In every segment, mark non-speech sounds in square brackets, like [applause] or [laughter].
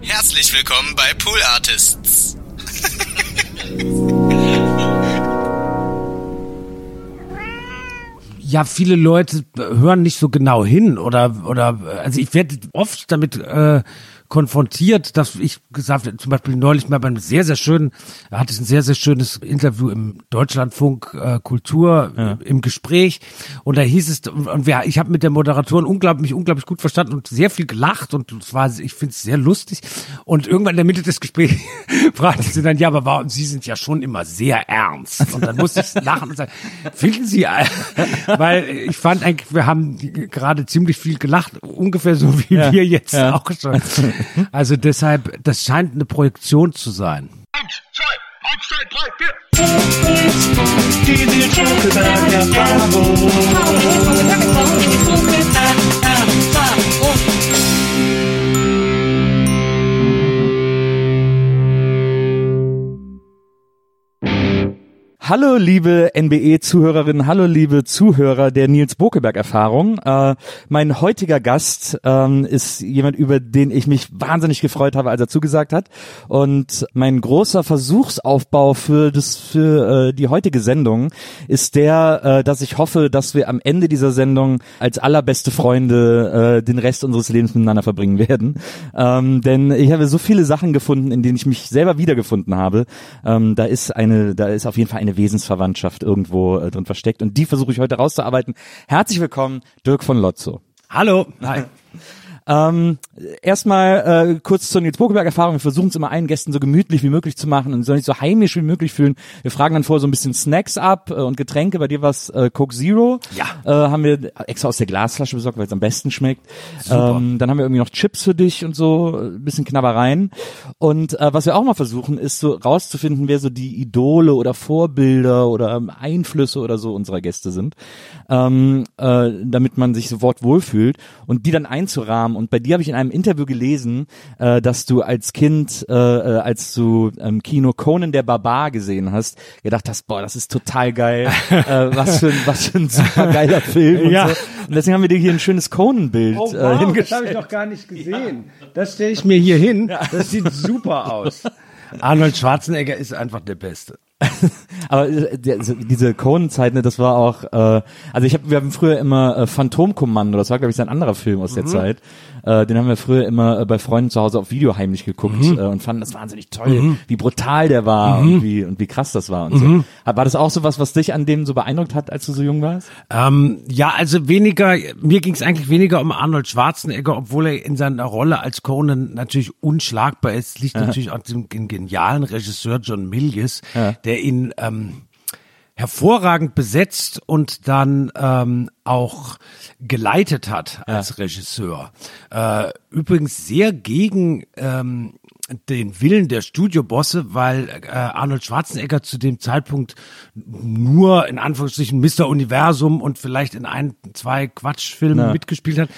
Herzlich willkommen bei Pool Artists. ja, viele Leute hören nicht so genau hin oder oder also ich werde oft damit äh, konfrontiert, dass ich gesagt habe, zum Beispiel neulich mal bei einem sehr, sehr schönen, hatte ein sehr, sehr schönes Interview im Deutschlandfunk äh, Kultur Ja. im Gespräch und da hieß es, und, und wir, ich habe mit der Moderatorin unglaublich, mich unglaublich gut verstanden und sehr viel gelacht und es war, ich finde es sehr lustig und irgendwann in der Mitte des Gesprächs [laughs] fragte sie dann, ja, aber warum, Sie sind ja schon immer sehr ernst und dann musste ich lachen und sagen, finden Sie, äh, weil ich fand eigentlich, wir haben gerade ziemlich viel gelacht, ungefähr so wie Ja. wir jetzt Ja. auch schon. Also deshalb, das scheint eine Projektion zu sein. Eins, zwei, eins, zwei, drei, vier. Hallo liebe NBE-Zuhörerinnen, hallo liebe Zuhörer der Nils Bokeberg-Erfahrung. Äh, mein heutiger Gast ähm, ist jemand, über den ich mich wahnsinnig gefreut habe, als er zugesagt hat. Und mein großer Versuchsaufbau für das für äh, die heutige Sendung ist der, äh, dass ich hoffe, dass wir am Ende dieser Sendung als allerbeste Freunde äh, den Rest unseres Lebens miteinander verbringen werden. Ähm, denn ich habe so viele Sachen gefunden, in denen ich mich selber wiedergefunden habe. Ähm, da ist eine, da ist auf jeden Fall eine Wesensverwandtschaft irgendwo äh, drin versteckt und die versuche ich heute rauszuarbeiten. Herzlich willkommen, Dirk von Lotzo. Hallo. Hi. [laughs] Ähm, erstmal äh, kurz zur Nils Bokeberg-Erfahrung. Wir versuchen es immer allen Gästen so gemütlich wie möglich zu machen und sollen sich so heimisch wie möglich fühlen. Wir fragen dann vorher so ein bisschen Snacks ab äh, und Getränke. Bei dir was äh, Coke Zero. Ja. Äh, haben wir extra aus der Glasflasche besorgt, weil es am besten schmeckt. Ähm, dann haben wir irgendwie noch Chips für dich und so, äh, ein bisschen Knabbereien. Und äh, was wir auch mal versuchen, ist so rauszufinden, wer so die Idole oder Vorbilder oder ähm, Einflüsse oder so unserer Gäste sind, ähm, äh, damit man sich sofort wohlfühlt und die dann einzurahmen. Und bei dir habe ich in einem Interview gelesen, äh, dass du als Kind, äh, äh, als du ähm, Kino Conan der Barbar gesehen hast, gedacht hast, boah, das ist total geil, [laughs] äh, was für ein, was für ein super geiler Film und Ja. so. Und deswegen haben wir dir hier ein schönes Conan-Bild Oh, äh, wow, das hingestellt. habe ich noch gar nicht gesehen. Das stelle ich mir hier hin. Das sieht super aus. [laughs] Arnold Schwarzenegger ist einfach der Beste. [laughs] Aber äh, der, diese Conan-Zeit, ne, das war auch, äh, also ich hab, wir haben früher immer äh, Phantomkommando, das war glaube ich ein anderer Film aus der Zeit. Äh, den haben wir früher immer äh, bei Freunden zu Hause auf Video heimlich geguckt äh, und fanden das wahnsinnig toll, wie brutal der war und wie und wie krass das war und so. War das auch so was, was dich an dem so beeindruckt hat, als du so jung warst? Ähm, ja, also weniger, mir ging es eigentlich weniger um Arnold Schwarzenegger, obwohl er in seiner Rolle als Conan natürlich unschlagbar ist. Liegt natürlich an dem genialen Regisseur John Milius, der ihn ähm, hervorragend besetzt und dann ähm, auch geleitet hat als Regisseur. Äh, übrigens sehr gegen ähm, den Willen der Studiobosse, weil äh, Arnold Schwarzenegger zu dem Zeitpunkt nur in Anführungsstrichen Mr. Universum und vielleicht in ein, zwei Quatschfilmen Ja. mitgespielt hat.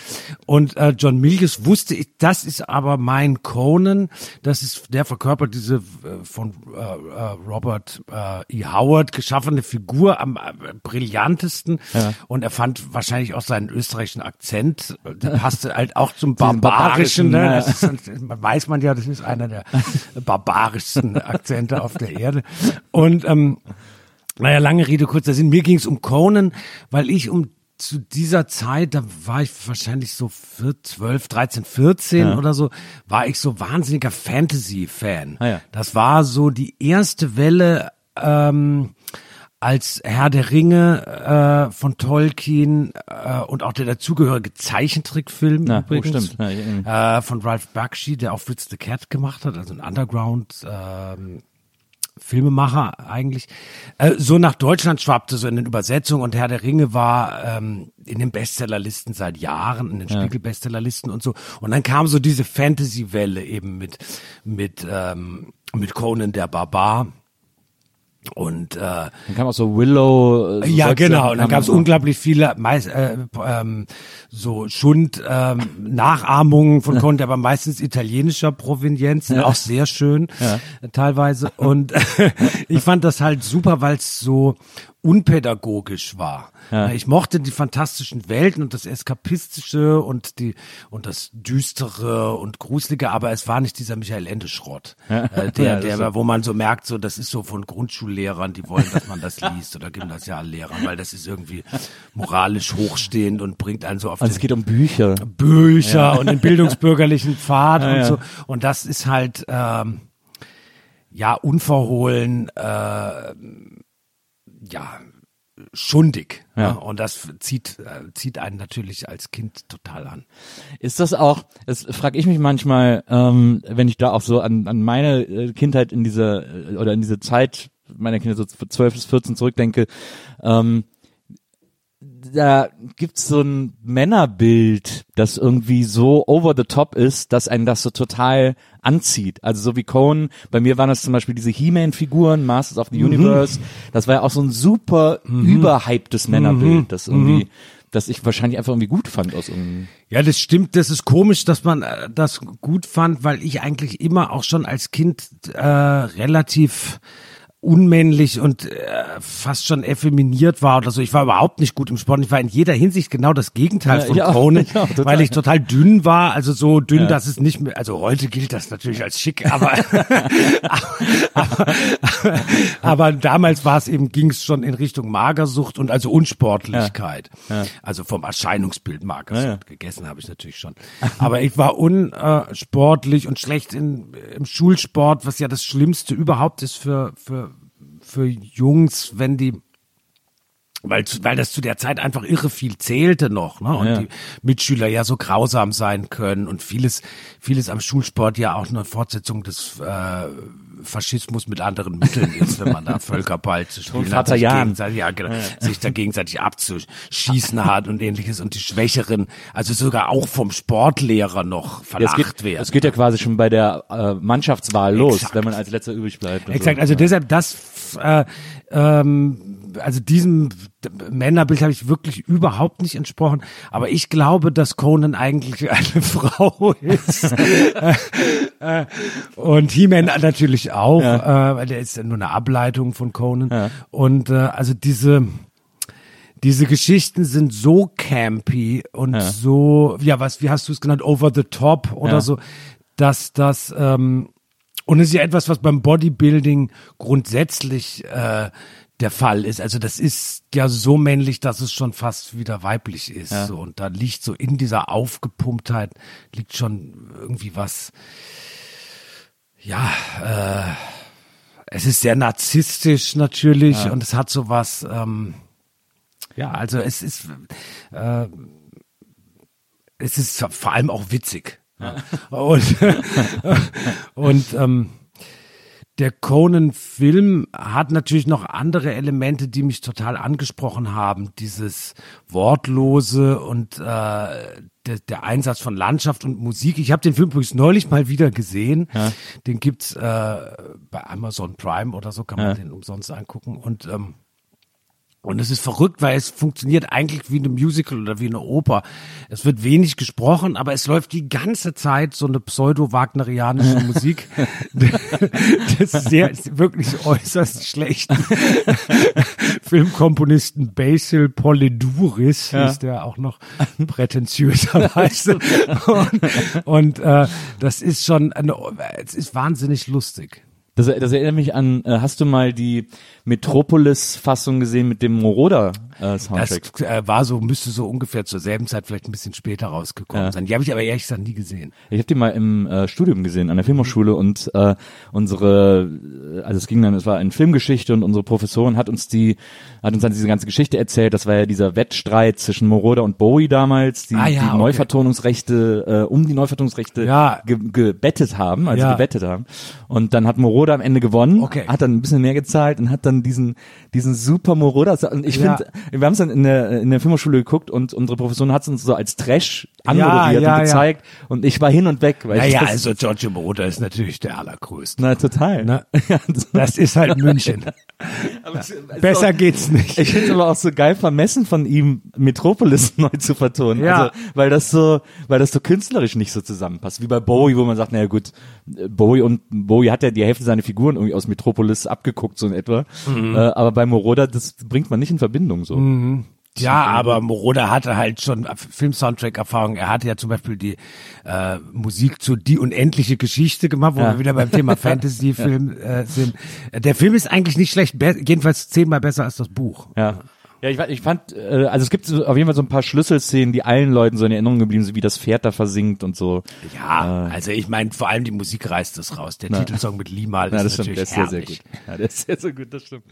Und äh, John Milius wusste, ich, das ist aber mein Conan, das ist der verkörpert diese äh, von äh, äh, Robert äh, E. Howard geschaffene Figur am äh, brillantesten. Und er fand wahrscheinlich auch seinen österreichischen Akzent, äh, der passte halt auch zum Barbarischen. barbarischen, Ne? ja. Ist, man weiß man ja, das ist einer der barbarischsten Akzente auf der Erde. Und ähm, naja, lange Rede, kurzer Sinn. Mir ging es um Conan, weil ich um zu dieser Zeit, da war ich wahrscheinlich so 12, 13, 14 Ja. oder so, war ich so wahnsinniger Fantasy-Fan. Ah ja. Das war so die erste Welle, ähm, als Herr der Ringe äh, von Tolkien äh, und auch der dazugehörige Zeichentrickfilm Ja, oh, übrigens, stimmt. Ja, äh, von Ralph Bakshi, der auch Fritz the Cat gemacht hat, also ein Underground ähm, Filmemacher eigentlich, äh, so nach Deutschland schwappte, so in den Übersetzungen und Herr der Ringe war ähm, in den Bestsellerlisten seit Jahren, in den Spiegel-Bestsellerlisten und so. Und dann kam so diese Fantasy-Welle eben mit, mit, ähm, mit Conan der Barbar. Und äh, Dann kam auch so Willow. äh, So ja, genau. Und dann gab es unglaublich viele meist, äh, ähm, so Schund ähm, Nachahmungen von [laughs] Conte, aber meistens italienischer Provenienz, auch sehr schön äh, teilweise. Und [laughs] ich fand das halt super, weil es so unpädagogisch war. Ich mochte die fantastischen Welten und das Eskapistische und die und das Düstere und Gruselige, aber es war nicht dieser Michael Ende Schrott, äh, Ja, der, das der, ist- wo man so merkt, so das ist so von Grundschullehrern, die wollen, dass man das liest oder Gymnasiallehrern, weil das ist irgendwie moralisch hochstehend und bringt einen so auf den es geht um Bücher. Bücher und den bildungsbürgerlichen Pfad [laughs] und ja. so. Und das ist halt ähm, ja unverhohlen, äh, ja schundig. Ja. Ja. Und das zieht äh, zieht einen natürlich als Kind total an. Ist das auch, das frage ich mich manchmal, ähm, wenn ich da auch so an, an meine äh, Kindheit in dieser, äh, oder in diese Zeit meiner Kinder so 12 bis 14 zurückdenke, ähm, da gibt's so ein Männerbild, das irgendwie so over the top ist, dass einen das so total anzieht. Also so wie Conan, bei mir waren das zum Beispiel diese He-Man-Figuren, Masters of the Universe, das war ja auch so ein super überhyptes Männerbild, das irgendwie, das ich wahrscheinlich einfach irgendwie gut fand aus irgendeinem Ja, das stimmt. Das ist komisch, dass man äh, das gut fand, weil ich eigentlich immer auch schon als Kind äh, relativ unmännlich und äh, fast schon effeminiert war oder so. Ich war überhaupt nicht gut im Sport. Ich war in jeder Hinsicht genau das Gegenteil Ja, von auch, [laughs] total. weil ich total dünn war. Also so dünn, dass es nicht mehr, also heute gilt das natürlich als schick, aber, aber, [laughs] [laughs] aber, aber damals war es eben, ging es schon in Richtung Magersucht und also Unsportlichkeit. Also vom Erscheinungsbild Magersucht. Ja, ja. Gegessen habe ich natürlich schon. Aber ich war unsportlich und schlecht in, im Schulsport, was ja das Schlimmste überhaupt ist für, für, für Jungs, wenn die weil, weil das zu der Zeit einfach irre viel zählte noch, ne? Und Ja. die Mitschüler ja so grausam sein können und vieles, vieles am Schulsport ja auch eine Fortsetzung des äh, Faschismus mit anderen Mitteln ist, wenn man da [laughs] Völkerball zu spielen hat, sich gegenseitig, ja, genau, sich da gegenseitig abzuschießen hat und ähnliches und die Schwächeren, also sogar auch vom Sportlehrer noch Ja, es verlacht geht, werden. es geht ja quasi schon bei der äh, Mannschaftswahl los, Exakt. wenn man als letzter übrig bleibt. Exakt, so. also deshalb das, äh, ähm, also diesem Männerbild habe ich wirklich überhaupt nicht entsprochen. Aber ich glaube, dass Conan eigentlich [laughs] eine Frau ist. [laughs] Äh, äh, und He-Man natürlich auch, äh, weil der ist ja nur eine Ableitung von Conan. Und äh, also diese diese Geschichten sind so campy und so, ja, was, wie hast du es genannt, over the top oder Ja. so, dass das ähm, und es ist ja etwas, was beim Bodybuilding grundsätzlich äh, der Fall ist. Also das ist ja so männlich, dass es schon fast wieder weiblich ist. So, und da liegt so in dieser Aufgepumptheit liegt schon irgendwie was. Ja, äh, es ist sehr narzisstisch natürlich und es hat so was. Ähm, ja, also es ist äh, es ist vor allem auch witzig. Ja. Und, [laughs] und ähm, der Conan-Film hat natürlich noch andere Elemente, die mich total angesprochen haben. Dieses Wortlose und äh, der, der Einsatz von Landschaft und Musik. Ich habe den Film übrigens neulich mal wieder gesehen. Den gibt's äh, bei Amazon Prime oder so, kann man den umsonst angucken. Und ähm, und es ist verrückt, weil es funktioniert eigentlich wie eine Musical oder wie eine Oper. Es wird wenig gesprochen, aber es läuft die ganze Zeit so eine pseudo-wagnerianische [laughs] Musik. [laughs] das ist sehr, ist wirklich äußerst schlecht. [laughs] Filmkomponisten Basil Poliduris Ja. ist der auch noch prätentiöserweise. und und äh, das ist schon, eine, es ist wahnsinnig lustig. Das, das erinnert mich an, äh, hast du mal die Metropolis-Fassung gesehen mit dem Moroder-Soundtrack? Das äh, war so, müsste so ungefähr zur selben Zeit vielleicht ein bisschen später rausgekommen Ja. sein. Die habe ich aber ehrlich gesagt nie gesehen. Ich habe die mal im äh, Studium gesehen, an der Filmhochschule und äh, unsere, äh, also es ging dann, es war eine Filmgeschichte und unsere Professorin hat uns die, hat uns dann diese ganze Geschichte erzählt. Das war ja dieser Wettstreit zwischen Moroder und Bowie damals, die Ah, ja, die okay. Neuvertonungsrechte, äh, um die Neuvertonungsrechte Ja. ge gebettet haben, also Ja. gewettet haben. Und dann hat Moroder am Ende gewonnen, Okay. hat dann ein bisschen mehr gezahlt und hat dann diesen, diesen super Moroder, und ich Ja. finde, wir haben es dann in der, in der Filmhochschule geguckt und unsere Professorin hat es uns so als Trash anmoderiert ja, und ja. gezeigt und ich war hin und weg, weil Naja, das, also Giorgio Moroder ist natürlich der allergrößte. na total. [laughs] Ja, [laughs] Das ist halt München. [laughs] Besser auch- geht's nicht. Ich finde es aber auch so geil vermessen von ihm, Metropolis neu zu vertonen. Ja. Also, weil das so, weil das so künstlerisch nicht so zusammenpasst. Wie bei Bowie, wo man sagt, naja gut, Bowie und Bowie hat ja die Hälfte seiner Figuren irgendwie aus Metropolis abgeguckt, so in etwa. Mhm. Äh, aber bei Moroder, das bringt man nicht in Verbindung so. Ja, aber Moroder hatte halt schon Film-Soundtrack-Erfahrung. Er hatte ja zum Beispiel die äh, Musik zu Die unendliche Geschichte gemacht, wo Ja. wir wieder beim Thema [laughs] Fantasy-Film äh, sind. Der Film ist eigentlich nicht schlecht, jedenfalls zehnmal besser als das Buch. Ja. Ja, ich, ich fand, äh, also es gibt auf jeden Fall so ein paar Schlüsselszenen, die allen Leuten so in Erinnerung geblieben sind, wie das Pferd da versinkt und so. Ja, also ich meine, vor allem die Musik reißt es raus. Der Titelsong mit Limal ist das stimmt, natürlich der ist sehr, sehr gut. Ja, der ist sehr, sehr gut, das stimmt.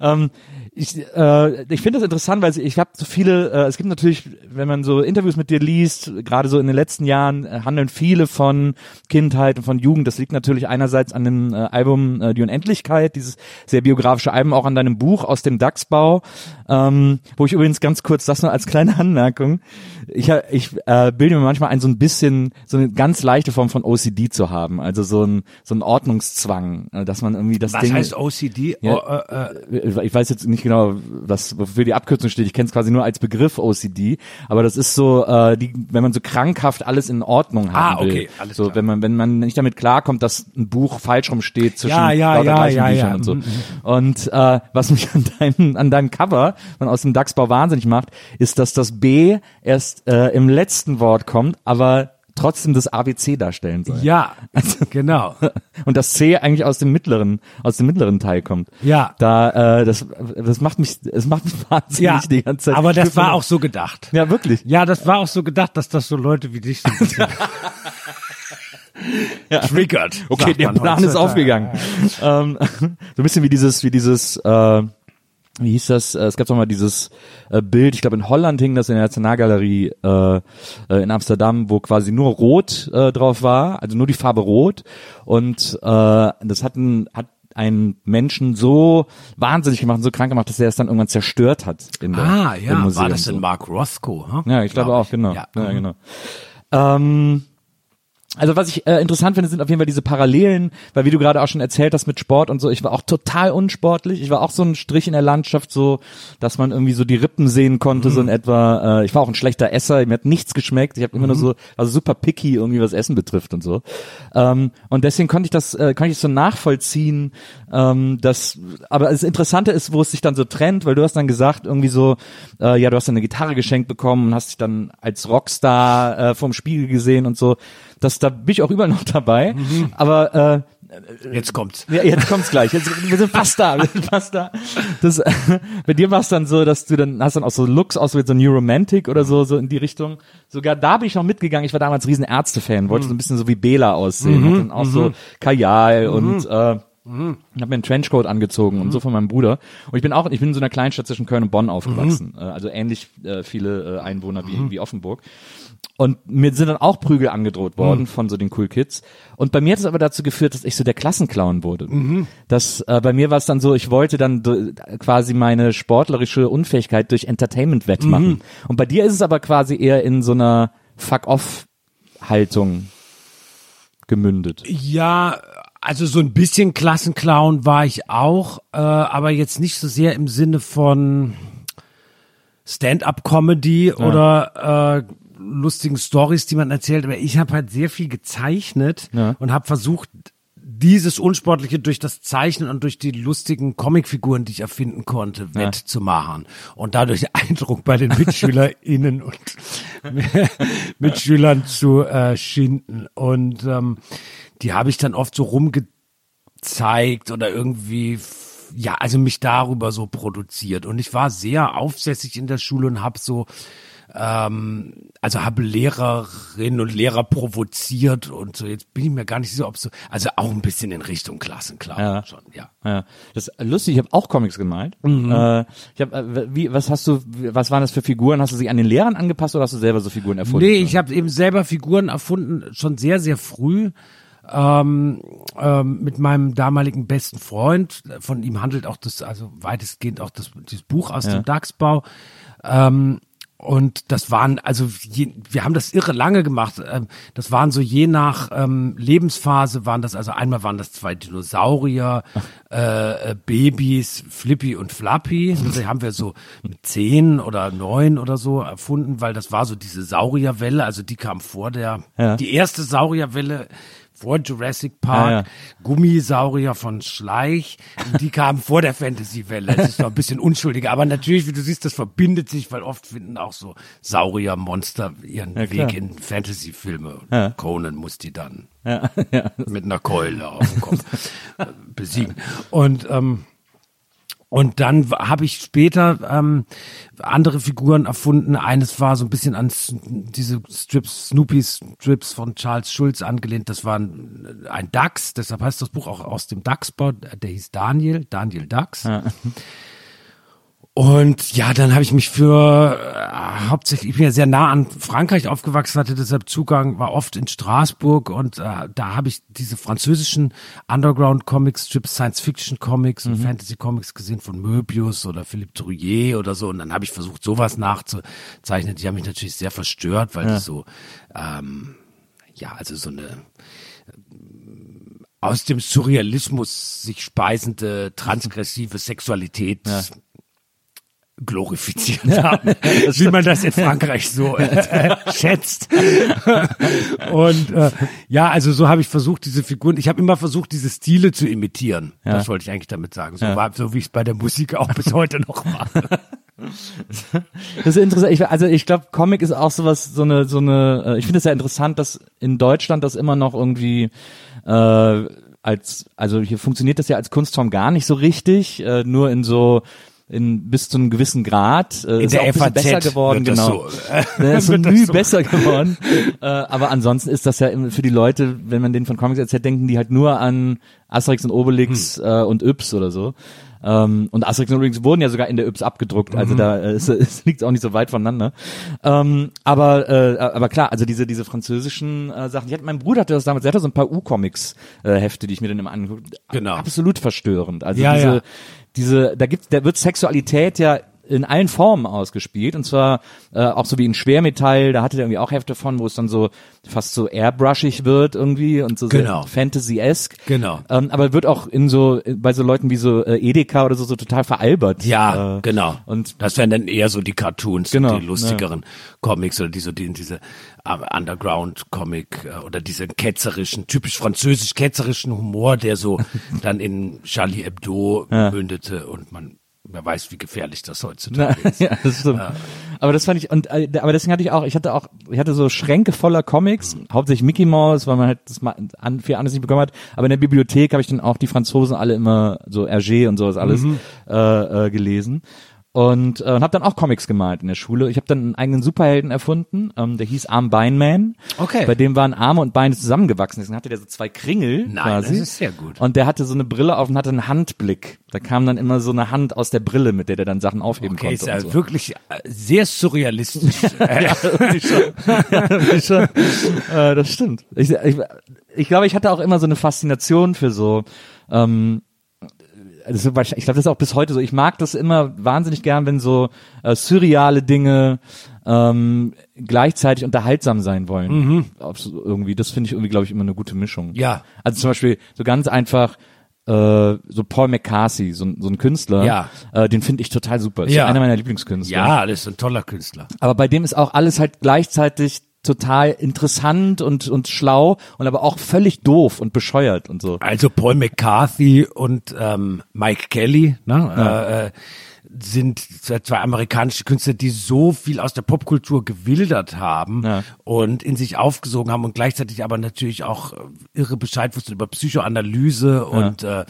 Ähm, ich äh, ich finde das interessant, weil ich habe so viele, äh, es gibt natürlich, wenn man so Interviews mit dir liest, gerade so in den letzten Jahren äh, handeln viele von Kindheit und von Jugend. Das liegt natürlich einerseits an dem äh, Album äh, Die Unendlichkeit, dieses sehr biografische Album, auch an deinem Buch aus dem Dachsbau, ähm, wo ich übrigens ganz kurz, das nur als kleine [laughs] Anmerkung, ich, ich äh, bilde mir manchmal ein, so ein bisschen, so eine ganz leichte Form von OCD zu haben, also so ein, so ein Ordnungszwang, äh, dass man irgendwie das Was Ding... heißt OCD? Ja. Oh, äh, äh, ich weiß jetzt nicht genau, was wofür die Abkürzung steht. Ich kenne es quasi nur als Begriff OCD, aber das ist so, äh, die, wenn man so krankhaft alles in Ordnung haben Ah, will. okay, alles so, klar. wenn man wenn man nicht damit klarkommt, dass ein Buch falsch rumsteht zwischen Ja, ja, ja, ja, Büchern ja. und so. Mhm, Und äh, was mich an deinem an deinem Cover von aus dem Dachsbau wahnsinnig macht, ist, dass das B erst äh, im letzten Wort kommt, aber trotzdem das ABC darstellen soll. ja, [laughs] genau. [laughs] Und das C eigentlich aus dem mittleren, aus dem mittleren Teil kommt. Ja. Da, äh, das, das macht mich, es macht mich [laughs] wahnsinnig Ja, die ganze Zeit. aber das Ich war auch so gedacht. Ja, wirklich. Ja, das war auch so gedacht, dass das so Leute wie dich so ein bisschen triggert. Okay, der Plan ist aufgegangen. Ähm, so ein bisschen wie dieses, wie dieses, äh, wie hieß das? Äh, Es gab doch mal dieses äh, Bild, ich glaube in Holland hing das in der Nationalgalerie äh, äh, in Amsterdam, wo quasi nur Rot äh, drauf war, also nur die Farbe Rot. Und äh, das hat ein, hat einen Menschen so wahnsinnig gemacht und so krank gemacht, dass er es dann irgendwann zerstört hat. In der, Ah, im ja, Museum war das denn Mark Rothko? Hm? Ja, ich glaube Glaub auch, genau. Ja. Ja, genau. Ähm, also was ich äh, interessant finde, sind auf jeden Fall diese Parallelen, weil wie du gerade auch schon erzählt hast mit Sport und so, ich war auch total unsportlich. Ich war auch so ein Strich in der Landschaft, so, dass man irgendwie so die Rippen sehen konnte, so in etwa. Äh, ich war auch ein schlechter Esser, mir hat nichts geschmeckt. Ich habe immer nur so, also super picky irgendwie was Essen betrifft und so. Ähm, und deswegen konnte ich das, äh, konnte ich so nachvollziehen, ähm, dass, aber das Interessante ist, wo es sich dann so trennt, weil du hast dann gesagt, irgendwie so, äh, ja, du hast dann eine Gitarre geschenkt bekommen und hast dich dann als Rockstar äh, vorm Spiegel gesehen und so. Das, da bin ich auch überall noch dabei. Aber äh, Jetzt kommt's. ja, jetzt kommt's gleich. Jetzt, wir sind fast da. Wir sind fast da. Das, äh, [laughs] bei dir war es dann so, dass du dann hast dann auch so Looks aus wie so New Romantic oder so, so in die Richtung. Sogar da bin ich noch mitgegangen. Ich war damals riesen Ärzte-Fan, wollte so ein bisschen so wie Bela aussehen. Hatte dann auch so Kajal und äh, ich habe mir einen Trenchcoat angezogen und so von meinem Bruder. Und ich bin auch, ich bin in so einer Kleinstadt zwischen Köln und Bonn aufgewachsen. Äh, also ähnlich äh, viele äh, Einwohner wie, wie Offenburg. Und mir sind dann auch Prügel angedroht worden von so den Cool Kids. Und bei mir hat es aber dazu geführt, dass ich so der Klassenclown wurde. Das, äh, bei mir war es dann so, ich wollte dann quasi meine sportlerische Unfähigkeit durch Entertainment wettmachen. Und bei dir ist es aber quasi eher in so einer Fuck-off-Haltung gemündet. Ja, also so ein bisschen Klassenclown war ich auch, äh, aber jetzt nicht so sehr im Sinne von Stand-up-Comedy oder äh, lustigen Stories, die man erzählt. Aber ich habe halt sehr viel gezeichnet Ja. und habe versucht, dieses Unsportliche durch das Zeichnen und durch die lustigen Comicfiguren, die ich erfinden konnte, wettzumachen. Und dadurch [laughs] Eindruck bei den MitschülerInnen und [laughs] Mitschülern zu äh, schinden. Und ähm, die habe ich dann oft so rumge zeigt oder irgendwie ja, also mich darüber so produziert. Und ich war sehr aufsässig in der Schule und habe so ähm, also habe Lehrerinnen und Lehrer provoziert und so. Jetzt bin ich mir gar nicht sicher, ob so, also auch ein bisschen in Richtung Klassenclown Ja. schon, ja. Ja, das ist lustig. Ich habe auch Comics gemalt. Äh, ich hab, äh, wie, was hast du? Was waren das für Figuren? Hast du sie an den Lehrern angepasst oder hast du selber so Figuren erfunden? Nee, ich habe eben selber Figuren erfunden, schon sehr, sehr früh. Ähm, ähm, mit meinem damaligen besten Freund, von ihm handelt auch das, also weitestgehend auch das, dieses Buch aus dem Dachsbau. Ähm, und das waren, also je, wir haben das irre lange gemacht. Ähm, das waren so je nach ähm, Lebensphase waren das, also einmal waren das zwei Dinosaurier, äh, äh, Babys, Flippy und Flappy. [laughs] Die haben wir so mit zehn oder neun oder so erfunden, weil das war so diese Saurierwelle, also die kam vor der, Ja. die erste Saurierwelle vor Jurassic Park, Ja, ja. Gummisaurier von Schleich, die kamen vor der Fantasy-Welle. Das ist noch ein bisschen unschuldiger, aber natürlich, wie du siehst, das verbindet sich, weil oft finden auch so Saurier-Monster ihren Ja. Weg in Fantasy-Filme. Ja. Conan muss die dann [laughs] mit einer Keule auf dem Kopf äh, besiegen. Und ähm, und dann habe ich später ähm, andere Figuren erfunden. Eines war so ein bisschen an diese Strips, Snoopy Strips von Charles Schulz angelehnt. Das war ein, ein Dachs, deshalb heißt das Buch auch aus dem Dachsbau. Der hieß Daniel, Daniel Dachs. Und ja, dann habe ich mich für äh, hauptsächlich, ich bin ja sehr nah an Frankreich aufgewachsen, hatte deshalb Zugang, war oft in Straßburg und äh, da habe ich diese französischen Underground-Comics-Strips, Science-Fiction-Comics und Fantasy-Comics gesehen von Möbius oder Philippe Drouillet oder so. Und dann habe ich versucht, sowas nachzuzeichnen. Die haben mich natürlich sehr verstört, weil die so, ähm, ja, also so eine aus dem Surrealismus sich speisende transgressive Sexualität glorifiziert haben, [laughs] wie man das in Frankreich so [laughs] äh, schätzt. [laughs] Und äh, ja, also so habe ich versucht, diese Figuren, ich habe immer versucht, diese Stile zu imitieren. Das wollte ich eigentlich damit sagen. So, war, so wie ich es bei der Musik auch bis heute noch mache. Das ist interessant. Ich, also ich glaube, Comic ist auch sowas, so eine, so eine. äh, Ich finde es sehr interessant, dass in Deutschland das immer noch irgendwie äh, als, also hier funktioniert das ja als Kunstform gar nicht so richtig, äh, nur in so in bis zu einem gewissen Grad. Äh, In ist der auch FAZ besser geworden, wird das genau. so, [laughs] Ne, ist so [laughs] wird das müh so. besser geworden. äh, aber ansonsten ist das ja für die Leute, wenn man denen von Comics erzählt, denken die halt nur an Asterix und Obelix Hm. äh, und Yps oder so. Ähm, und Asterix und Obelix wurden ja sogar in der Yps abgedruckt, Mhm. also da äh, [laughs] es, es liegt auch nicht so weit voneinander. Ähm, aber äh, aber klar, also diese diese französischen äh, Sachen. Ich hatte, mein Bruder hatte das damals, der hatte so ein paar U-Comics äh, die ich mir dann immer angeguckt. Genau. Absolut verstörend. Also Ja, diese ja. diese da gibt da wird Sexualität ja in allen Formen ausgespielt und zwar äh, auch so wie in Schwermetall, da hatte der irgendwie auch Hefte von, wo es dann so fast so airbrushig wird irgendwie und so Genau. Fantasy-esque. Genau. Ähm, aber wird auch in so bei so Leuten wie so äh, Edeka oder so so total veralbert. Ja, äh, genau. Und das wären dann eher so die Cartoons, Genau, die lustigeren Comics oder die so die, diese äh, Underground-Comic äh, oder diese ketzerischen, typisch französisch-ketzerischen Humor, der so [laughs] dann in Charlie Hebdo mündete und man wer weiß, wie gefährlich das heutzutage ist. [laughs] ja, das stimmt. Aber das fand ich und äh, aber deswegen hatte ich auch, ich hatte auch, ich hatte so Schränke voller Comics, hauptsächlich Mickey Mouse, weil man halt das mal an viel anderes nicht bekommen hat. Aber in der Bibliothek habe ich dann auch die Franzosen alle immer so Hergé und sowas alles äh, äh, gelesen. Und äh, habe dann auch Comics gemalt in der Schule. Ich habe dann einen eigenen Superhelden erfunden, ähm, der hieß Arm Beinman. Okay. Bei dem waren Arme und Beine zusammengewachsen. Deswegen hatte der so zwei Kringel Nein, quasi. das ist sehr gut. Und der hatte so eine Brille auf und hatte einen Handblick. Da kam dann immer so eine Hand aus der Brille, mit der der dann Sachen aufheben Okay, konnte. ist ja so. wirklich äh, sehr surrealistisch. [laughs] Ja, schon. ja, schon. Äh, das stimmt. Ich, ich, ich glaube, ich hatte auch immer so eine Faszination für so, ähm, das wahrscheinlich- ich glaube, das ist auch bis heute so. Ich mag das immer wahnsinnig gern, wenn so äh, surreale Dinge ähm, gleichzeitig unterhaltsam sein wollen. Ob's irgendwie, das finde ich irgendwie, glaube ich, immer eine gute Mischung. Mhm. Ja. Also zum Beispiel so ganz einfach äh, so Paul McCarthy, so, ein- so ein Künstler, Ja. äh, den finde ich total super. Ist Ja. einer meiner Lieblingskünstler. ja, das ist ein toller Künstler. Aber bei dem ist auch alles halt gleichzeitig total interessant und, und schlau und aber auch völlig doof und bescheuert und so. Also Paul McCarthy und ähm, Mike Kelly, ne? Äh, äh, sind zwei amerikanische Künstler, die so viel aus der Popkultur gewildert haben Ja. und in sich aufgesogen haben und gleichzeitig aber natürlich auch äh, irre Bescheid wussten über Psychoanalyse und äh,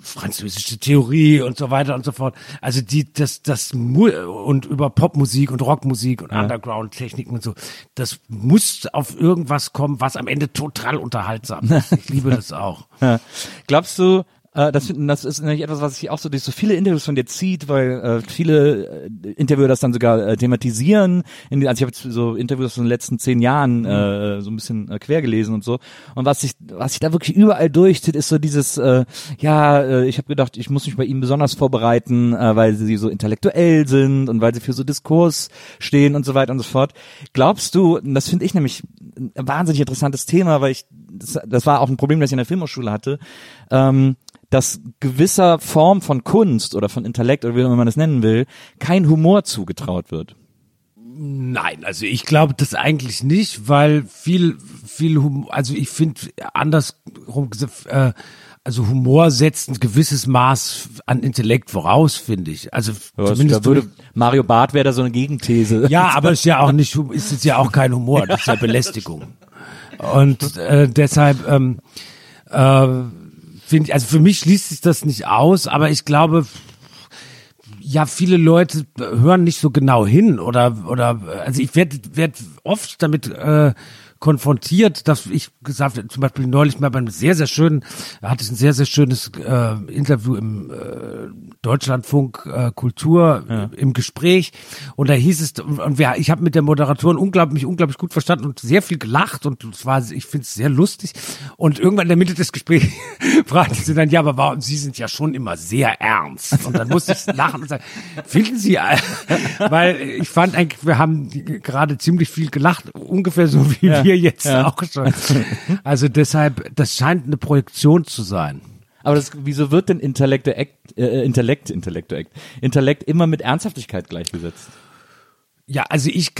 französische Theorie und so weiter und so fort. Also die das das und über Popmusik und Rockmusik und Underground Techniken und so. Das muss auf irgendwas kommen, was am Ende total unterhaltsam ist. Ich liebe [laughs] das auch. Ja. Glaubst du, äh, das, das ist nämlich etwas, was sich auch so durch so viele Interviews von dir zieht, weil äh, viele äh, Interviewer das dann sogar äh, thematisieren. In, also ich habe jetzt so Interviews von den letzten zehn Jahren äh, so ein bisschen äh, quer gelesen und so. Und was sich, was sich da wirklich überall durchzieht, ist so dieses, äh, ja, äh, ich habe gedacht, ich muss mich bei ihnen besonders vorbereiten, äh, weil sie so intellektuell sind und weil sie für so Diskurs stehen und so weiter und so fort. Glaubst du, das finde ich nämlich ein wahnsinnig interessantes Thema, weil ich, das, das war auch ein Problem, das ich in der Filmhochschule hatte, ähm, dass gewisser Form von Kunst oder von Intellekt oder wie man das nennen will, kein Humor zugetraut wird. Nein, also ich glaube das eigentlich nicht, weil viel, viel Humor, also ich finde andersrum gesagt, äh, also Humor setzt ein gewisses Maß an Intellekt voraus, finde ich. Also zumindest da würde Mario Barth wäre da so eine Gegenthese. ja, aber es ist ja auch nicht, ist es ja auch kein Humor, das ist ja [laughs] Belästigung. Und äh, deshalb ähm, äh, finde also für mich schließt sich das nicht aus, aber ich glaube, ja, viele Leute hören nicht so genau hin oder oder also ich werde werd oft damit äh, konfrontiert, dass ich gesagt habe, zum Beispiel neulich mal beim sehr, sehr schönen, da hatte ich ein sehr, sehr schönes äh, Interview im äh, Deutschlandfunk äh, Kultur äh, im Gespräch. Und da hieß es, und, wir, ich habe mit der Moderatorin unglaublich, mich unglaublich gut verstanden und sehr viel gelacht und es war, ich finde es sehr lustig. Und irgendwann in der Mitte des Gesprächs [laughs] fragte sie dann, ja, aber warum, Sie sind ja schon immer sehr ernst. Und dann musste ich lachen und sagen, finden Sie, [laughs] weil ich fand eigentlich, wir haben gerade ziemlich viel gelacht, ungefähr so wie wir jetzt auch schon. Also deshalb, das scheint eine Projektion zu sein. Aber das, wieso wird denn Intellekt, äh, Intellekt, Intellekt, Intellekt immer mit Ernsthaftigkeit gleichgesetzt? Ja, also ich,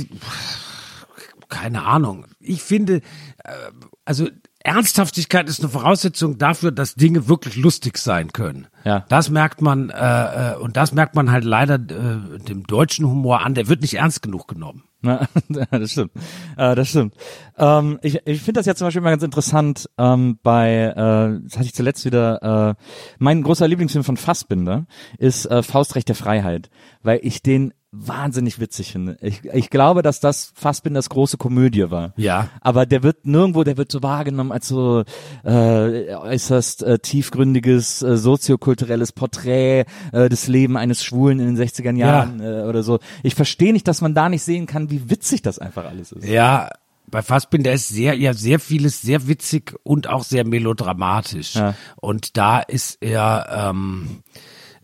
keine Ahnung. Ich finde, äh, also Ernsthaftigkeit ist eine Voraussetzung dafür, dass Dinge wirklich lustig sein können. Ja. Das merkt man äh, äh, und das merkt man halt leider äh, dem deutschen Humor an. Der wird nicht ernst genug genommen. Na, [laughs] das stimmt. Äh, das stimmt. Ähm, ich ich finde das ja zum Beispiel mal ganz interessant ähm, bei, äh, das hatte ich zuletzt wieder, äh, mein großer Lieblingsfilm von Fassbinder ist äh, Faustrecht der Freiheit, weil ich den wahnsinnig witzig finde. Ich, ich glaube, dass das Fassbinders große Komödie war. Ja. Aber der wird nirgendwo, der wird so wahrgenommen als so äh, äußerst äh, tiefgründiges äh, soziokulturelles Porträt äh, des Lebens eines Schwulen in den 60er Jahren äh, oder so. Ich verstehe nicht, dass man da nicht sehen kann, wie witzig das einfach alles ist. Ja, bei Fassbinder ist sehr, ja, sehr vieles sehr witzig und auch sehr melodramatisch. Ja. Und da ist er, ähm,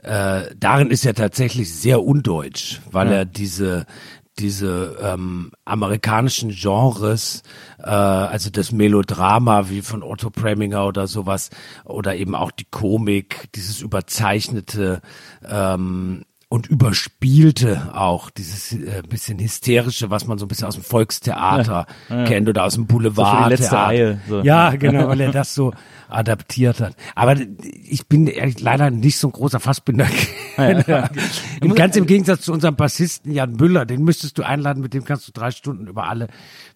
äh, darin ist er tatsächlich sehr undeutsch, weil er diese, diese ähm, amerikanischen Genres, äh, also das Melodrama wie von Otto Preminger oder sowas, oder eben auch die Komik, dieses überzeichnete ähm, und überspielte auch, dieses äh, bisschen hysterische, was man so ein bisschen aus dem Volkstheater kennt oder aus dem Boulevard. So Reihe, so. Ja, genau, weil er das so adaptiert hat. Aber ich bin ehrlich, leider nicht so ein großer Fassbinder. [laughs] Im, ganz im Gegensatz zu unserem Bassisten Jan Müller, den müsstest du einladen, mit dem kannst du drei Stunden über alle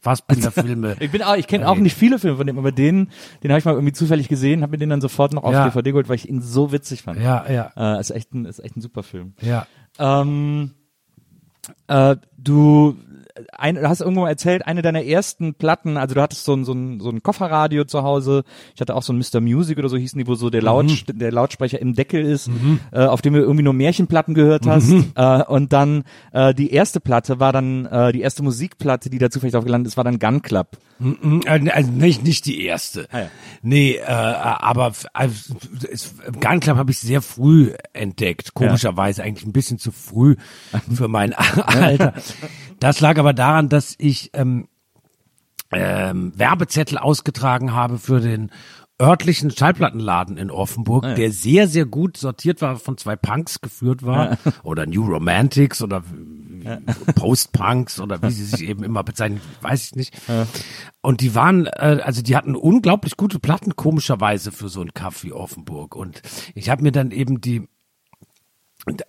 Fassbinder-Filme. [laughs] Ich bin auch, ich kenne auch nicht viele Filme von dem, aber den, den habe ich mal irgendwie zufällig gesehen, habe mir den dann sofort noch auf Ja. DVD geholt, weil ich ihn so witzig fand. ja, ja, Äh, ist echt ein, ist echt ein super Film. ja. Ähm, äh, du ein, du hast irgendwo erzählt, eine deiner ersten Platten, also du hattest so ein, so ein, so ein Kofferradio zu Hause. Ich hatte auch so ein Mr. Music oder so hießen die, wo so der, Laut, der Lautsprecher im Deckel ist, äh, auf dem du irgendwie nur Märchenplatten gehört hast. Äh, und dann äh, die erste Platte war dann, äh, die erste Musikplatte, die da zufällig drauf gelandet ist, war dann Gun Club. Mm, äh, Also nicht, nicht die erste. Ah, ja. Nee, äh, aber also, es- Gun Club habe ich sehr früh entdeckt. Komischerweise eigentlich ein bisschen zu früh [laughs] für mein Alter. Das lag aber daran, dass ich ähm, ähm, Werbezettel ausgetragen habe für den örtlichen Schallplattenladen in Offenburg, Ah, der sehr, sehr gut sortiert war, von zwei Punks geführt war, [laughs] oder New Romantics oder Post-Punks oder wie sie sich eben immer bezeichnen, weiß ich nicht. Und die waren, äh, also die hatten unglaublich gute Platten, komischerweise für so ein Kaff wie Offenburg. Und ich habe mir dann eben die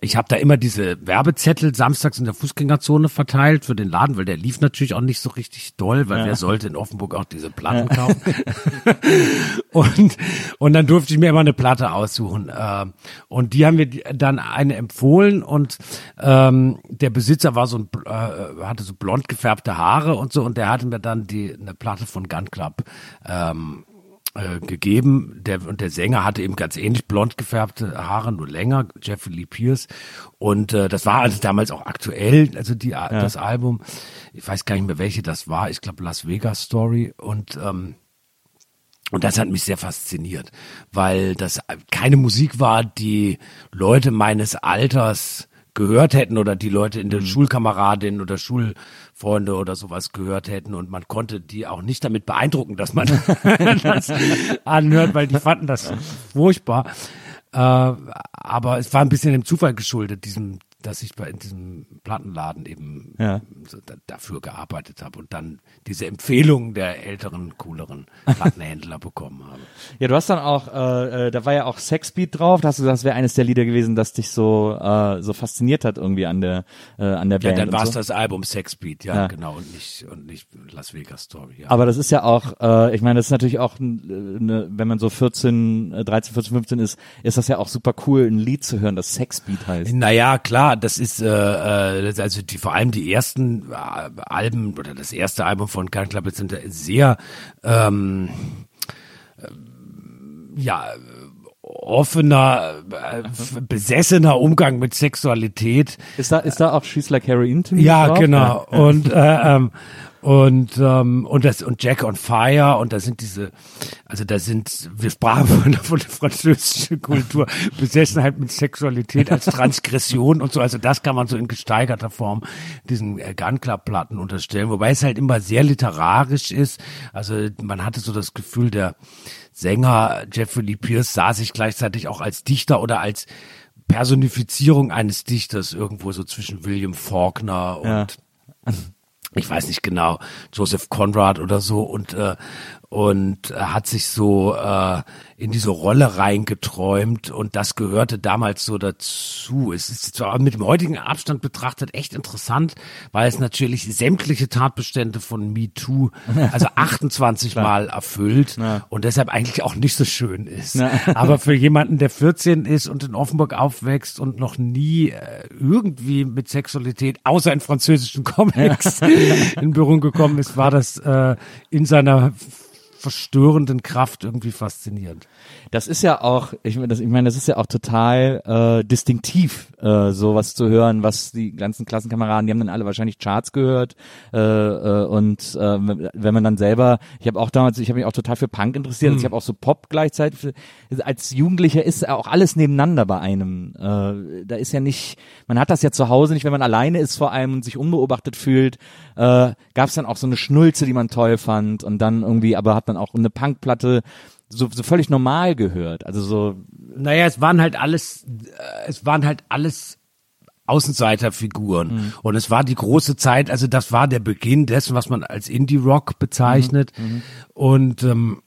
ich habe da immer diese Werbezettel samstags in der Fußgängerzone verteilt für den Laden, weil der lief natürlich auch nicht so richtig doll, weil wer sollte in Offenburg auch diese Platten kaufen? [laughs] und, und dann durfte ich mir immer eine Platte aussuchen. äh, Und die haben mir die- dann eine empfohlen und ähm, der Besitzer war so ein, äh, hatte so blond gefärbte Haare und so und der hatte mir dann die eine Platte von Gun Club ähm, äh, gegeben. Der, und der Sänger hatte eben ganz ähnlich blond gefärbte Haare, nur länger, Jeffrey Lee Pierce. Und äh, das war also damals auch aktuell, also die, das Album. Ich weiß gar nicht mehr, welche das war. Ich glaube Las Vegas Story. Und ähm, und das hat mich sehr fasziniert, weil das keine Musik war, die Leute meines Alters gehört hätten oder die Leute in der Schulkameradin oder Schulfreunde oder sowas gehört hätten und man konnte die auch nicht damit beeindrucken, dass man [laughs] das anhört, weil die fanden das furchtbar. Äh, aber es war ein bisschen dem Zufall geschuldet, diesem, dass ich bei in diesem Plattenladen eben Ja. dafür gearbeitet habe und dann diese Empfehlungen der älteren, cooleren Plattenhändler [laughs] bekommen habe. Ja, du hast dann auch, äh, äh, da war ja auch Sexbeat drauf. Da hast du gesagt, das wäre eines der Lieder gewesen, das dich so äh, so fasziniert hat irgendwie an der äh, an der Ja, Band. dann und war es so. das Album Sexbeat, ja, Ja. genau, und nicht und nicht Las Vegas Story. Ja. Aber das ist ja auch, äh, ich meine, das ist natürlich auch, äh, ne, wenn man so 14, äh, 13, 14, 15 ist, ist das ja auch super cool, ein Lied zu hören, das Sexbeat heißt. Naja, klar, das ist äh, äh, also die vor allem die ersten äh, Alben oder das erste Album von Gun Club sind ja sehr ähm, äh, ja offener, äh, besessener Umgang mit Sexualität. Ist da, ist da auch She's Like Heroin Ja, drauf? genau. Und äh, ähm, und ähm, und das und Jack on Fire und da sind diese, also da sind wir sprachen [laughs] von, von der französischen Kultur [laughs] Besessenheit mit Sexualität als Transgression und so. Also das kann man so in gesteigerter Form diesen äh, Gun Club Platten unterstellen, wobei es halt immer sehr literarisch ist. Also man hatte so das Gefühl, der Sänger Jeffrey Lee Pierce sah sich gleichzeitig auch als Dichter oder als Personifizierung eines Dichters irgendwo so zwischen William Faulkner und Ja. [laughs] ich weiß nicht genau, Joseph Conrad oder so und äh, und äh, hat sich so äh, in diese Rolle reingeträumt und das gehörte damals so dazu. Es ist zwar mit dem heutigen Abstand betrachtet echt interessant, weil es natürlich sämtliche Tatbestände von MeToo, [laughs] also 28 Mal erfüllt und deshalb eigentlich auch nicht so schön ist. [laughs] Aber für jemanden, der 14 ist und in Offenburg aufwächst und noch nie äh, irgendwie mit Sexualität, außer in französischen Comics, [laughs] in Berührung gekommen ist, war das äh, in seiner verstörenden Kraft irgendwie faszinierend. Das ist ja auch, ich meine, das, ich meine, das ist ja auch total äh, distinktiv, äh, sowas zu hören, was die ganzen Klassenkameraden, die haben dann alle wahrscheinlich Charts gehört äh, äh, und äh, wenn man dann selber, ich habe auch damals, ich habe mich auch total für Punk interessiert, also ich habe auch so Pop gleichzeitig. Als Jugendlicher ist auch alles nebeneinander bei einem. Äh, da ist ja nicht, man hat das ja zu Hause nicht, wenn man alleine ist vor allem und sich unbeobachtet fühlt. Äh, Gab es dann auch so eine Schnulze, die man toll fand und dann irgendwie, aber hat man auch eine Punkplatte so, so völlig normal gehört. Also so, Naja, es waren halt alles, äh, es waren halt alles Außenseiterfiguren. Und es war die große Zeit, also das war der Beginn dessen, was man als Indie-Rock bezeichnet. Und ähm,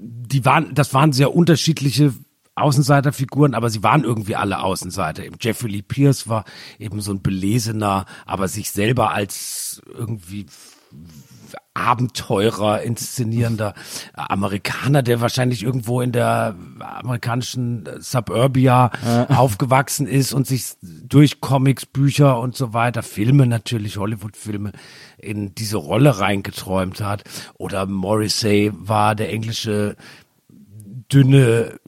die waren, das waren sehr unterschiedliche Außenseiterfiguren, aber sie waren irgendwie alle Außenseiter. Eben Jeffrey Lee Pierce war eben so ein belesener, aber sich selber als irgendwie Abenteurer inszenierender Amerikaner, der wahrscheinlich irgendwo in der amerikanischen Suburbia aufgewachsen ist und sich durch Comics, Bücher und so weiter, Filme natürlich, Hollywood-Filme, in diese Rolle reingeträumt hat. Oder Morrissey war der englische dünne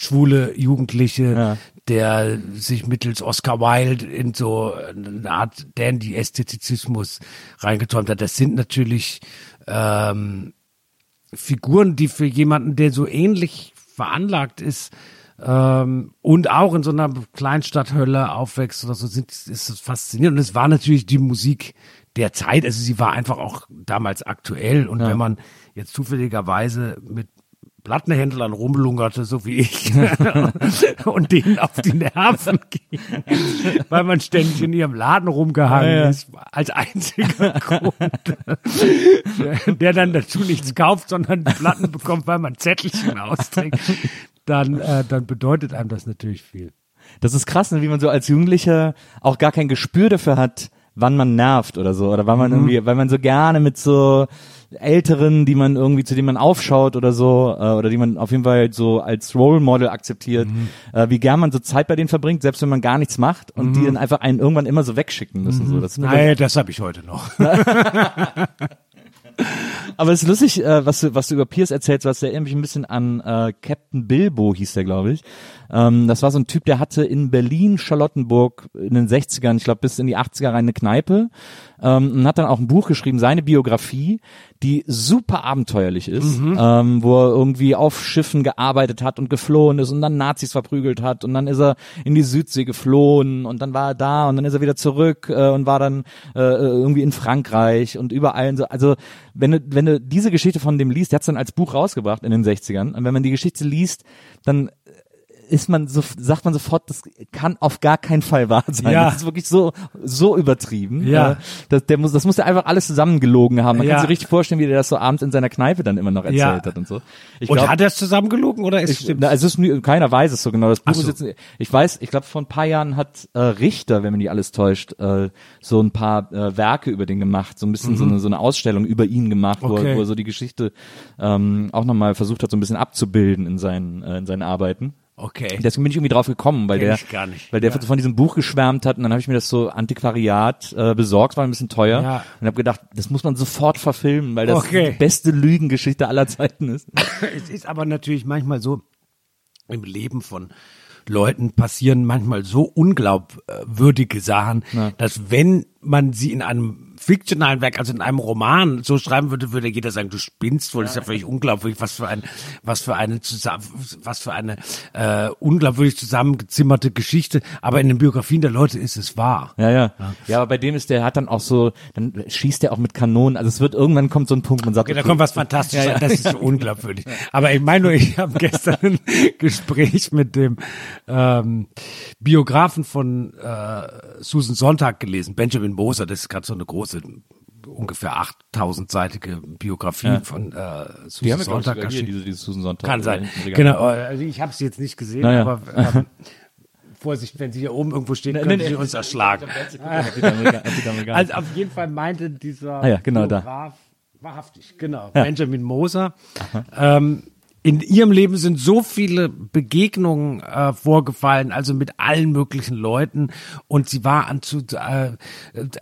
schwule Jugendliche, der sich mittels Oscar Wilde in so eine Art Dandy-Ästhetizismus reingeträumt hat. Das sind natürlich ähm, Figuren, die für jemanden, der so ähnlich veranlagt ist ähm, und auch in so einer Kleinstadthölle aufwächst oder so, sind, ist das faszinierend. Und es war natürlich die Musik der Zeit, also sie war einfach auch damals aktuell. Und wenn man jetzt zufälligerweise mit Plattenhändlern rumlungerte, so wie ich, [laughs] und denen auf die Nerven [laughs] ging, weil man ständig in ihrem Laden rumgehangen ist, als einziger [laughs] Grund, der dann dazu nichts kauft, sondern die Platten bekommt, weil man Zettelchen austrägt, dann, äh, dann bedeutet einem das natürlich viel. Das ist krass, ne, wie man so als Jugendlicher auch gar kein Gespür dafür hat, wann man nervt oder so. Oder wann man Mhm. irgendwie, weil man so gerne mit so Älteren, die man irgendwie, zu denen man aufschaut oder so, äh, oder die man auf jeden Fall so als Role Model akzeptiert, Mhm. äh, wie gern man so Zeit bei denen verbringt, selbst wenn man gar nichts macht und die dann einfach einen irgendwann immer so wegschicken müssen. So. Das Mhm. Nein, das habe ich heute noch. [laughs] Aber es ist lustig, äh, was du, was du über Pierce erzählst, was erinnert mich ein bisschen an äh, Captain Bilbo, hieß der, glaube ich. Ähm, das war so ein Typ, der hatte in Berlin, Charlottenburg in den 60ern, ich glaube bis in die 80er rein eine Kneipe ähm, und hat dann auch ein Buch geschrieben, seine Biografie, die super abenteuerlich ist, ähm, wo er irgendwie auf Schiffen gearbeitet hat und geflohen ist und dann Nazis verprügelt hat und dann ist er in die Südsee geflohen und dann war er da und dann ist er wieder zurück äh, und war dann äh, irgendwie in Frankreich und überall und so. Also wenn du, wenn du diese Geschichte von dem liest, der hat es dann als Buch rausgebracht in den 60ern und wenn man die Geschichte liest, dann ist man so, sagt man sofort, das kann auf gar keinen Fall wahr sein. Ja. Das ist wirklich so, so übertrieben. Ja. Äh, Das, der muss, das muss er einfach alles zusammengelogen haben. Man Ja. kann sich richtig vorstellen, wie der das so abends in seiner Kneipe dann immer noch erzählt Ja. hat und so. Ich Und glaub- hat er es zusammengelogen oder ist ich, stimmt? na, es ist keiner weiß es so genau. Das Buch so. ist jetzt, ich weiß, ich glaube vor ein paar Jahren hat äh, Richter, wenn man die alles täuscht, äh, so ein paar äh, Werke über den gemacht, so ein bisschen so, eine, so eine Ausstellung über ihn gemacht, wo, er, Mhm. Okay. wo er so die Geschichte ähm, auch nochmal versucht hat, so ein bisschen abzubilden in seinen äh, in seinen Arbeiten. Okay. Deswegen bin ich irgendwie drauf gekommen, weil Kenn der, weil der Ja. von diesem Buch geschwärmt hat und dann habe ich mir das so Antiquariat äh, besorgt, war ein bisschen teuer Ja. und habe gedacht, das muss man sofort verfilmen, weil das Okay. die beste Lügengeschichte aller Zeiten ist. [laughs] es ist aber natürlich manchmal so, im Leben von Leuten passieren manchmal so unglaubwürdige Sachen, dass wenn man sie in einem fiktionalen Werk, also in einem Roman so schreiben würde, würde jeder sagen, du spinnst wohl, das ist ja völlig unglaubwürdig, was für ein, was für eine zusammen, was für eine äh, unglaubwürdig zusammengezimmerte Geschichte. Aber in den Biografien der Leute ist es wahr. Ja, ja. Ja, aber bei dem ist der hat dann auch so, dann schießt er auch mit Kanonen. Also es wird irgendwann kommt so ein Punkt, man sagt, Okay, da okay, kommt was Fantastisches, das ist so unglaubwürdig. [laughs] Aber ich meine nur, ich habe gestern ein [laughs] Gespräch mit dem ähm, Biografen von äh, Susan Sonntag gelesen, Benjamin Moser, das ist gerade so eine große, ungefähr 8000-seitige Biografie Ja. von äh, die haben Susan glaub ich, Sonntag sogar hier, diese, diese Susan Sonntag. Kann sein. Regal. Genau, also ich habe sie jetzt nicht gesehen, Naja. aber [laughs] ähm, Vorsicht, wenn sie hier oben irgendwo steht, können nee, sie nee. uns erschlagen. Also auf jeden Fall meinte dieser Ah ja, genau da. Biograf, wahrhaftig, genau, Benjamin Moser. Ähm, in ihrem Leben sind so viele Begegnungen äh, vorgefallen, also mit allen möglichen Leuten. Und sie war an, zu, äh,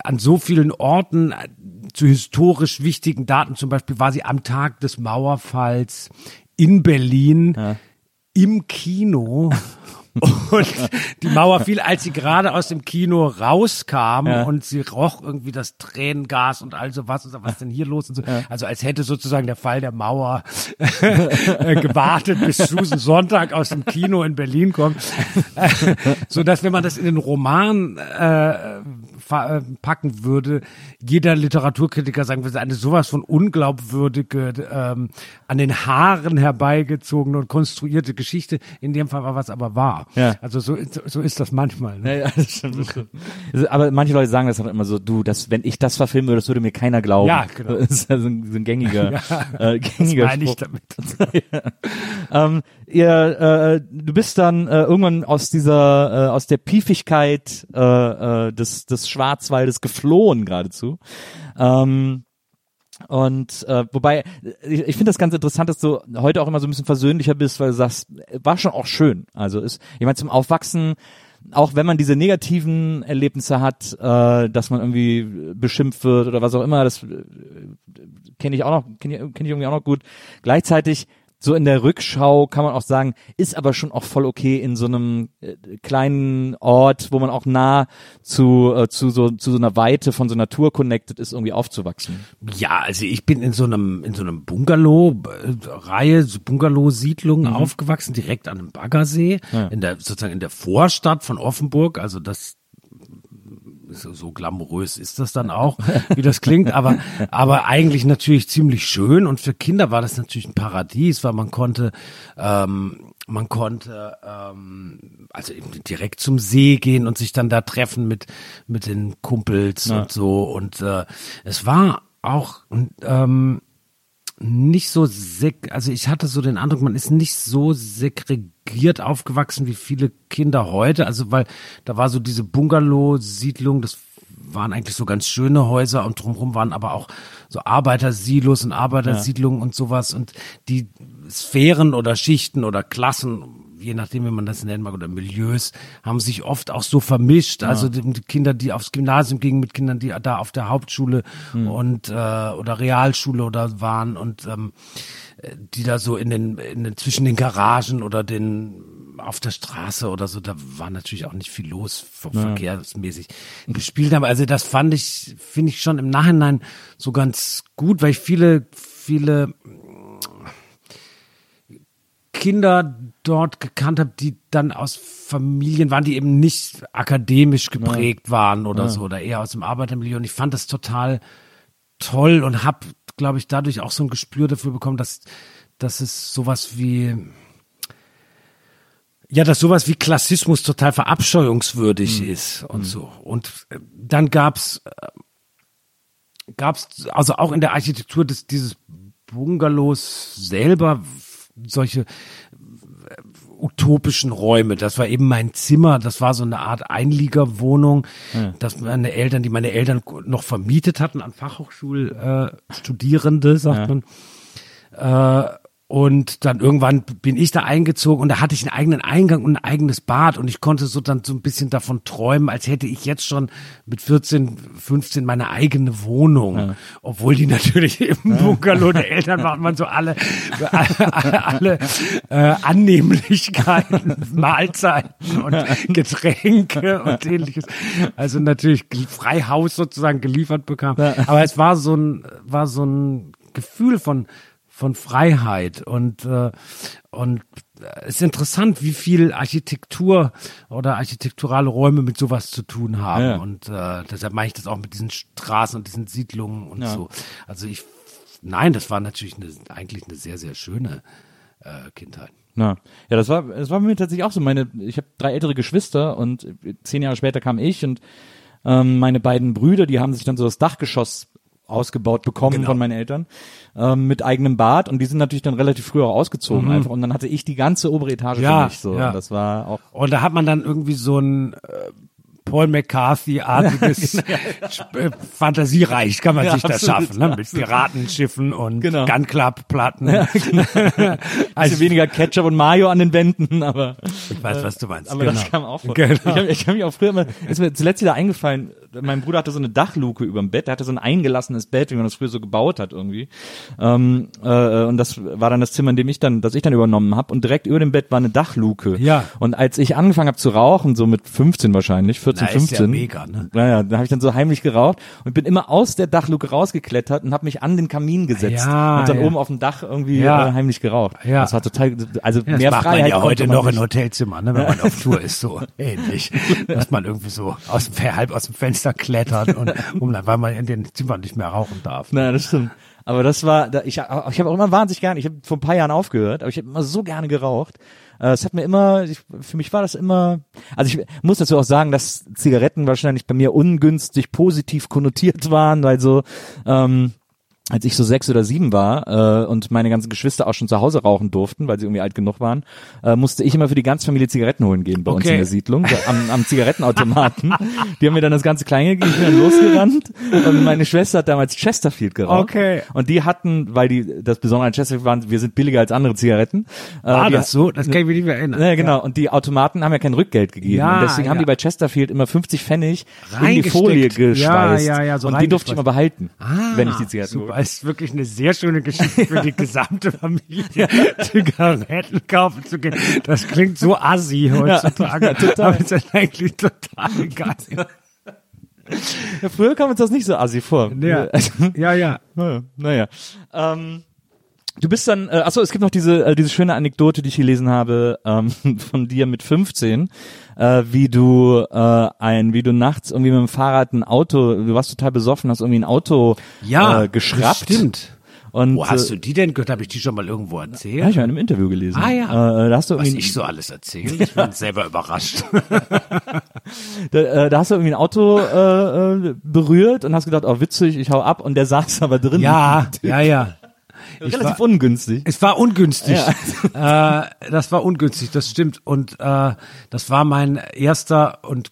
an so vielen Orten äh, zu historisch wichtigen Daten. Zum Beispiel war sie am Tag des Mauerfalls in Berlin im Kino. [laughs] Und die Mauer fiel, als sie gerade aus dem Kino rauskam Ja. und sie roch irgendwie das Tränengas und all so was und so, was ist denn hier los und so. Also als hätte sozusagen der Fall der Mauer äh, gewartet, bis Susan Sonntag aus dem Kino in Berlin kommt. so dass wenn man das in den Roman äh, äh, packen würde, jeder Literaturkritiker sagen würde, eine sowas von unglaubwürdige, ähm, an den Haaren herbeigezogene und konstruierte Geschichte. In dem Fall war was aber wahr. Ja. Also so, ist- so ist das manchmal. Ne? Ja, ja, das stimmt, das stimmt. Aber manche Leute sagen das auch immer so, du, das, wenn ich das verfilmen würde, das würde mir keiner glauben. Ja, genau. [laughs] Das ist ja so ein, so ein gängiger, äh, Das gängiger meine ich damit. [laughs] ähm, ihr, äh, du bist dann äh, irgendwann aus dieser, äh, aus der Piefigkeit äh, äh, des, des Schwarzwaldes geflohen geradezu. Ähm, und äh, wobei, ich, ich finde das ganz interessant, dass du heute auch immer so ein bisschen versöhnlicher bist, weil du sagst, war schon auch schön. Also ist, ich meine, zum Aufwachsen, auch wenn man diese negativen Erlebnisse hat, äh, dass man irgendwie beschimpft wird oder was auch immer, das äh, kenne ich auch noch, kenne kenn ich irgendwie auch noch gut. Gleichzeitig so in der Rückschau kann man auch sagen, ist aber schon auch voll okay in so einem äh, kleinen Ort, wo man auch nah zu äh, zu so zu so einer Weite von so Natur connected ist, irgendwie aufzuwachsen. Ja, also ich bin in so einem in so einem Bungalow äh, Reihe so Bungalow-Siedlung aufgewachsen, direkt an einem Baggersee, in der sozusagen in der Vorstadt von Offenburg. Also das so, so glamourös ist das dann auch, wie das klingt, aber aber eigentlich natürlich ziemlich schön und für Kinder war das natürlich ein Paradies, weil man konnte ähm, man konnte ähm, also eben direkt zum See gehen und sich dann da treffen mit mit den Kumpels und so und äh, es war auch ähm, nicht so sek also ich hatte so den Eindruck, man ist nicht so segregiert aufgewachsen wie viele Kinder heute. Also weil da war so diese Bungalow-Siedlung, das waren eigentlich so ganz schöne Häuser und drumherum waren aber auch so Arbeitersilos und Arbeitersiedlungen und sowas und die Sphären oder Schichten oder Klassen, je nachdem, wie man das nennen mag, oder Milieus, haben sich oft auch so vermischt. Also die, Kinder, die aufs Gymnasium gingen mit Kindern, die da auf der Hauptschule und äh, oder Realschule oder waren und ähm, die da so in den, in den zwischen den Garagen oder den auf der Straße oder so, da war natürlich auch nicht viel los, ver verkehrsmäßig gespielt haben. Also das fand ich, finde ich schon im Nachhinein so ganz gut, weil ich viele, viele Kinder dort gekannt habe, die dann aus Familien waren, die eben nicht akademisch geprägt waren oder so, oder eher aus dem Arbeitermilieu. Und ich fand das total toll und habe, glaube ich, dadurch auch so ein Gespür dafür bekommen, dass, dass es sowas wie ja, dass sowas wie Klassismus total verabscheuungswürdig ist und so. Und äh, dann gab's äh, gab's also auch in der Architektur des dieses Bungalows selber solche äh, utopischen Räume. Das war eben mein Zimmer. Das war so eine Art Einliegerwohnung, dass meine Eltern, die meine Eltern noch vermietet hatten an Fachhochschulstudierende, äh, sagt man. Äh, und dann irgendwann bin ich da eingezogen und da hatte ich einen eigenen Eingang und ein eigenes Bad und ich konnte so dann so ein bisschen davon träumen, als hätte ich jetzt schon mit 14, 15 meine eigene Wohnung. Obwohl die natürlich [laughs] im Bungalow der Eltern waren, man so alle, alle, [laughs] alle äh, Annehmlichkeiten, [laughs] Mahlzeiten und Getränke und ähnliches. Also natürlich Freihaus sozusagen geliefert bekam. Aber es war so ein, war so ein Gefühl von von Freiheit und äh, und es ist interessant, wie viel Architektur oder architekturale Räume mit sowas zu tun haben Ja. und äh, deshalb mache ich das auch mit diesen Straßen und diesen Siedlungen und Ja. so. Also ich nein, das war natürlich eine, eigentlich eine sehr sehr schöne äh, Kindheit. Na, ja, das war, das war mir tatsächlich auch so. Meine, ich habe drei ältere Geschwister und zehn Jahre später kam ich und ähm, meine beiden Brüder, die haben sich dann so das Dachgeschoss ausgebaut bekommen Genau. von meinen Eltern ähm, mit eigenem Bad und die sind natürlich dann relativ früh auch ausgezogen einfach und dann hatte ich die ganze obere Etage Mhm. Ja, für mich so ja. und das war auch Und da hat man dann irgendwie so ein äh, Paul McCarthy-artiges [laughs] äh, Fantasiereich kann man Ja, sich das absolut, schaffen, ne? mit Piratenschiffen und Genau. Gun Club Platten. [laughs] also weniger Ketchup und Mayo an den Wänden, [laughs] aber ich weiß, was du meinst. Aber genau. das kam auch vor. Genau. Ich habe hab mich auch früher immer, ist mir zuletzt wieder eingefallen, mein Bruder hatte so eine Dachluke über dem Bett, der hatte so ein eingelassenes Bett, wie man das früher so gebaut hat irgendwie. Ähm, äh, und das war dann das Zimmer, in dem ich dann, das ich dann übernommen habe. Und direkt über dem Bett war eine Dachluke. Ja. Und als ich angefangen habe zu rauchen, so mit 15 wahrscheinlich, 14, Na, ist ja 15. mega, ne? Naja, da habe ich dann so heimlich geraucht und bin immer aus der Dachluke rausgeklettert und habe mich an den Kamin gesetzt Ja, und dann ja. oben auf dem Dach irgendwie Ja. äh, heimlich geraucht. Ja. Das war total, also Ja, das mehr macht Freiheit man ja heute man noch nicht. in Hotelzimmern, ne, wenn man auf Tour ist, so ähnlich. [laughs] Dass man irgendwie so aus dem, halb aus dem Fenster klettert und um, weil man in den Zimmern nicht mehr rauchen darf. Na, das stimmt. Aber das war, ich, ich habe auch immer wahnsinnig gerne, ich habe vor ein paar Jahren aufgehört, aber ich habe immer so gerne geraucht. Äh, Es hat mir immer, ich, für mich war das immer, also ich muss dazu auch sagen, dass Zigaretten wahrscheinlich bei mir ungünstig positiv konnotiert waren, weil so, ähm, als ich so sechs oder sieben war äh, und meine ganzen Geschwister auch schon zu Hause rauchen durften, weil sie irgendwie alt genug waren, äh, musste ich immer für die ganze Familie Zigaretten holen gehen bei uns Okay. in der Siedlung, am, am Zigarettenautomaten. die haben mir dann das ganze Kleine gegeben, ich bin dann losgerannt und meine Schwester hat damals Chesterfield geraucht. Okay. Und die hatten, weil die das Besondere an Chesterfield waren, wir sind billiger als andere Zigaretten. Äh, War das so? Das kann ich mir nicht mehr erinnern. ja, genau. Und die Automaten haben ja kein Rückgeld gegeben. Ja, und deswegen haben ja. die bei Chesterfield immer 50 Pfennig in die. Folie Ja, geschweißt. ja, ja, so und die durfte ich immer behalten, Ah, wenn ich die Zigaretten super. Ist wirklich eine sehr schöne Geschichte für die gesamte Familie, Zigaretten kaufen zu gehen. Das klingt so assi heutzutage. Ja, total. Aber ist eigentlich total egal. Ja, früher kam uns das nicht so assi vor. Ja, [laughs] Also, ja, ja. naja. naja. Ähm, du bist dann, äh, achso, es gibt noch diese, äh, diese schöne Anekdote, die ich gelesen habe, ähm, [laughs] von dir mit 15, äh, wie du äh, ein, wie du nachts irgendwie mit dem Fahrrad ein Auto, du warst total besoffen, hast irgendwie ein Auto Ja, äh, geschrappt. Stimmt. Und, Wo hast äh, du die denn gehört? Habe ich die schon mal irgendwo erzählt? Ja, ich habe in einem Interview gelesen. Ah, ja. Äh, da hast du Was irgendwie, ich so alles erzähle. [laughs] Ich bin selber überrascht. [laughs] da, äh, da hast du irgendwie ein Auto äh, äh, berührt und hast gedacht, oh witzig, ich hau ab und der saß aber drin. Ja, [laughs] ja, ja. Ich Relativ war, ungünstig. Es war ungünstig. [laughs] äh, das war ungünstig, das stimmt. Und äh, das war mein erster und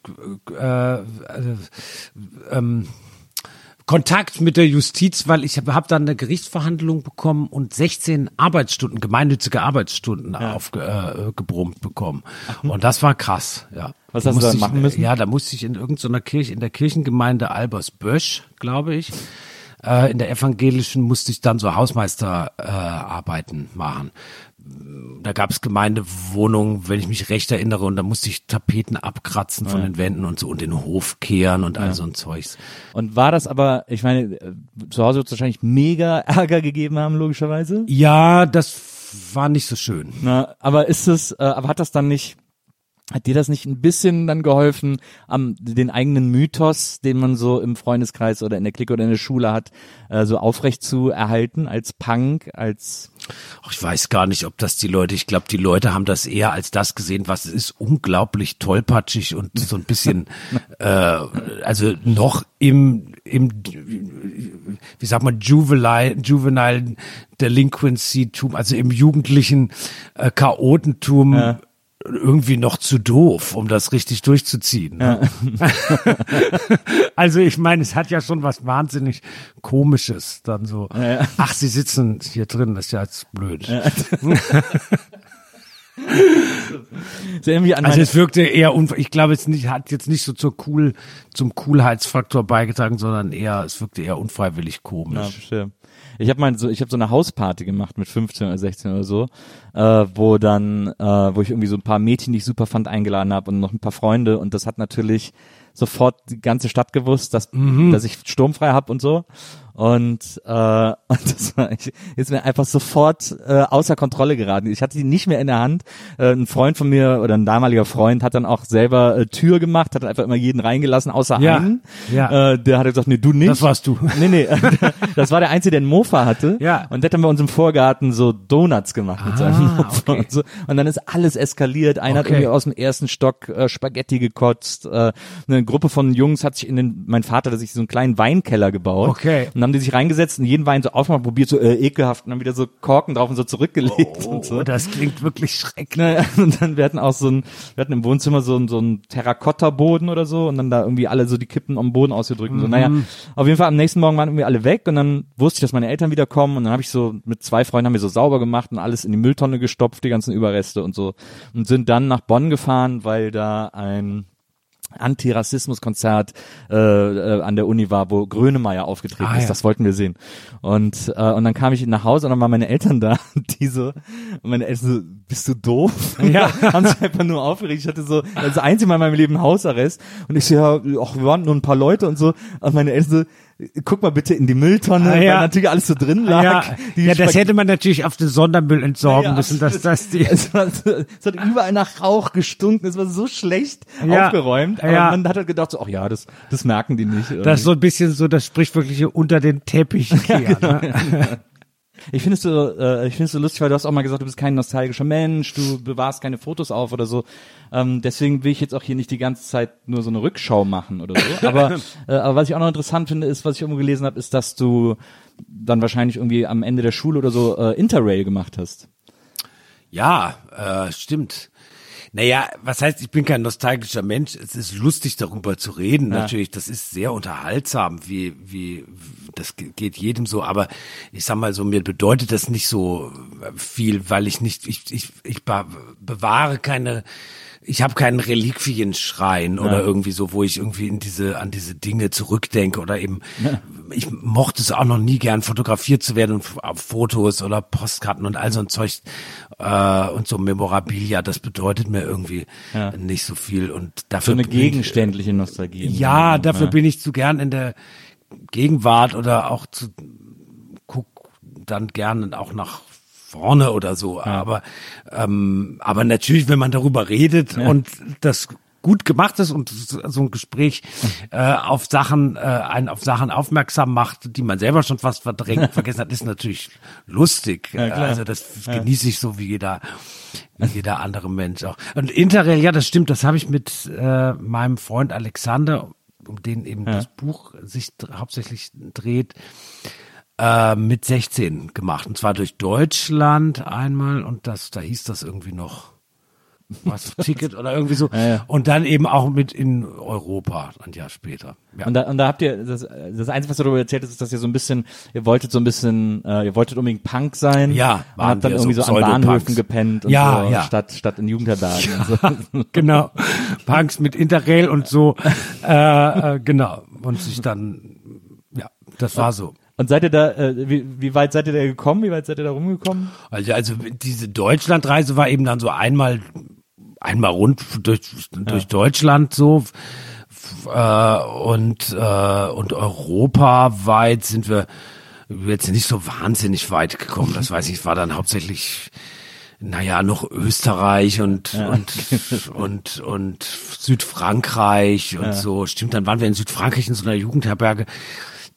äh, äh, ähm, Kontakt mit der Justiz, weil ich habe hab dann eine Gerichtsverhandlung bekommen und 16 Arbeitsstunden, gemeinnützige Arbeitsstunden aufgebrummt äh, gebrummt bekommen. Und das war krass, ja. Was Da hast du dann ich, machen müssen? Ja, da musste ich in irgendeiner Kirche, in der Kirchengemeinde Albersbösch, glaube ich, äh, in der evangelischen musste ich dann so Hausmeisterarbeiten äh, Arbeiten machen. Da gab es Gemeindewohnungen, wenn ich mich recht erinnere, und da musste ich Tapeten abkratzen von den Wänden und so und den Hof kehren und all so ein Zeugs. Und war das aber, ich meine, äh, zu Hause wird es wahrscheinlich mega [laughs] Ärger gegeben haben, logischerweise. Ja, das war nicht so schön. Na, aber ist es, äh, aber hat das dann nicht, hat dir das nicht ein bisschen dann geholfen, am den eigenen Mythos, den man so im Freundeskreis oder in der Clique oder in der Schule hat, äh, so aufrecht zu erhalten als Punk, als Ach, ich weiß gar nicht, ob das die Leute, ich glaube, die Leute haben das eher als das gesehen, was es ist, unglaublich tollpatschig und so ein bisschen, [laughs] äh, also noch im, im, wie sagt man, juvenile, juvenile Delinquency-Tum, also im jugendlichen äh, Chaotentum, irgendwie noch zu doof, um das richtig durchzuziehen. Ne? [laughs] also ich meine, es hat ja schon was wahnsinnig Komisches, dann so. Ach, sie sitzen hier drin, das ist ja jetzt blöd. [laughs] Also es wirkte eher un ich glaube es nicht hat jetzt nicht so zur cool zum Coolheitsfaktor beigetragen, sondern eher es wirkte eher unfreiwillig Ja, komisch. verstehe. Ich habe mal so, ich habe so eine Hausparty gemacht mit 15 oder 16 oder so, äh, wo dann, äh, wo ich irgendwie so ein paar Mädchen, die ich super fand, eingeladen habe und noch ein paar Freunde und das hat natürlich sofort die ganze Stadt gewusst, dass, dass ich sturmfrei hab und so. Und, äh, [laughs] und das war ich, ist mir einfach sofort äh, außer Kontrolle geraten. Ich hatte die nicht mehr in der Hand. Äh, ein Freund von mir oder ein damaliger Freund hat dann auch selber äh, Tür gemacht, hat einfach immer jeden reingelassen, außer Ja, einen. ja. Äh, der hat gesagt, nee, du nicht. Das warst du. [laughs] Nee, nee, [laughs] das war der Einzige, der einen Mofa hatte. Ja. Und der hat dann bei uns im Vorgarten so Donuts gemacht mit Ah, seinem Mofa okay. und so. Und dann ist alles eskaliert. Einer hat Okay. irgendwie aus dem ersten Stock äh, Spaghetti gekotzt. Äh, eine Gruppe von Jungs hat sich in den, mein Vater hat sich so einen kleinen Weinkeller gebaut. Okay. Und haben die sich reingesetzt und jeden Wein so aufmachen, probiert so äh, ekelhaft und dann wieder so Korken drauf und so zurückgelegt und so. Oh, das klingt wirklich schrecklich. Naja, [laughs] und dann wir hatten auch so ein, wir hatten im Wohnzimmer so ein, so ein Terrakotta-Boden oder so und dann da irgendwie alle so die Kippen am Boden ausgedrückt und so. Naja, auf jeden Fall am nächsten Morgen waren irgendwie alle weg und dann wusste ich, dass meine Eltern wieder kommen und dann habe ich so mit zwei Freunden haben wir so sauber gemacht und alles in die Mülltonne gestopft, die ganzen Überreste und so und sind dann nach Bonn gefahren, weil da ein Antirassismuskonzert äh, äh, an der Uni war, wo Grönemeyer aufgetreten Ah, ist. ja. Das wollten wir sehen. Und äh, und dann kam ich nach Hause und dann waren meine Eltern da, [laughs] die so, und meine Eltern so, bist du doof? Ja. [laughs] haben sich einfach nur aufgeregt. Ich hatte so das einzige Mal in meinem Leben Hausarrest und ich so, ja, ach, wir waren nur ein paar Leute und so. Und meine Eltern so, guck mal bitte in die Mülltonne, Ah, ja. weil natürlich alles so drin lag. Ja, ja, das hätte man natürlich auf den Sondermüll entsorgen ja, müssen, dass das die [laughs] es, war so, es hat überall nach Rauch gestunken, es war so schlecht aufgeräumt. Aber man hat halt gedacht, so, ach ja, das, das merken die nicht. das ist so ein bisschen so das sprichwörtliche unter den Teppich kehren. [laughs] ne? Ich finde es so, äh, ich finde es so lustig, weil du hast auch mal gesagt, du bist kein nostalgischer Mensch, du bewahrst keine Fotos auf oder so. Ähm, deswegen will ich jetzt auch hier nicht die ganze Zeit nur so eine Rückschau machen oder so. Aber, [laughs] äh, aber was ich auch noch interessant finde, ist, was ich irgendwo gelesen habe, ist, dass du dann wahrscheinlich irgendwie am Ende der Schule oder so äh, Interrail gemacht hast. Ja, äh, stimmt. Naja, was heißt, ich bin kein nostalgischer Mensch. Es ist lustig, darüber zu reden. Natürlich, das ist sehr unterhaltsam, wie, wie, das ge- geht jedem so. Aber ich sag mal so, mir bedeutet das nicht so viel, weil ich nicht, ich, ich, ich be- bewahre keine, ich habe keinen Reliquienschrein oder irgendwie so, wo ich irgendwie in diese, an diese Dinge zurückdenke oder eben, ich mochte es auch noch nie gern fotografiert zu werden und auf Fotos oder Postkarten und all so ein Zeug äh, und so Memorabilia, das bedeutet mir irgendwie nicht so viel und So dafür eine bin ich- gegenständliche Nostalgie. ja, dafür bin ich zu gern in der Gegenwart oder auch zu guck dann gerne auch nach vorne oder so. Aber ähm, aber natürlich, wenn man darüber redet und das gut gemacht ist und so ein Gespräch äh, auf Sachen äh, einen auf Sachen aufmerksam macht, die man selber schon fast verdrängt [laughs] vergessen hat, ist natürlich lustig. klar. also das genieße ich so wie jeder wie jeder andere Mensch auch. Und Interrail, ja, das stimmt, das habe ich mit äh, meinem Freund Alexander, um den eben das Buch sich hauptsächlich dreht, äh, mit 16 gemacht. Und zwar durch Deutschland einmal und das, da hieß das irgendwie noch was [laughs] Ticket oder irgendwie so. Ja, ja. Und dann eben auch mit in Europa ein Jahr später. Ja. Und da, und da habt ihr, das, das Einzige, was du darüber erzählt hast, ist, dass ihr so ein bisschen, ihr wolltet so ein bisschen, äh, ihr wolltet unbedingt Punk sein. Ja, und waren habt dann irgendwie so so, an. Bahnhöfen gepennt und Ja, so, ja. statt, statt in Jugendherbergen. und so. [laughs] genau. Punks mit Interrail und so. Äh, äh, genau. Und sich dann, ja, das war so. Und seid ihr da, äh, wie, wie weit seid ihr da gekommen? Wie weit seid ihr da rumgekommen? Also, also diese Deutschlandreise war eben dann so einmal, einmal rund durch, durch Deutschland so. Äh, und, äh, und europaweit sind wir jetzt nicht so wahnsinnig weit gekommen. Das weiß ich, es war dann hauptsächlich, naja, noch Österreich und, und, und, und Südfrankreich und so. Stimmt, dann waren wir in Südfrankreich in so einer Jugendherberge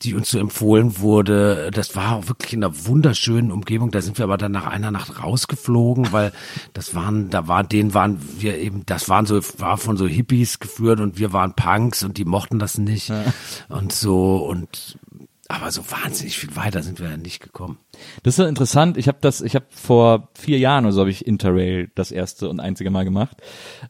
die uns so empfohlen wurde. Das war wirklich in einer wunderschönen Umgebung. Da sind wir aber dann nach einer Nacht rausgeflogen, weil das waren, da war, denen waren wir eben, das waren so, war von so Hippies geführt und wir waren Punks und die mochten das nicht und so und aber so wahnsinnig viel weiter sind wir ja nicht gekommen. Das ist so interessant. Ich habe das, ich habe vor vier Jahren oder so habe ich Interrail das erste und einzige Mal gemacht.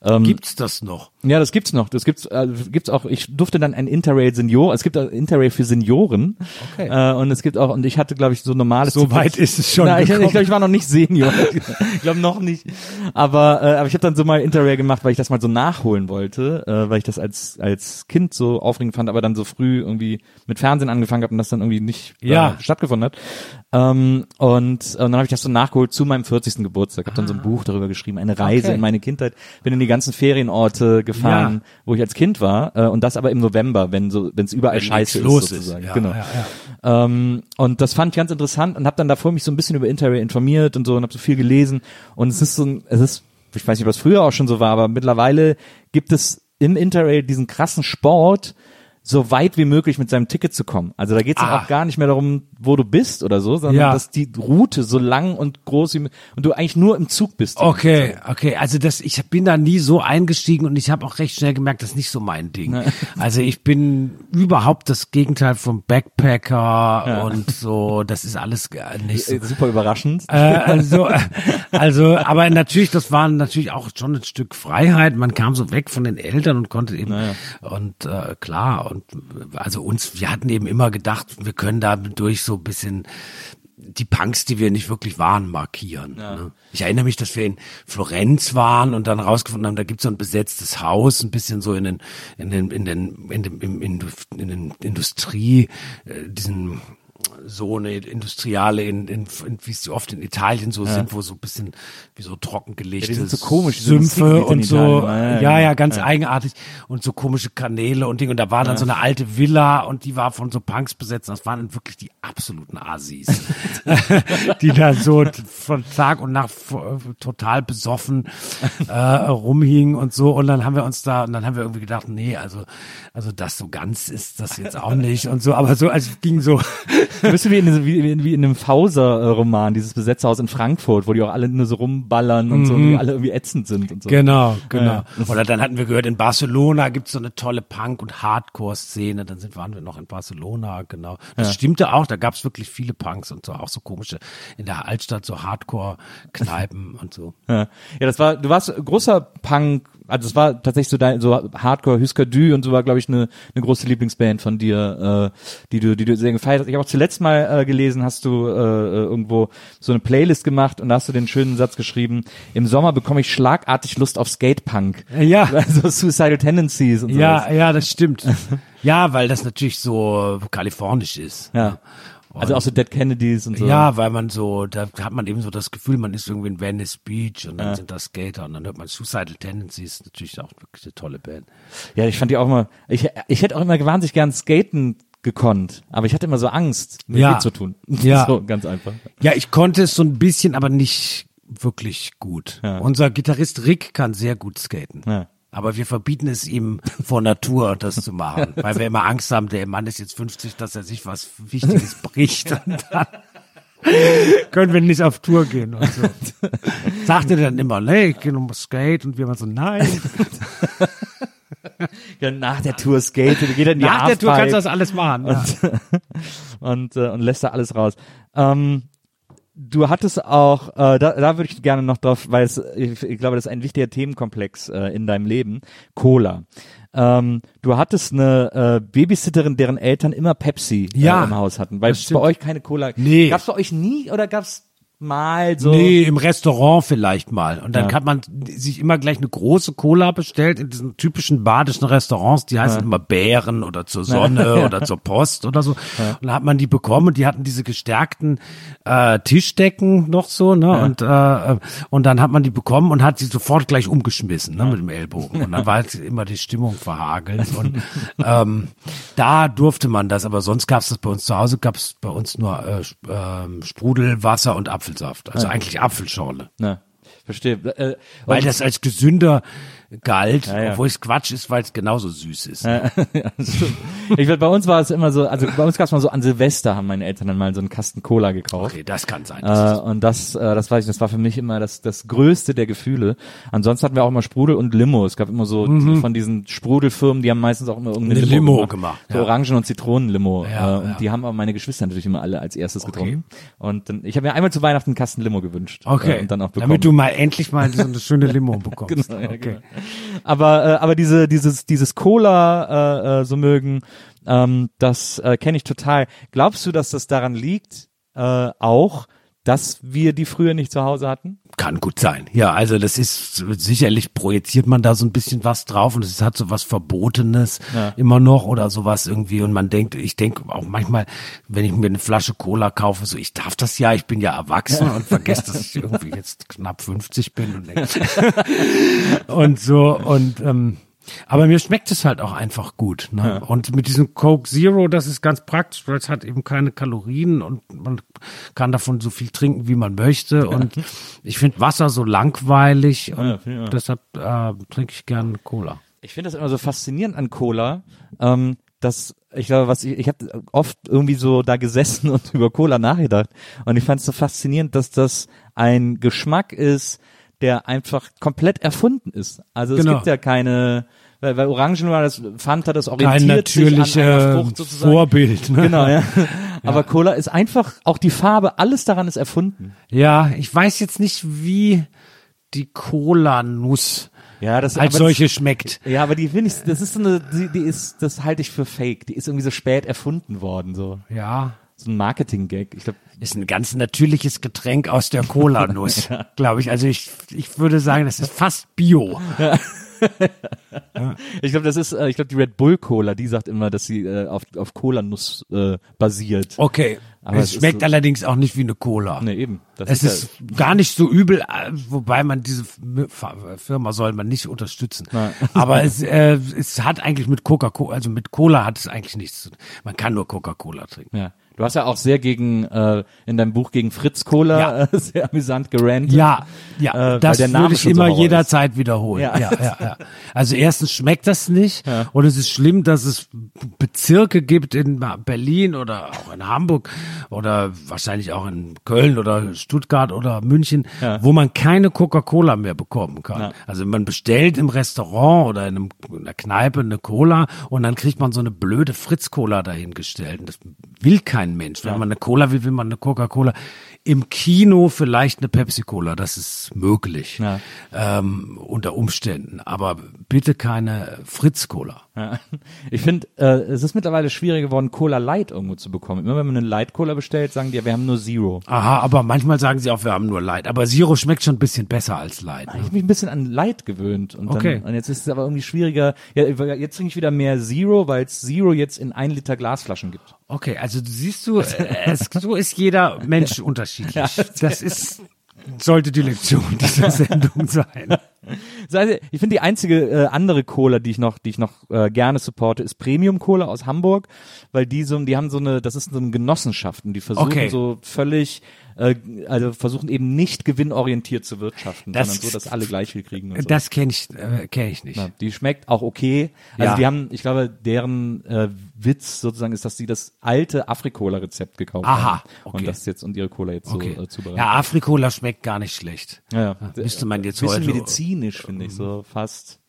Ähm, Gibt's das noch? Ja, das gibt's noch. Das gibt's, äh, gibt's auch. Ich durfte dann ein Interrail Senior. Es gibt auch Interrail für Senioren. Okay. Äh, und es gibt auch. Und ich hatte, glaube ich, so normales. So weit ist es schon Na, ich, ich glaube, ich war noch nicht Senior. [laughs] ich glaube noch nicht. Aber äh, aber ich habe dann so mal Interrail gemacht, weil ich das mal so nachholen wollte, äh, weil ich das als als Kind so aufregend fand, aber dann so früh irgendwie mit Fernsehen angefangen habe und das dann irgendwie nicht äh, Ja. stattgefunden hat. Ähm, und, und dann habe ich das so nachgeholt zu meinem 40. Geburtstag. Habe dann so ein Buch darüber geschrieben, eine Reise Ah. Okay. in meine Kindheit. Bin in die ganzen Ferienorte gefahren, Ja. wo ich als Kind war. Äh, und das aber im November, wenn so wenn es überall Wenn scheiße ist los ist. sozusagen. Ja, genau. ja, ja. Ähm, und das fand ich ganz interessant und habe dann davor mich so ein bisschen über Interrail informiert und so und habe so viel gelesen. Und es ist so, ein, es ist, ich weiß nicht, ob das früher auch schon so war, aber mittlerweile gibt es im Interrail diesen krassen Sport, so weit wie möglich mit seinem Ticket zu kommen. Also da geht es Ah. auch gar nicht mehr darum, wo du bist oder so, sondern Ja. dass die Route so lang und groß wie und du eigentlich nur im Zug bist. Okay, okay. Also das, ich bin da nie so eingestiegen und ich habe auch recht schnell gemerkt, das ist nicht so mein Ding. [laughs] Also ich bin überhaupt das Gegenteil vom Backpacker und so. Das ist alles gar nicht so. Äh, Super überraschend. Äh, also, äh, also, aber natürlich, das war natürlich auch schon ein Stück Freiheit. Man kam so weg von den Eltern und konnte eben und äh, klar und äh, also uns, wir hatten eben immer gedacht, wir können da durch so ein bisschen die Punks, die wir nicht wirklich waren, markieren. Ne? Ich erinnere mich, dass wir in Florenz waren und dann rausgefunden haben, da gibt's so ein besetztes Haus, ein bisschen so in den, in den, in den, in im, in, in den Industrie, äh, diesen so eine Industriale in, in, in wie es oft in Italien so sind, wo so ein bisschen wie so trockengelegte Ja, so komisch, Sümpfe und so. Ja, ja, ja, ja, ganz eigenartig. Und so komische Kanäle und Ding und da war dann so eine alte Villa und die war von so Punks besetzt. Das waren dann wirklich die absoluten Asis, [laughs] [laughs] die da so von Tag und Nacht total besoffen äh, rumhingen und so. Und dann haben wir uns da und dann haben wir irgendwie gedacht, nee, also also das so ganz ist das jetzt auch nicht und so, aber so es ging so [laughs] Du bist wie in, wie, wie wie in einem Fauser-Roman, dieses Besetzerhaus in Frankfurt, wo die auch alle nur so rumballern und so, und die alle irgendwie ätzend sind und so. Genau, genau. Ja. Oder dann hatten wir gehört, in Barcelona gibt's so eine tolle Punk- und Hardcore-Szene. Dann sind, waren wir noch in Barcelona, genau. Das stimmte auch, da gab's wirklich viele Punks und so, auch so komische, in der Altstadt so Hardcore-Kneipen und so. Ja. ja, das war, du warst großer Punk, also es war tatsächlich so dein, so Hardcore, Husker Du und so war, glaube ich, eine, eine große Lieblingsband von dir, äh, die du, die du sehr gefeiert hast. Ich habe auch zuletzt mal äh, gelesen, hast du äh, äh, irgendwo so eine Playlist gemacht und da hast du den schönen Satz geschrieben, im Sommer bekomme ich schlagartig Lust auf Skatepunk. Ja. [laughs] Also Suicidal Tendencies und so. Ja, ja, das stimmt. [laughs] ja, weil das natürlich so kalifornisch ist. Ja. Also auch so Dead Kennedys und so. Ja, weil man so, da hat man eben so das Gefühl, man ist irgendwie in Venice Beach und dann sind da Skater und dann hört man Suicidal Tendencies, natürlich auch wirklich eine tolle Band. Ja, ich fand die auch immer, ich, ich hätte auch immer wahnsinnig gern skaten gekonnt, aber ich hatte immer so Angst, mir Ja. zu tun. [laughs] Ja. So, ganz einfach. Ja, ich konnte es so ein bisschen, aber nicht wirklich gut. Ja. Unser Gitarrist Rick kann sehr gut skaten. Ja. Aber wir verbieten es ihm vor Natur, das zu machen, [laughs] weil wir immer Angst haben, der Mann ist jetzt 50, dass er sich was Wichtiges bricht [laughs] und dann können wir nicht auf Tour gehen und so. [laughs] Sagt er dann immer, nee, ich gehe nochmal Skate und wir immer so, nein. Ja, nach der Tour skate, geht er in die Nach der Tour kannst du das alles machen. Ja. und, äh, und lässt da alles raus. Ähm, du hattest auch, äh, da, da würde ich gerne noch drauf, weil es, ich, ich glaube, das ist ein wichtiger Themenkomplex äh, in deinem Leben, Cola. Ähm, du hattest eine äh, Babysitterin, deren Eltern immer Pepsi Ja, äh, im Haus hatten, weil es bei euch keine Cola. Nee. Gab's bei euch nie oder gab's mal so? Nee, im Restaurant vielleicht mal. Und dann Ja. hat man sich immer gleich eine große Cola bestellt in diesen typischen badischen Restaurants, die heißen immer Bären oder zur Sonne [laughs] oder zur Post oder so. Und dann hat man die bekommen und die hatten diese gestärkten äh, Tischdecken noch so, ne? Und äh, und dann hat man die bekommen und hat sie sofort gleich umgeschmissen, ne, mit dem Ellbogen. Und dann [laughs] war halt immer die Stimmung verhagelt. Und ähm, da durfte man das, aber sonst gab es das bei uns zu Hause, gab es bei uns nur äh, ähm, Sprudel, Wasser und Apfelsaft. Also eigentlich Apfelschorle. Ne, verstehe. Äh, Weil das als gesünder galt, ja. obwohl es Quatsch ist, weil es genauso süß ist. Ja, [laughs] das stimmt. ich weiß, bei uns war es immer so, also bei uns gab es mal so an Silvester haben meine Eltern dann mal so einen Kasten Cola gekauft. Okay, das kann sein. Äh, und das, äh, das weiß ich, das war für mich immer das, das größte der Gefühle. Ansonsten hatten wir auch immer Sprudel und Limo. Es gab immer so von diesen Sprudelfirmen, die haben meistens auch immer irgendeine Eine Limo, Limo gemacht. So ja. Orangen- und Zitronenlimo. Ja, äh, und ja. die haben aber meine Geschwister natürlich immer alle als erstes getrunken. Und dann, ich habe mir einmal zu Weihnachten einen Kasten Limo gewünscht. okay, Äh, und dann auch bekommen. damit du mal endlich mal so eine schöne Limo [laughs] bekommst. Genau, ja, okay. genau. Aber äh, aber diese dieses dieses Cola äh, äh, so mögen, ähm, das äh, kenne ich total. Glaubst du, dass das daran liegt, äh, auch, dass wir die früher nicht zu Hause hatten? Kann gut sein. Ja, also das ist sicherlich projiziert man da so ein bisschen was drauf und es hat so was Verbotenes Ja. immer noch oder sowas irgendwie und man denkt, ich denke auch manchmal, wenn ich mir eine Flasche Cola kaufe, so ich darf das ja, ich bin ja erwachsen [laughs] und vergesse, dass ich irgendwie jetzt knapp 50 bin und, [laughs] und so und ähm, aber mir schmeckt es halt auch einfach gut. Ne? Und mit diesem Coke Zero, das ist ganz praktisch, weil es hat eben keine Kalorien und man kann davon so viel trinken, wie man möchte. Und ich finde Wasser so langweilig und Ja, ja. deshalb äh, trinke ich gerne Cola. Ich finde das immer so faszinierend an Cola, ähm, dass ich glaube, was ich, ich habe oft irgendwie so da gesessen und [laughs] über Cola nachgedacht und ich fand es so faszinierend, dass das ein Geschmack ist, der einfach komplett erfunden ist. Also es Genau. gibt ja keine, weil, weil Orangen war das Fanta, das orientiert Frucht sozusagen. Vorbild. Ne? Genau, ja. [laughs] [laughs] Aber Cola ist einfach, auch die Farbe, alles daran ist erfunden. Ja, ich weiß jetzt nicht, wie die Cola-Nuss Ja, das als solche schmeckt. Das, ja, aber die finde ich, das ist so eine, die, die ist, das halte ich für fake. Die ist irgendwie so spät erfunden worden, so. Ja, So ein Marketing-Gag. Ich glaube, ist ein ganz natürliches Getränk aus der Cola-Nuss, [laughs] glaube ich. Also ich, ich würde sagen, das ist fast Bio. [laughs] ich glaube, das ist, äh, ich glaube, die Red Bull Cola, die sagt immer, dass sie äh, auf, auf Cola-Nuss äh, basiert. Okay, Aber es es schmeckt so- allerdings auch nicht wie eine Cola. Nee, eben. Das Es ja- ist gar nicht so übel, äh, wobei man diese Firma soll man nicht unterstützen. Nein. [laughs] Aber es, äh, es hat eigentlich mit Coca-Cola, also mit Cola hat es eigentlich nichts zu tun. Man kann nur Coca-Cola trinken. Ja. Du hast ja auch sehr gegen, äh, in deinem Buch gegen Fritz Cola Ja. äh, [laughs] sehr amüsant gerantet. Ja, ja, Äh, das würde ich so immer Horror jederzeit wiederholen. Ja. Ja. Ja, ja, Also erstens schmeckt das nicht und es ist schlimm, dass es Bezirke gibt in Berlin oder auch in Hamburg oder wahrscheinlich auch in Köln oder Stuttgart oder München, Ja. wo man keine Coca-Cola mehr bekommen kann. Ja. Also man bestellt im Restaurant oder in, einem, in einer Kneipe eine Cola und dann kriegt man so eine blöde Fritz-Cola dahingestellt. Und das will kein Mensch. Wenn man eine Cola will, will man eine Coca-Cola. Im Kino vielleicht eine Pepsi-Cola, das ist möglich. Ja. Ähm, unter Umständen. Aber bitte keine Fritz-Cola. Ja. [laughs] Ich finde, äh, es ist mittlerweile schwieriger geworden, Cola Light irgendwo zu bekommen. Immer wenn man eine Light Cola bestellt, sagen die, ja, wir haben nur Zero. Aha, aber manchmal sagen sie auch, wir haben nur Light. Aber Zero schmeckt schon ein bisschen besser als Light. Ich Ne? habe mich ein bisschen an Light gewöhnt und, dann, Okay. und jetzt ist es aber irgendwie schwieriger. Ja, jetzt trinke ich wieder mehr Zero, weil es Zero jetzt in ein Liter Glasflaschen gibt. Okay, also siehst du, äh, es, so ist jeder Mensch [laughs] unterschiedlich. Das ist, sollte die Lektion [laughs] dieser Sendung sein. Ich finde die einzige äh, andere Cola, die ich noch, die ich noch äh, gerne supporte, ist Premium Cola aus Hamburg, weil die so, die haben so eine, das ist so eine Genossenschaft und die versuchen Okay. so völlig, äh, also versuchen eben nicht gewinnorientiert zu wirtschaften, Das- sondern so, dass alle gleich viel kriegen. So. Das kenne ich, äh, kenn ich nicht. Ja, die schmeckt auch okay. Also Ja. die haben, ich glaube, deren äh, Witz sozusagen ist, dass sie das alte Afrikola-Rezept gekauft Aha, haben okay. und das jetzt und ihre Cola jetzt Okay. so äh, zubereiten. Ja, Afrikola schmeckt gar nicht schlecht. Ja, ja. Müsste man jetzt Bisschen heute- medizinisch, finde ich, so fast.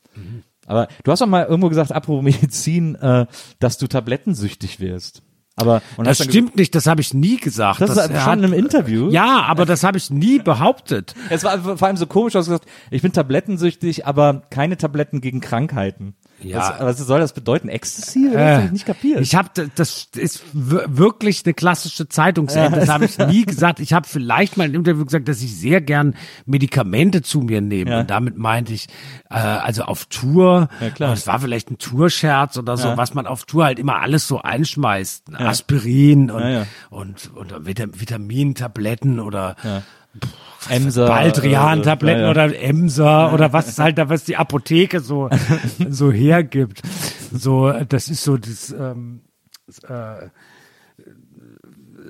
Aber du hast doch mal irgendwo gesagt, apropos [laughs] Medizin, äh, dass du tablettensüchtig wirst. Aber und Das stimmt nicht, das habe ich nie gesagt. Das ist er schon in einem Interview? Ja, aber das habe ich nie behauptet. Es war vor allem so komisch, du hast gesagt, ich bin tablettensüchtig, aber keine Tabletten gegen Krankheiten. Ja. Was, was soll das bedeuten? Ecstasy? Das hab ich nicht kapiert. Ich habe das ist wirklich eine klassische Zeitungsende. Das habe ich nie gesagt. Ich habe vielleicht mal im Interview gesagt, dass ich sehr gern Medikamente zu mir nehme. Ja. Und damit meinte ich äh, also auf Tour. Ja, klar. Das war vielleicht ein Tourscherz oder so, Ja. was man auf Tour halt immer alles so einschmeißt. Aspirin und Ja, ja. und und Vitam Vitamintabletten oder Emser, Baldrian-Tabletten äh, oder Emser oder was halt da, was die Apotheke so, [laughs] so hergibt. So, das ist so das, ähm, äh,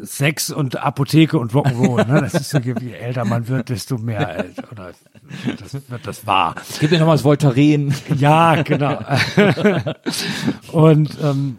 Sex und Apotheke und Rock'n'Roll, ne? Das ist so, je älter man wird, desto mehr, oder das wird das wahr. Gib mir nochmal das Voltaren. Ja, genau. und ähm,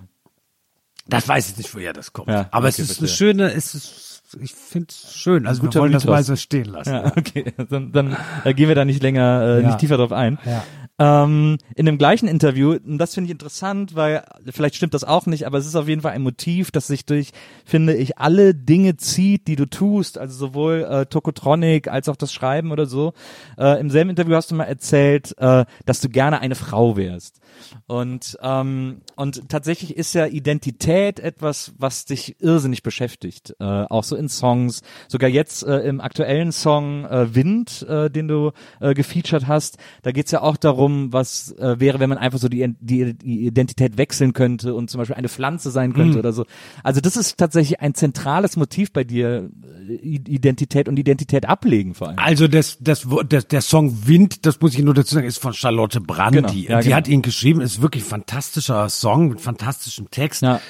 das weiß ich nicht, woher das kommt. Ja, Aber es okay, ist eine verstehe. schöne, es ist, ich finde es schön. Also wir Guter wollen das Mythos. mal so stehen lassen. Ja, okay. [laughs] Dann, dann äh, gehen wir da nicht länger, äh, Ja. nicht tiefer drauf ein. Ja. Ähm, in dem gleichen Interview, und das finde ich interessant, weil vielleicht stimmt das auch nicht, aber es ist auf jeden Fall ein Motiv, das sich durch, finde ich, alle Dinge zieht, die du tust, also sowohl äh, Tokotronic als auch das Schreiben oder so. Äh, Im selben Interview hast du mal erzählt, äh, dass du gerne eine Frau wärst. Und, ähm, und tatsächlich ist ja Identität etwas, was dich irrsinnig beschäftigt. Äh, auch so in Songs. Sogar jetzt äh, im aktuellen Song äh, Wind, äh, den du äh, gefeatured hast, da geht's ja auch darum, was äh, wäre, wenn man einfach so die, die, die Identität wechseln könnte und zum Beispiel eine Pflanze sein könnte oder so. Also das ist tatsächlich ein zentrales Motiv bei dir, äh, Identität und Identität ablegen vor allem. Also das, das, das, der Song Wind, das muss ich nur dazu sagen, ist von Charlotte Brandy. Genau, ja, die genau. hat ihn geschrieben, ist wirklich ein fantastischer Song mit fantastischem Text. Ja.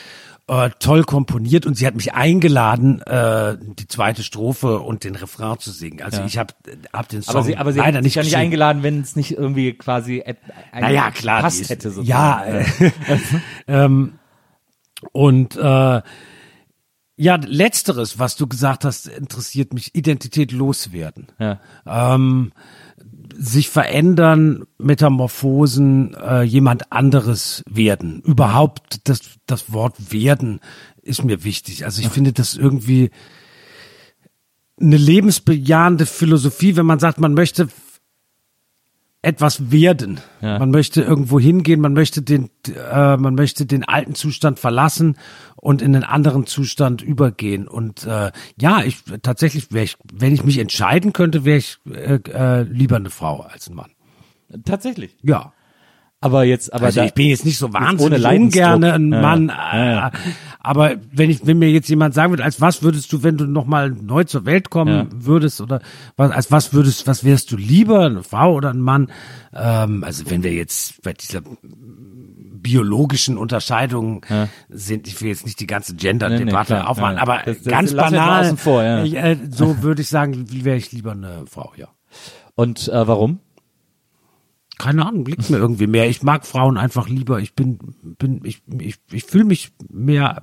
Äh, toll komponiert und sie hat mich eingeladen, äh, die zweite Strophe und den Refrain zu singen. Also Ja. ich habe hab den Song Aber sie, aber sie leider hat nicht ja nicht geschrieben. eingeladen, wenn es nicht irgendwie quasi äh, ein Naja, klar. passt ist- hätte. sozusagen. Ja, äh, [laughs] ähm, und äh, ja, letzteres, was du gesagt hast, interessiert mich, Identität loswerden. Ja. Ähm, sich verändern, Metamorphosen, äh, jemand anderes werden. Überhaupt das, das Wort werden ist mir wichtig. Also ich finde das irgendwie eine lebensbejahende Philosophie, wenn man sagt, man möchte etwas werden. Ja. Man möchte irgendwo hingehen, man möchte den, äh, man möchte den alten Zustand verlassen und in einen anderen Zustand übergehen. Und äh, ja, ich tatsächlich wäre ich, wenn ich mich entscheiden könnte, wäre ich äh, äh, lieber eine Frau als ein Mann. Tatsächlich. Ja. Aber jetzt, aber Also da, ich bin jetzt nicht so wahnsinnig ungerne ein Ja, Mann, ja, ja. Aber wenn ich, wenn mir jetzt jemand sagen würde, als was würdest du, wenn du nochmal neu zur Welt kommen Ja. würdest oder was, als was würdest, was wärst du lieber, eine Frau oder ein Mann? Ähm, also wenn wir jetzt bei dieser biologischen Unterscheidung sind, ich will jetzt nicht die ganze Gender-Debatte Nee, nee, aufmachen, Ja, aber das- das ganz banal, vor, ja. ich, äh, so [laughs] würde ich sagen, wäre ich lieber eine Frau, ja. und äh, warum? Keine Ahnung, liegt mir irgendwie mehr. Ich mag Frauen einfach lieber. Ich bin, bin, ich, ich, ich fühle mich mehr,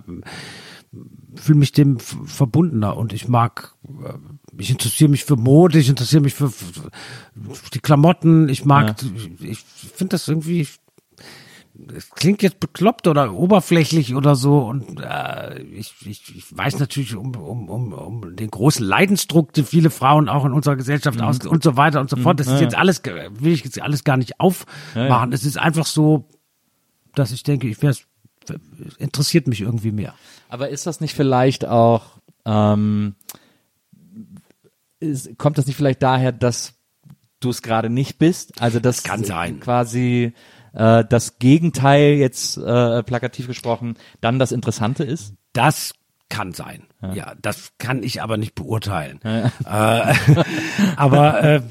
fühle mich dem verbundener und ich mag, äh, ich interessiere mich für Mode, ich interessiere mich für, für die Klamotten. Ich mag, ich, ich finde das irgendwie, es klingt jetzt bekloppt oder oberflächlich oder so und äh, ich, ich, ich weiß natürlich um, um, um, um den großen Leidensdruck, den viele Frauen auch in unserer Gesellschaft aus und so weiter und so fort. Das ist jetzt alles, will ich jetzt alles gar nicht aufmachen. Es ist einfach so, dass ich denke, ich wäre interessiert mich irgendwie mehr. Aber ist das nicht vielleicht auch, ähm, ist, kommt das nicht vielleicht daher, dass du es gerade nicht bist? Also das kann sein. quasi äh, das Gegenteil jetzt äh, plakativ gesprochen dann das Interessante ist? Das kann sein. Ja, das kann ich aber nicht beurteilen. Äh, [laughs] aber äh,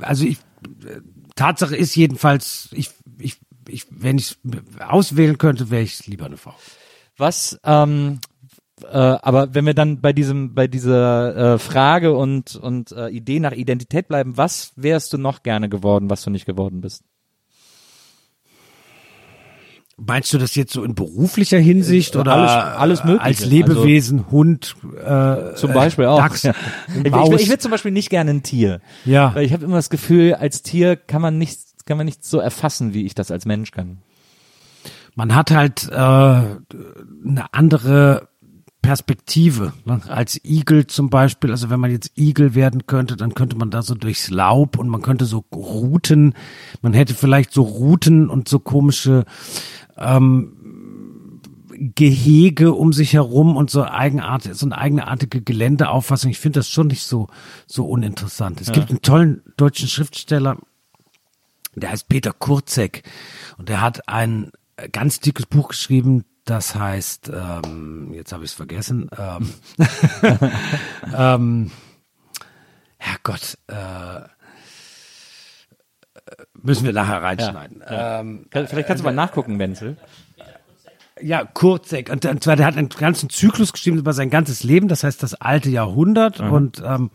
also ich äh, Tatsache ist jedenfalls, ich, ich, ich, wenn ich auswählen könnte, wäre ich lieber eine Frau. Was, ähm, äh, aber wenn wir dann bei diesem, bei dieser äh, Frage und und äh, Idee nach Identität bleiben, was wärst du noch gerne geworden, was du nicht geworden bist? Meinst du das jetzt so in beruflicher Hinsicht oder alles- alles Mögliche. als Lebewesen, Hund, äh, Zum Beispiel auch. Dachs, Ja. Ich, Maus? ich will zum Beispiel nicht gerne ein Tier. Ja. Weil ich habe immer das Gefühl, als Tier kann man nicht kann man nicht so erfassen, wie ich das als Mensch kann. Man hat halt äh, eine andere Perspektive. Ne? Als Igel zum Beispiel, also wenn man jetzt Igel werden könnte, dann könnte man da so durchs Laub und man könnte so Routen, man hätte vielleicht so Routen und so komische ähm, Gehege um sich herum und so eigenartige, so eine eigenartige Geländeauffassung. Ich finde das schon nicht so, so uninteressant. Es ja. gibt einen tollen deutschen Schriftsteller, der heißt Peter Kurzek und der hat ein ganz dickes Buch geschrieben, das heißt, ähm, jetzt habe ich es vergessen, ähm, [laughs] ähm, Herrgott, äh, müssen wir nachher reinschneiden. Ja. Ähm, Vielleicht kannst du mal nachgucken, Wenzel. Ja, Kurzek. Und, und zwar, der hat einen ganzen Zyklus geschrieben über sein ganzes Leben, das heißt das alte Jahrhundert. Mhm. Und ähm,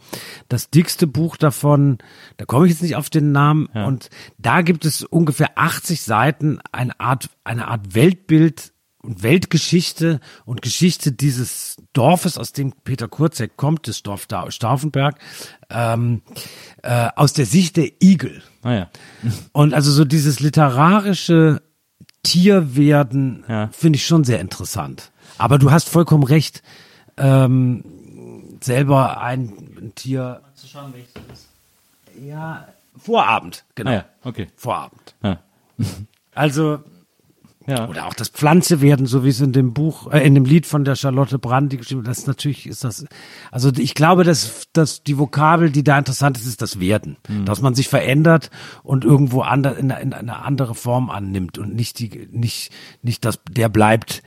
das dickste Buch davon, da komme ich jetzt nicht auf den Namen. Ja. Und da gibt es ungefähr 80 Seiten, eine Art, eine Art Weltbild und Weltgeschichte und Geschichte dieses Dorfes, aus dem Peter Kurzek kommt, das Dorf da Stauffenberg, ähm, äh, aus der Sicht der Igel. Ah ja. und also so dieses literarische Tierwerden ja. finde ich schon sehr interessant. Aber du hast vollkommen recht. Ähm, selber ein, ein Tier. Zu schauen, welches das ist. Ja, Vorabend, genau. Ah ja, okay. Vorabend. Ja. Also ja. Oder auch das Pflanze werden, so wie es in dem Buch, äh, in dem Lied von der Charlotte Brandy geschrieben das ist natürlich ist das, also ich glaube, dass, dass die Vokabel, die da interessant ist, ist das Werden. Mhm. Dass man sich verändert und irgendwo ander, in, in eine andere Form annimmt und nicht die, nicht, nicht das, der bleibt,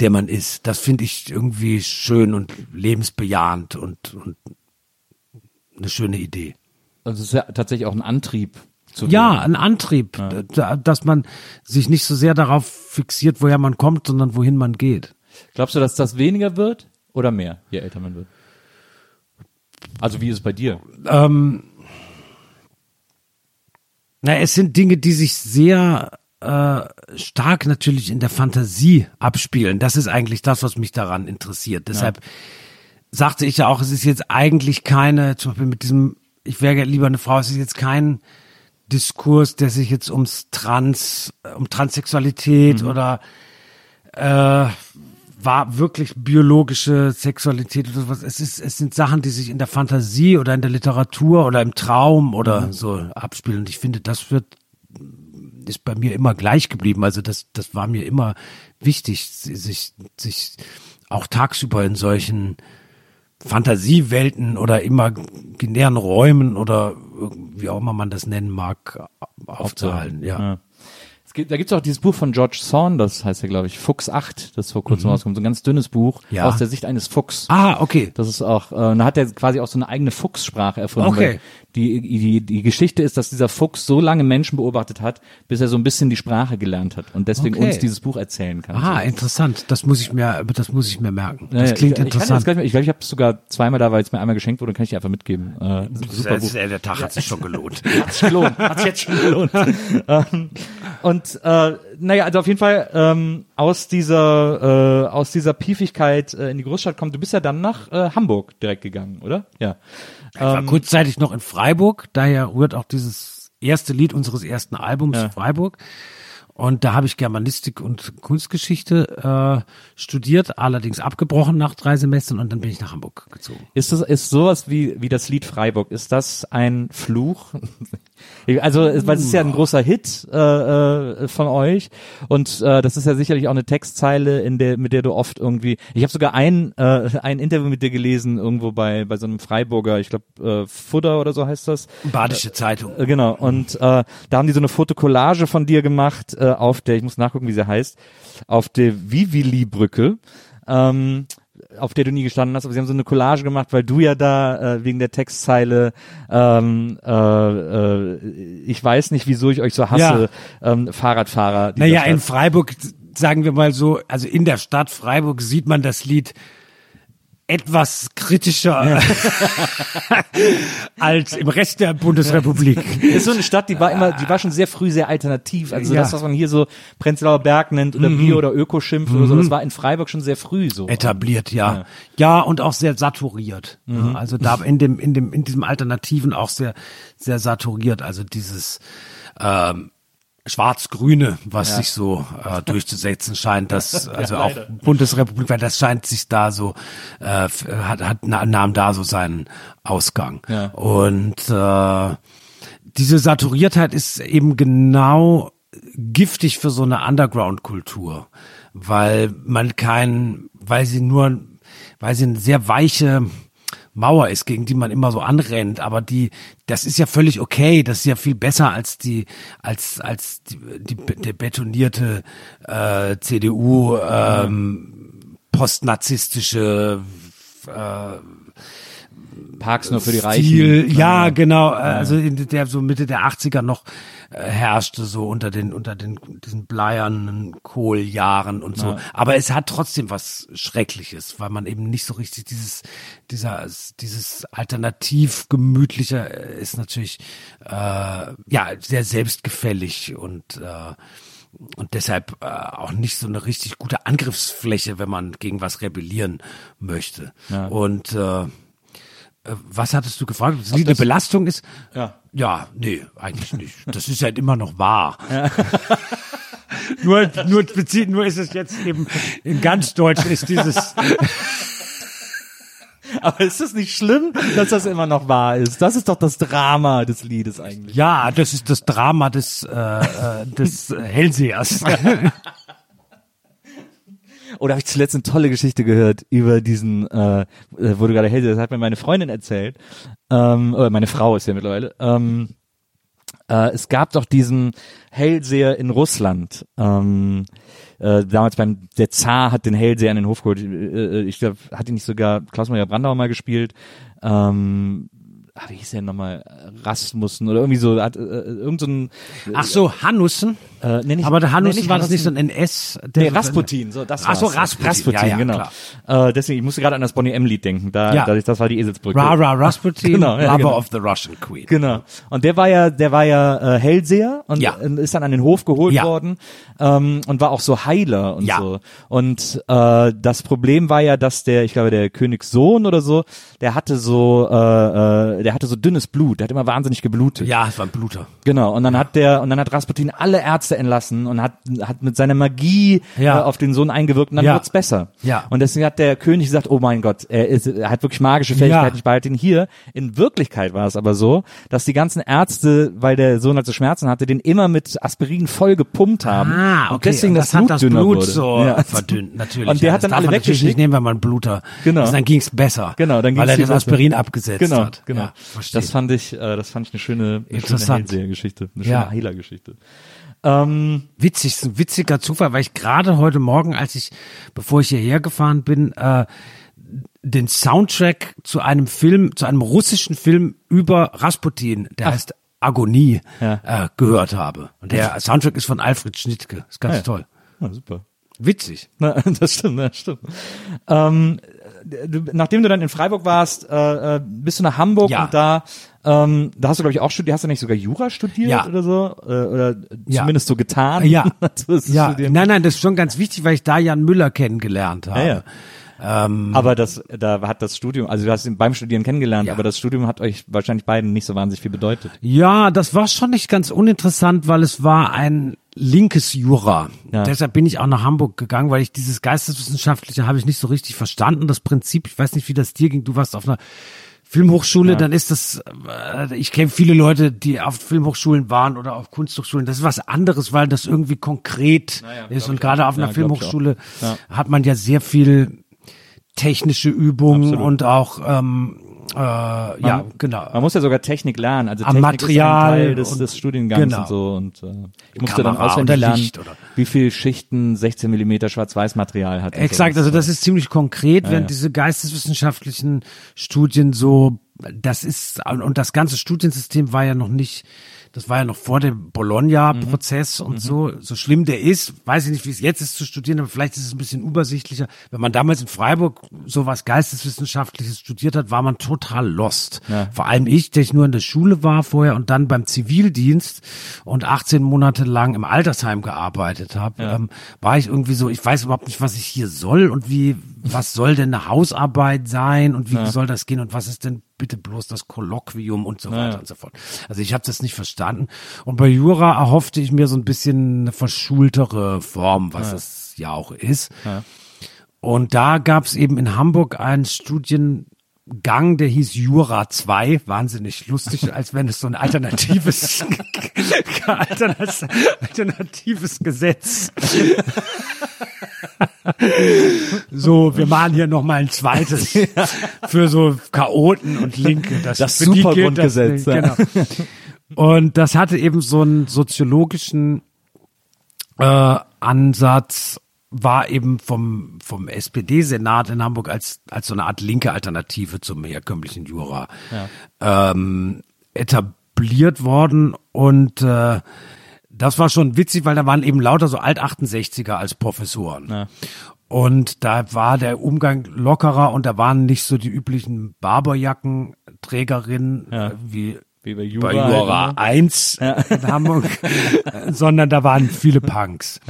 der man ist. Das finde ich irgendwie schön und lebensbejahend und, und eine schöne Idee. Also es ist ja tatsächlich auch ein Antrieb, ja, ein Antrieb, ja. dass man sich nicht so sehr darauf fixiert, woher man kommt, sondern wohin man geht. Glaubst du, dass das weniger wird oder mehr, je älter man wird? Also wie ist es bei dir? Ähm, na, es sind Dinge, die sich sehr äh, stark natürlich in der Fantasie abspielen. Das ist eigentlich das, was mich daran interessiert. Deshalb ja. sagte ich ja auch, es ist jetzt eigentlich keine, zum Beispiel mit diesem, ich wäre lieber eine Frau, es ist jetzt kein Diskurs, der sich jetzt ums Trans, um Transsexualität mhm. oder äh, war wirklich biologische Sexualität oder sowas. Es ist, es sind Sachen, die sich in der Fantasie oder in der Literatur oder im Traum oder mhm. so abspielen. Und ich finde, das wird ist bei mir immer gleich geblieben. Also das, das war mir immer wichtig, sich, sich auch tagsüber in solchen Fantasiewelten oder imaginären Räumen oder wie auch immer man das nennen mag, aufzuhalten. Ja. ja. Es gibt, da gibt's auch dieses Buch von George Saunders, heißt er, glaube ich, Fuchs 8, das vor kurzem mhm. rauskommt, so ein ganz dünnes Buch ja. aus der Sicht eines Fuchs. Ah, okay. Das ist auch, äh, da hat er quasi auch so eine eigene Fuchssprache erfunden. Okay. Die, die, die Geschichte ist, dass dieser Fuchs so lange Menschen beobachtet hat, bis er so ein bisschen die Sprache gelernt hat und deswegen okay. uns dieses Buch erzählen kann. Ah, so. interessant. Das muss ich mir, das muss ich mir merken. Das klingt ich, interessant. Ich, ich glaube, ich habe es sogar zweimal da, weil es mir einmal geschenkt wurde, kann ich dir einfach mitgeben. Äh, super das, Buch. Der Tag hat sich schon gelohnt. [laughs] hat sich gelohnt. Hat sich jetzt schon gelohnt. [laughs] Ähm, und äh, naja, also auf jeden Fall ähm, aus dieser äh, aus dieser Piefigkeit äh, in die Großstadt kommt. Du bist ja dann nach äh, Hamburg direkt gegangen, oder? Ja. Ich war ähm, kurzzeitig noch in Freiburg, daher rührt auch dieses erste Lied unseres ersten Albums ja. Freiburg. Und da habe ich Germanistik und Kunstgeschichte äh, studiert, allerdings abgebrochen nach drei Semestern und dann bin ich nach Hamburg gezogen. Ist das ist sowas wie wie das Lied Freiburg? Ist das ein Fluch? Also, weil es ist ja ein großer Hit äh, äh, von euch und äh, das ist ja sicherlich auch eine Textzeile, in der mit der du oft irgendwie. Ich habe sogar ein äh, ein Interview mit dir gelesen irgendwo bei bei so einem Freiburger, ich glaube äh, Futter oder so heißt das. Badische Zeitung. Äh, genau. Und äh, da haben die so eine Fotokollage von dir gemacht äh, auf der, ich muss nachgucken, wie sie heißt, auf der Vivili-Brücke. Ähm, auf der du nie gestanden hast, aber sie haben so eine Collage gemacht, weil du ja da äh, wegen der Textzeile ähm, äh, äh, ich weiß nicht, wieso ich euch so hasse, ja. ähm, Fahrradfahrer. Naja, in Freiburg, sagen wir mal so, also in der Stadt Freiburg sieht man das Lied etwas kritischer [laughs] als im Rest der Bundesrepublik. ist so eine Stadt, die war immer, die war schon sehr früh sehr alternativ. Also Ja. das, was man hier so Prenzlauer Berg nennt oder Bio oder Öko schimpft oder so, das war in Freiburg schon sehr früh so. etabliert, ja. ja. und auch sehr saturiert. Ja, Also da in dem, in dem, in diesem Alternativen auch sehr, sehr saturiert. Also dieses ähm, Schwarz-Grüne, was sich so äh, durchzusetzen scheint, das [laughs] also auch Bundesrepublik, weil das scheint sich da so äh, hat, hat na- nahm da so seinen Ausgang. Ja. Und äh, diese Saturiertheit ist eben genau giftig für so eine Underground-Kultur, weil man kein, weil sie nur, weil sie eine sehr weiche Mauer ist, gegen die man immer so anrennt, aber die, das ist ja völlig okay, das ist ja viel besser als die, als als die, die, der betonierte äh, CDU ähm, postnarzistische Parks nur für die Reichen. Stil, ja, genau, äh, also in der so Mitte der 80er noch äh, herrschte so unter den unter den diesen bleiernen Kohljahren und so, aber es hat trotzdem was schreckliches, weil man eben nicht so richtig dieses dieser dieses alternativ gemütliche äh, ist natürlich äh, ja sehr selbstgefällig und äh, und deshalb äh, auch nicht so eine richtig gute Angriffsfläche, wenn man gegen was rebellieren möchte. Und äh, äh, was hattest du gefragt? Ob das Lied eine Belastung ist? Ja. Ja, nee, eigentlich nicht. Das ist halt immer noch wahr. [laughs] nur, nur bezieht, nur ist es jetzt eben in ganz Deutsch ist dieses, [laughs] Aber ist das nicht schlimm, dass das immer noch wahr ist? Das ist doch das Drama des Liedes eigentlich. ja, das ist das Drama des, äh, äh, des [laughs] Hellsehers. Oder habe ich zuletzt eine tolle Geschichte gehört über diesen, äh, wo du gerade hältst, das hat mir meine Freundin erzählt, ähm, oder meine Frau ist ja mittlerweile, ähm, äh, es gab doch diesen Hellseher in Russland, ähm, äh, damals beim, der Zar hat den Hellseher an den Hof geholt, äh, ich glaube, hat ihn nicht sogar Klaus-Maria Brandauer mal gespielt, ähm, ah, wie hieß der nochmal, Rasmussen oder irgendwie so, hat äh, irgend so ein, Ach so, Hanussen? Äh, nicht, Aber der nicht war das nicht so ein NS? Der Nee, Rasputin, so, das Ach so. Rasputin. Rasputin, Ja, ja, genau. klar. Äh, deswegen, ich musste gerade an das Bonnie M-Lied denken, da, Ja. da, das war die Eselsbrücke. Rara Rasputin, [laughs] Genau, ja, Lover genau. of the Russian Queen. Genau. Und der war ja, der war ja äh, Hellseher und Ja. ist dann an den Hof geholt Ja. worden ähm, und war auch so Heiler und Ja. so. Und äh, das Problem war ja, dass der, ich glaube, der Königssohn oder so, der hatte so, äh, äh, der hatte so dünnes Blut, der hat immer wahnsinnig geblutet. Ja, es war ein Bluter. Genau, und dann hat der, und dann hat Rasputin alle Ärzte entlassen und hat, hat mit seiner Magie Ja. äh, auf den Sohn eingewirkt und dann Ja. wird's besser. Ja. Und deswegen hat der König gesagt, oh mein Gott, er, ist, er hat wirklich magische Fähigkeiten, Ja. ich behalte ihn hier. In Wirklichkeit war es aber so, dass die ganzen Ärzte, weil der Sohn halt so Schmerzen hatte, den immer mit Aspirin voll gepumpt haben. Ah, okay. Und deswegen Und das, hat Blut das dünner Blut wurde. so Ja. verdünnt, natürlich. Und der hat das dann alle natürlich nicht weggeschickt. nehmen, wenn man einen Bluter. Genau. Also dann ging's besser. Genau, dann Weil er ging's das viel besser. Aspirin abgesetzt Genau, hat. genau. Verstehe. das fand ich, äh, das fand ich eine schöne, eine schöne Interessant. Hellseher-Geschichte, eine Ja. schöne Heiler-Geschichte. Ähm, witzig, ist ein witziger Zufall, weil ich gerade heute Morgen, als ich, bevor ich hierher gefahren bin, äh, den Soundtrack zu einem Film, zu einem russischen Film über Rasputin, der heißt Agonie, Ja. äh, gehört habe. Und der Soundtrack ist von Alfred Schnittke. Ist ganz Ah ja. toll. na, super. Witzig. Na, [laughs] das stimmt, das stimmt. Ähm, du, nachdem du dann in Freiburg warst, äh, äh, bist du nach Hamburg Ja. und da, ähm, da hast du glaube ich auch studiert, hast du nicht sogar Jura studiert Ja. oder so? Äh, oder Ja. zumindest so getan? Ja. [laughs] Ja, nein, nein, das ist schon ganz wichtig, weil ich da Jan Müller kennengelernt habe. Ja, ja. Aber das, da hat das Studium, also du hast ihn beim Studieren kennengelernt, Ja. aber das Studium hat euch wahrscheinlich beiden nicht so wahnsinnig viel bedeutet. Ja, das war schon nicht ganz uninteressant, weil es war ein linkes Jura. Ja. Deshalb bin ich auch nach Hamburg gegangen, weil ich dieses Geisteswissenschaftliche habe ich nicht so richtig verstanden. Das Prinzip, ich weiß nicht, wie das dir ging. Du warst auf einer Filmhochschule, dann ist das, äh, ich kenne viele Leute, die auf Filmhochschulen waren oder auf Kunsthochschulen. Das ist was anderes, weil das irgendwie konkret ist. Und gerade auf einer Ja. Filmhochschule Ja. hat man ja sehr viel technische Übungen Absolut. und auch, ähm, äh, ja, genau. Man muss ja sogar Technik lernen, also Am Technik Material ist ein Teil des, des Studiengangs genau. und so und äh, ich musste dann Kamera auswendig oder lernen, oder- wie viel Schichten 16 Millimeter Schwarz-Weiß-Material hat. Exakt, sowas. also das ist ziemlich konkret, Ja, während ja. diese geisteswissenschaftlichen Studien so, das ist, und das ganze Studiensystem war ja noch nicht das war ja noch vor dem Bologna-Prozess und so, so schlimm der ist, weiß ich nicht, wie es jetzt ist zu studieren, aber vielleicht ist es ein bisschen übersichtlicher. Wenn man damals in Freiburg sowas Geisteswissenschaftliches studiert hat, war man total lost. Ja. Vor allem ich, der ich nur in der Schule war vorher und dann beim Zivildienst und 18 Monate lang im Altersheim gearbeitet habe, ähm, war ich irgendwie so, ich weiß überhaupt nicht, was ich hier soll und wie, was soll denn eine Hausarbeit sein und wie soll das gehen und was ist denn bitte bloß das Kolloquium und so weiter und so fort. Also ich habe das nicht verstanden. Und bei Jura erhoffte ich mir so ein bisschen eine verschultere Form, was es ja auch ist. Und da gab es eben in Hamburg einen Studiengang, der hieß Jura 2, wahnsinnig lustig, [laughs] als wenn es so ein alternatives, [laughs] [laughs] alternatives, alternatives Gesetz. [laughs] So, wir machen hier noch mal ein zweites [laughs] für so Chaoten und Linke. Das, Das Supergrundgesetz, genau. Und das hatte eben so einen soziologischen äh, Ansatz, war eben vom, vom SPD-Senat in Hamburg als, als so eine Art linke Alternative zum herkömmlichen Jura ähm, etabliert worden. Und äh, das war schon witzig, weil da waren eben lauter so Alt-68er als Professoren. Und da war der Umgang lockerer und da waren nicht so die üblichen Barberjackenträgerinnen äh, wie Wie bei bei Jura. Jura halt, ne? 1 in Hamburg, [laughs] sondern da waren viele Punks.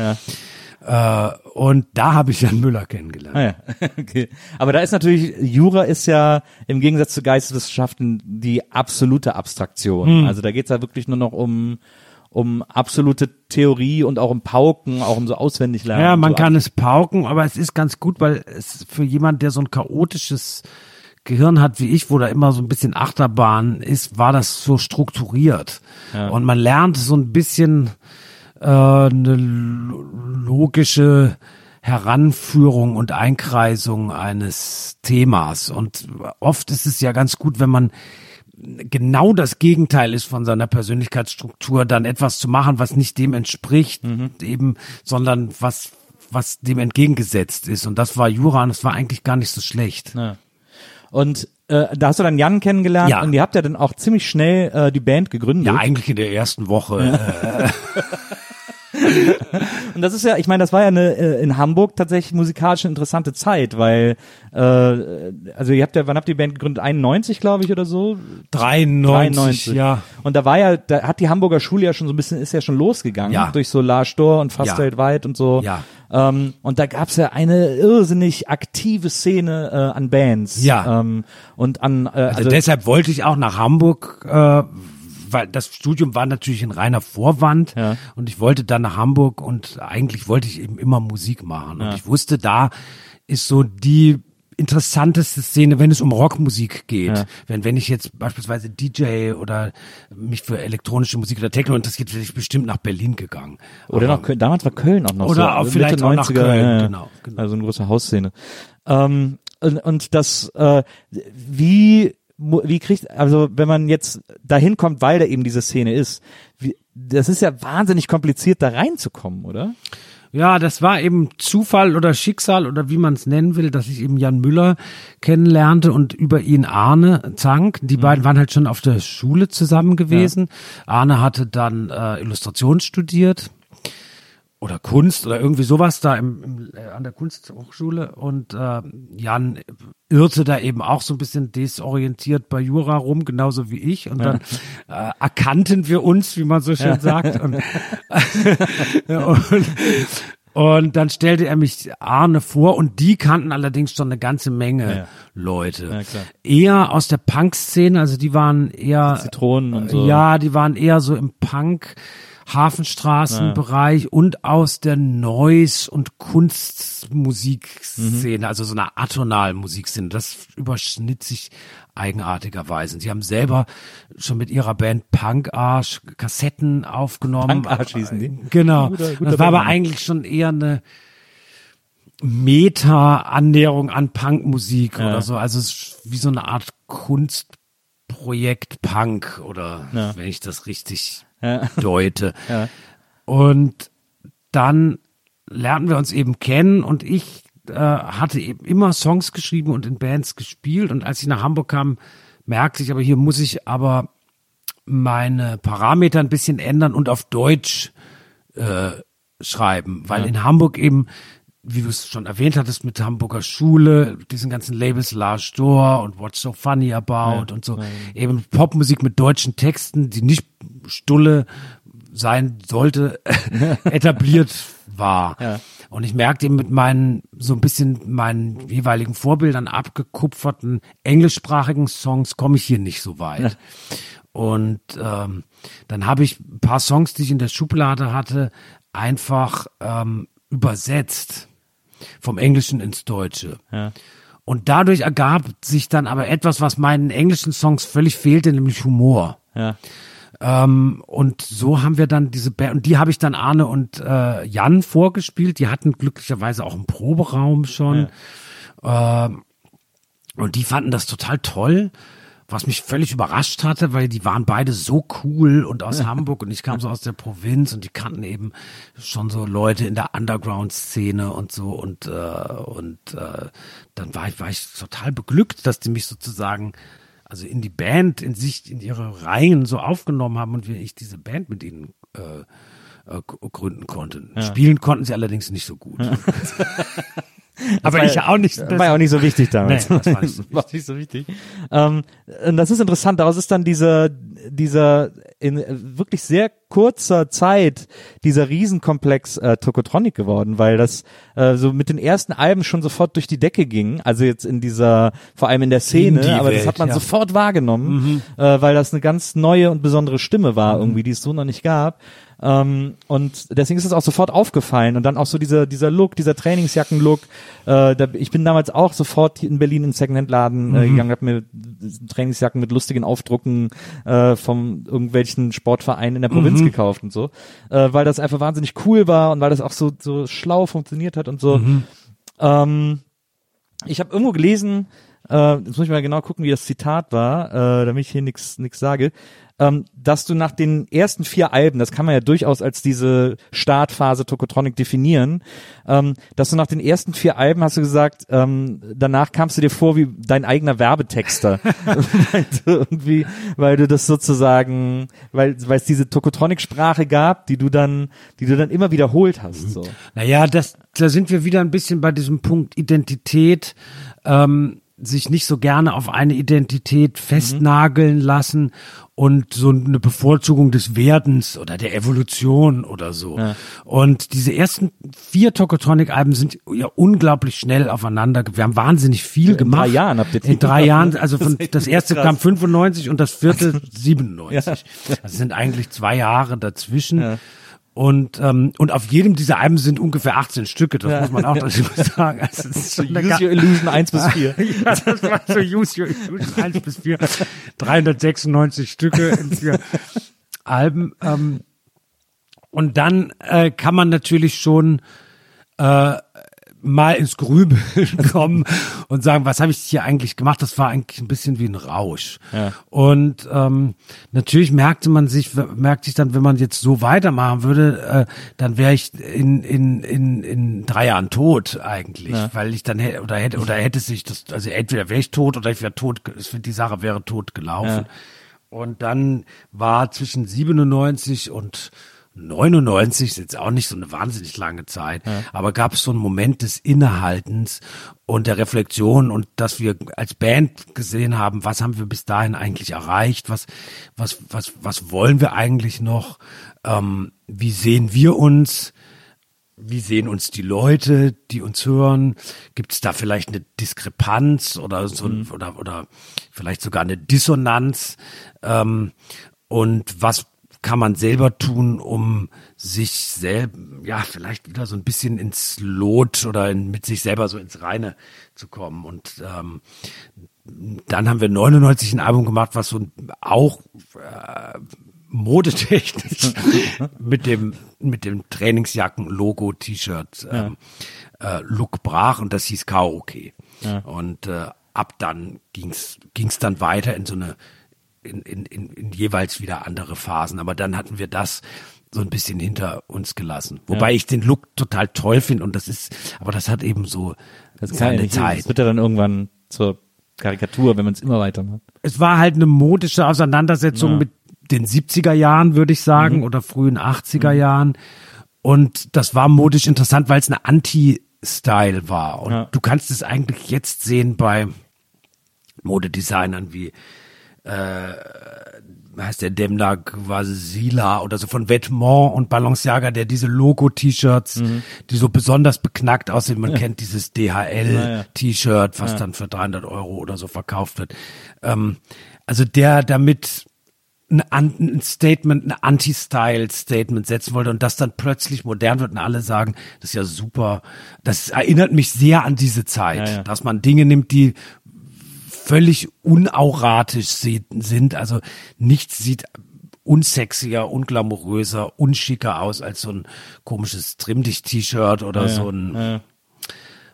Äh, und da habe ich Jan Müller kennengelernt. Ah, ja. [laughs] okay. Aber da ist natürlich, Jura ist ja im Gegensatz zu Geisteswissenschaften die absolute Abstraktion. Hm. Also da geht's ja wirklich nur noch um, um absolute Theorie und auch um Pauken, auch um so auswendig lernen. Ja, man so. kann es pauken, aber es ist ganz gut, weil es für jemand, der so ein chaotisches Gehirn hat wie ich, wo da immer so ein bisschen Achterbahn ist, war das so strukturiert. Und man lernt so ein bisschen äh, eine lo- logische Heranführung und Einkreisung eines Themas. Und oft ist es ja ganz gut, wenn man genau das Gegenteil ist von seiner Persönlichkeitsstruktur, dann etwas zu machen, was nicht dem entspricht, eben, sondern was was dem entgegengesetzt ist. Und das war Jura und das war eigentlich gar nicht so schlecht. Und äh, da hast du dann Jan kennengelernt Ja. und ihr habt ja dann auch ziemlich schnell äh, die Band gegründet. Ja, eigentlich in der ersten Woche. Äh, [laughs] [laughs] [laughs] Und das ist ja, ich meine, das war ja eine äh, in Hamburg tatsächlich musikalisch eine interessante Zeit, weil äh, also ihr habt ja, wann habt ihr die Band gegründet? 91, glaube ich, oder so? 93, ja. Und da war ja, da hat die Hamburger Schule ja schon so ein bisschen, ist ja schon losgegangen Ja. durch so La Stor und fast Ja. weltweit und so. Ja. Ähm, und da gab's ja eine irrsinnig aktive Szene äh, an Bands. Ja. Ähm, und an äh, Also, also, deshalb wollte ich auch nach Hamburg, äh, weil das Studium war natürlich ein reiner Vorwand Ja. und ich wollte dann nach Hamburg und eigentlich wollte ich eben immer Musik machen. Und ich wusste, da ist so die interessanteste Szene, wenn es um Rockmusik geht. Ja. Wenn, wenn ich jetzt beispielsweise DJ oder mich für elektronische Musik oder Techno interessiert, wäre ich bestimmt nach Berlin gegangen. Oder Aber- nach Köln, damals war Köln auch noch Oder so. auch also vielleicht auch nach 90er, Köln, ja, ja. genau, genau. Also eine große Hausszene. Ähm, und, und das, äh, wie, wie kriegt, also wenn man jetzt dahin kommt, weil da eben diese Szene ist, wie, das ist ja wahnsinnig kompliziert, da reinzukommen, oder? Ja, das war eben Zufall oder Schicksal oder wie man es nennen will, dass ich eben Jan Müller kennenlernte und über ihn Arne Zank. Die beiden waren halt schon auf der Schule zusammen gewesen. Arne hatte dann äh, Illustration studiert oder Kunst oder irgendwie sowas da im, im, äh, an der Kunsthochschule und äh, Jan irrte da eben auch so ein bisschen desorientiert bei Jura rum, genauso wie ich und dann äh, erkannten wir uns, wie man so schön sagt und, [laughs] und, und dann stellte er mich Arne vor und die kannten allerdings schon eine ganze Menge Ja. Leute. Ja. Eher aus der Punk-Szene, also die waren eher Zitronen und so. ja, die waren eher so im Punk. Hafenstraßenbereich und aus der Noise- und Kunstmusikszene, also so einer atonalen Musikszene. Das überschnitt sich eigenartigerweise. Sie haben selber schon mit ihrer Band Punk Arsch Kassetten aufgenommen. Punk Arsch hießen die? Genau. Guter- guter das war aber eigentlich schon eher eine Meta-Annäherung an Punkmusik Ja. oder so. Also es ist wie so eine Art Kunstprojekt Punk oder Ja. wenn ich das richtig Ja. deute. Ja. Und dann lernten wir uns eben kennen und ich äh, hatte eben immer Songs geschrieben und in Bands gespielt und als ich nach Hamburg kam, merkte ich aber hier muss ich aber meine Parameter ein bisschen ändern und auf Deutsch äh, schreiben, weil in Hamburg eben, wie du es schon erwähnt hattest, mit Hamburger Schule, diesen ganzen Labels Large Door und What's So Funny About und so, eben Popmusik mit deutschen Texten, die nicht stulle sein sollte, [laughs] etabliert war. Ja. Und ich merkte eben mit meinen, so ein bisschen meinen jeweiligen Vorbildern abgekupferten englischsprachigen Songs komme ich hier nicht so weit. Und ähm, dann habe ich ein paar Songs, die ich in der Schublade hatte, einfach ähm, übersetzt vom Englischen ins Deutsche. Ja. Und dadurch ergab sich dann aber etwas, was meinen englischen Songs völlig fehlte, nämlich Humor. Ja. Ähm, und so haben wir dann diese Band, und die habe ich dann Arne und äh, Jan vorgespielt. Die hatten glücklicherweise auch einen Proberaum schon. Ähm, und die fanden das total toll, was mich völlig überrascht hatte, weil die waren beide so cool und aus Hamburg und ich kam so aus der Provinz und die kannten eben schon so Leute in der Underground-Szene und so und äh, und äh, dann war ich, war ich total beglückt, dass die mich sozusagen also in die Band, in sich, in ihre Reihen so aufgenommen haben und wie ich diese Band mit ihnen äh, äh, gründen konnte. Spielen konnten sie allerdings nicht so gut. [laughs] [laughs] Aber war ich ja- auch nicht. War ja auch nicht so wichtig damals. Nee, das war nicht so [laughs] war nicht so wichtig. Ähm, und das ist interessant. Daraus ist dann dieser, dieser in wirklich sehr kurzer Zeit dieser Riesenkomplex äh, Tokotronic geworden, weil das äh, so mit den ersten Alben schon sofort durch die Decke ging. Also jetzt in dieser, vor allem in der Szene, Indie-Welt, aber das hat man ja. sofort wahrgenommen, äh, weil das eine ganz neue und besondere Stimme war, irgendwie, die es so noch nicht gab. Ähm, und deswegen ist es auch sofort aufgefallen und dann auch so dieser dieser Look, dieser Trainingsjacken-Look. Äh, da, ich bin damals auch sofort in Berlin in den Secondhand-Laden äh, gegangen, habe mir Trainingsjacken mit lustigen Aufdrucken äh, vom irgendwelchen Sportvereinen in der Provinz gekauft und so, äh, weil das einfach wahnsinnig cool war und weil das auch so so schlau funktioniert hat und so. Ähm, ich habe irgendwo gelesen, äh, jetzt muss ich mal genau gucken, wie das Zitat war, äh, damit ich hier nichts nix sage, ähm, dass du nach den ersten vier Alben, das kann man ja durchaus als diese Startphase Tokotronic definieren, ähm, dass du nach den ersten vier Alben hast du gesagt, ähm, danach kamst du dir vor wie dein eigener Werbetexter, [laughs] weil du irgendwie, weil du das sozusagen, weil weil es diese Tokotronic-Sprache gab, die du dann, die du dann immer wiederholt hast. So. Naja, das, da sind wir wieder ein bisschen bei diesem Punkt Identität, ähm, sich nicht so gerne auf eine Identität festnageln lassen und so eine Bevorzugung des Werdens oder der Evolution oder so. Und diese ersten vier Tokotronic-Alben sind ja unglaublich schnell aufeinander. Wir haben wahnsinnig viel gemacht. drei Jahren habt ihr In drei Jahren, ne? also von, Das das erste krass. kam 95 und das vierte [laughs] 97. Das sind eigentlich zwei Jahre dazwischen. Und, ähm, und auf jedem dieser Alben sind ungefähr 18 Stücke, das muss man auch [laughs] dazu sagen. Also, eine Use Your Illusion 1 bis 4. [laughs] ja, das war so Use Your Illusion 1 bis 4. 396 Stücke in vier Alben. Ähm, und dann äh, kann man natürlich schon äh, mal ins Grübeln [laughs] kommen und sagen, was habe ich hier eigentlich gemacht? Das war eigentlich ein bisschen wie ein Rausch. Ja. Und ähm, natürlich merkte man sich, merkte sich dann, wenn man jetzt so weitermachen würde, äh, dann wäre ich in, in, in, in drei Jahren tot eigentlich, weil ich dann hätte oder hätte oder hätte sich das, also entweder wäre ich tot oder ich wäre tot, die Sache wäre tot gelaufen. Und dann war zwischen 97 und 99 ist jetzt auch nicht so eine wahnsinnig lange Zeit, aber gab es so einen Moment des Innehaltens und der Reflexion und dass wir als Band gesehen haben, was haben wir bis dahin eigentlich erreicht, was, was, was, was wollen wir eigentlich noch, ähm, wie sehen wir uns, wie sehen uns die Leute, die uns hören? Gibt es da vielleicht eine Diskrepanz oder so ein, oder oder vielleicht sogar eine Dissonanz? Ähm, und was kann man selber tun, um sich selbst, ja, vielleicht wieder so ein bisschen ins Lot oder in, mit sich selber so ins Reine zu kommen? Und ähm, dann haben wir 99 ein Album gemacht, was so auch äh, modetechnisch [laughs] mit dem mit dem Trainingsjacken Logo T-Shirt ähm, äh, Look brach und das hieß Karaoke und äh, ab dann ging's ging's dann weiter in so eine in, in, in, in jeweils wieder andere Phasen aber dann hatten wir das so ein bisschen hinter uns gelassen wobei ich den Look total toll finde und das ist aber das hat eben so Das kann ja seine nicht, Zeit das wird ja dann irgendwann zur Karikatur, wenn man es immer weitermacht. es war halt eine modische Auseinandersetzung Ja. mit den 70er Jahren, würde ich sagen, oder frühen 80er Jahren. Und das war modisch interessant, weil es eine Anti-Style war. Und Ja. du kannst es eigentlich jetzt sehen bei Modedesignern wie wie heißt der Demna Quasila oder so von Vetements und Balenciaga, der diese Logo-T-Shirts, die so besonders beknackt aussehen. Man kennt dieses DHL-T-Shirt, was dann für 300 Euro oder so verkauft wird. Ähm, also der damit ein Statement, ein Anti-Style-Statement setzen wollte und das dann plötzlich modern wird und alle sagen, das ist ja super. Das erinnert mich sehr an diese Zeit, Ja, ja. dass man Dinge nimmt, die völlig unauratisch sind. Also nichts sieht unsexier, unglamouröser, unschicker aus als so ein komisches Trimmdicht-T-Shirt oder so ein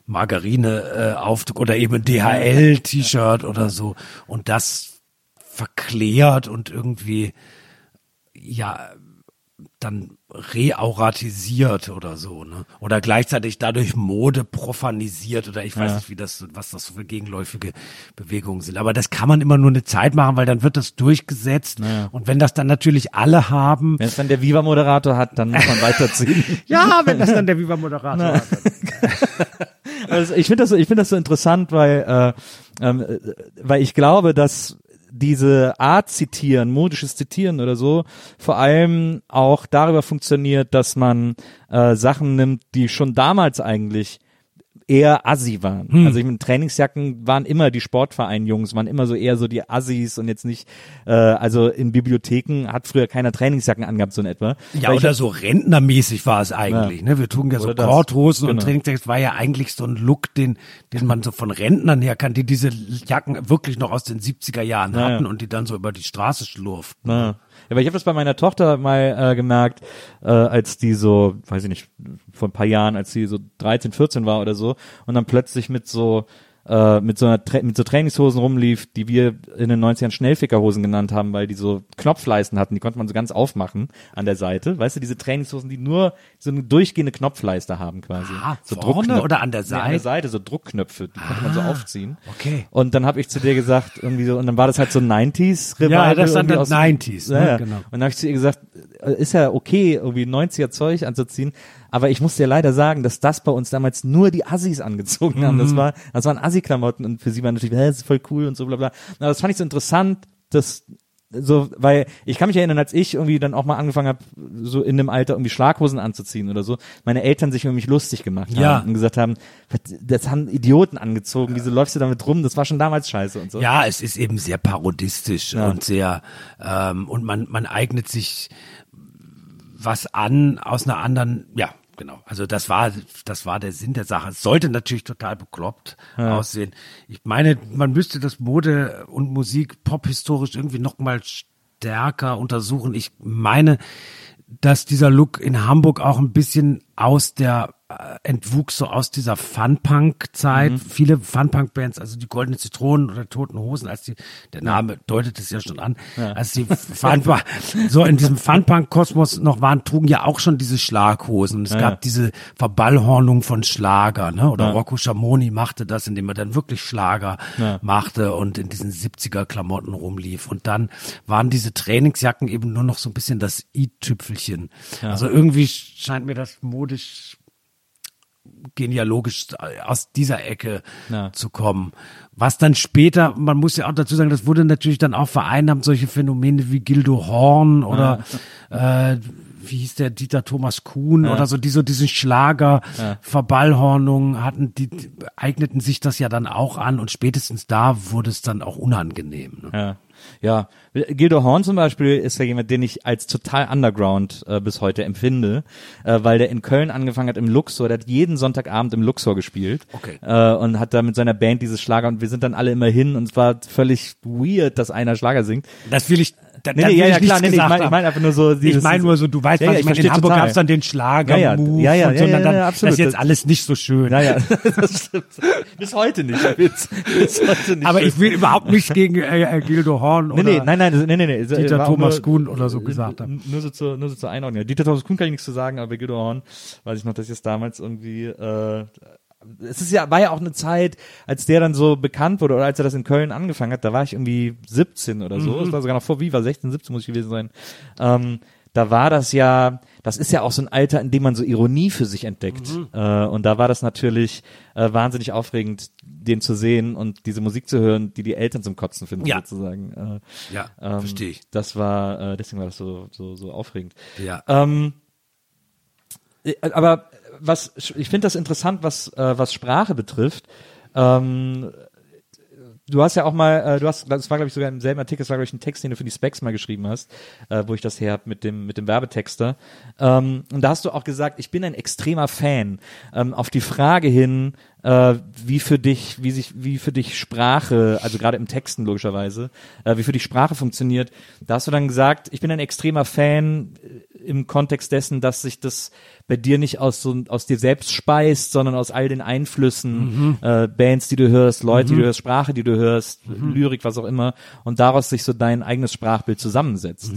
Margarine-Aufdruck oder eben ein DHL-T-Shirt oder so. Und das verklärt und irgendwie, ja, dann reauratisiert oder so, ne? Oder gleichzeitig dadurch Mode profanisiert oder ich weiß Ja. nicht, wie das, was das für gegenläufige Bewegungen sind. Aber das kann man immer nur eine Zeit machen, weil dann wird das durchgesetzt. Und wenn das dann natürlich alle haben, Wenn es dann der Viva-Moderator hat, dann muss man weiterziehen. [laughs] ja, wenn das dann der [laughs] Viva Moderator hat. [laughs] Also ich finde das, so- ich finde das so interessant, weil, äh, ähm, äh, weil ich glaube, dass diese Art zitieren, modisches Zitieren oder so, vor allem auch darüber funktioniert, dass man äh, Sachen nimmt, die schon damals eigentlich eher assi waren. Hm. Also ich meine, Trainingsjacken waren immer die Sportverein-Jungs, waren immer so eher so die Assis und jetzt nicht, äh, also in Bibliotheken hat früher keiner Trainingsjacken angehabt, so in etwa. Ja, Weil ich oder so rentnermäßig war es eigentlich. Ja. Ne? Wir trugen ja so das. Korthosen und Genau. Trainingsjacks war ja eigentlich so ein Look, den, den man so von Rentnern her kann, die diese Jacken wirklich noch aus den 70er Jahren Ja, ja. hatten und die dann so über die Straße schlurften. Ja. Ja, aber ich habe das bei meiner Tochter mal äh, gemerkt, äh, als die so, weiß ich nicht, vor ein paar Jahren, als sie so 13, 14 war oder so, und dann plötzlich mit so äh, mit so einer mit so Trainingshosen rumlief, die wir in den 90ern Schnellfickerhosen genannt haben, weil die so Knopfleisten hatten, die konnte man so ganz aufmachen an der Seite. Weißt du, diese Trainingshosen, die nur so eine durchgehende Knopfleiste haben quasi. Ah, so vorne Druckknöpfe. oder an der Nee, an der Seite? Seite, so Druckknöpfe, die konnte man so aufziehen. okay. Und dann habe ich zu dir gesagt, irgendwie so, und dann war das halt so 90s Revival. Ja, das sind dann aus- 90s, Ja, ne? ja. Genau. Und dann habe ich zu ihr gesagt, äh, ist ja okay, irgendwie 90er Zeug anzuziehen, aber ich muss dir leider sagen, dass das bei uns damals nur die Assis angezogen haben. Mhm. Das war, das waren Assi-Klamotten und für sie war natürlich, hä, das ist voll cool und so bla bla. Aber das fand ich so interessant, dass so, weil ich kann mich erinnern, als ich irgendwie dann auch mal angefangen habe, so in dem Alter irgendwie Schlaghosen anzuziehen oder so, meine Eltern sich über mich lustig gemacht haben Ja. und gesagt haben, "Was, das haben Idioten angezogen, wieso läufst du damit rum? Das war schon damals scheiße und so. Ja, es ist eben sehr parodistisch Ja. und sehr ähm, und man man eignet sich was an aus einer anderen, ja, genau. Also das war das war der Sinn der Sache. Es sollte natürlich total bekloppt aussehen. Ich meine, man müsste das Mode und Musik pophistorisch irgendwie noch mal stärker untersuchen. Ich meine, dass dieser Look in Hamburg auch ein bisschen aus der entwuchs so aus dieser Fun-Punk-Zeit. Mhm. Viele Fun-Punk-Bands, also die Goldene Zitronen oder Toten Hosen, als die, der Name deutet es ja schon an, als die Fun [laughs] so in diesem Fun-Punk-Kosmos noch waren, trugen ja auch schon diese Schlaghosen. Und es gab diese Verballhornung von Schlager, ne? Oder Rocco Schamoni machte das, indem er dann wirklich Schlager machte und in diesen 70er-Klamotten rumlief. Und dann waren diese Trainingsjacken eben nur noch so ein bisschen das i-Tüpfelchen. Also irgendwie scheint mir das modisch genealogisch aus dieser Ecke Ja. zu kommen. Was dann später, man muss ja auch dazu sagen, das wurde natürlich dann auch vereinnahmt, solche Phänomene wie Gildo Horn oder äh, wie hieß der Dieter Thomas Kuhn oder so, die so diesen Schlager Verballhornung hatten, die, die eigneten sich das ja dann auch an und spätestens da wurde es dann auch unangenehm. Ne? Ja. Ja, Gildo Horn zum Beispiel ist ja jemand, den ich als total Underground äh, bis heute empfinde, äh, weil der in Köln angefangen hat im Luxor, der hat jeden Sonntagabend im Luxor gespielt Okay. äh, und hat da mit seiner Band dieses Schlager und wir sind dann alle immer hin und es war völlig weird, dass einer Schlager singt. Das will ich, da, Nee, nee, ja, ich ja, klar, nee, nee, ich meine ich mein einfach nur so. Ich dieses- meine nur so, du weißt, Ja, was ja, ich meine. In Hamburg gab es dann den Schlager-Move Ja, ja, ja, und so, ja, und dann, ja, ja, absolut. das ist jetzt alles nicht so schön. Naja, [laughs] das stimmt. Bis heute nicht, Witz. Bis heute nicht. Aber ich will überhaupt nicht gegen äh, äh, Gildo Horn Nee, oder nee, nein, nein, das- nee, nee, nee. Dieter Thomas Kuhn oder so gesagt haben. Nur so zur, nur so zur Einordnung. Ja, Dieter Thomas Kuhn kann ich nichts zu sagen, aber Guido Horn weiß ich noch, dass ich es damals irgendwie, äh, es ist ja, war ja auch eine Zeit, als der dann so bekannt wurde oder als er das in Köln angefangen hat, da war ich irgendwie 17 oder so, das war sogar noch vor Viva, 16, 17 muss ich gewesen sein. Ähm, da war das ja, das ist ja auch so ein Alter, in dem man so Ironie für sich entdeckt. Äh, und da war das natürlich äh, wahnsinnig aufregend, den zu sehen und diese Musik zu hören, die die Eltern zum Kotzen finden, Ja. sozusagen. Äh, Ja, ähm, verstehe ich. Das war, äh, deswegen war das so, so, so aufregend. Ja. Ähm, äh, aber was ich finde das interessant, was äh, was Sprache betrifft. Ähm, du hast ja auch mal, äh, du hast, das war glaube ich sogar im selben Artikel, das war glaube ich ein Text, den du für die Specs mal geschrieben hast, äh, wo ich das her hab mit dem mit dem Werbetexter. Ähm, und da hast du auch gesagt, ich bin ein extremer Fan. Ähm, auf die Frage hin, äh, wie für dich, wie sich, wie für dich Sprache, also gerade im Texten logischerweise, äh, wie für dich Sprache funktioniert, da hast du dann gesagt, ich bin ein extremer Fan im Kontext dessen, dass sich das bei dir nicht aus so aus dir selbst speist, sondern aus all den Einflüssen, äh, Bands, die du hörst, Leute, die du hörst, Sprache, die du hörst, Lyrik, was auch immer, und daraus sich so dein eigenes Sprachbild zusammensetzt.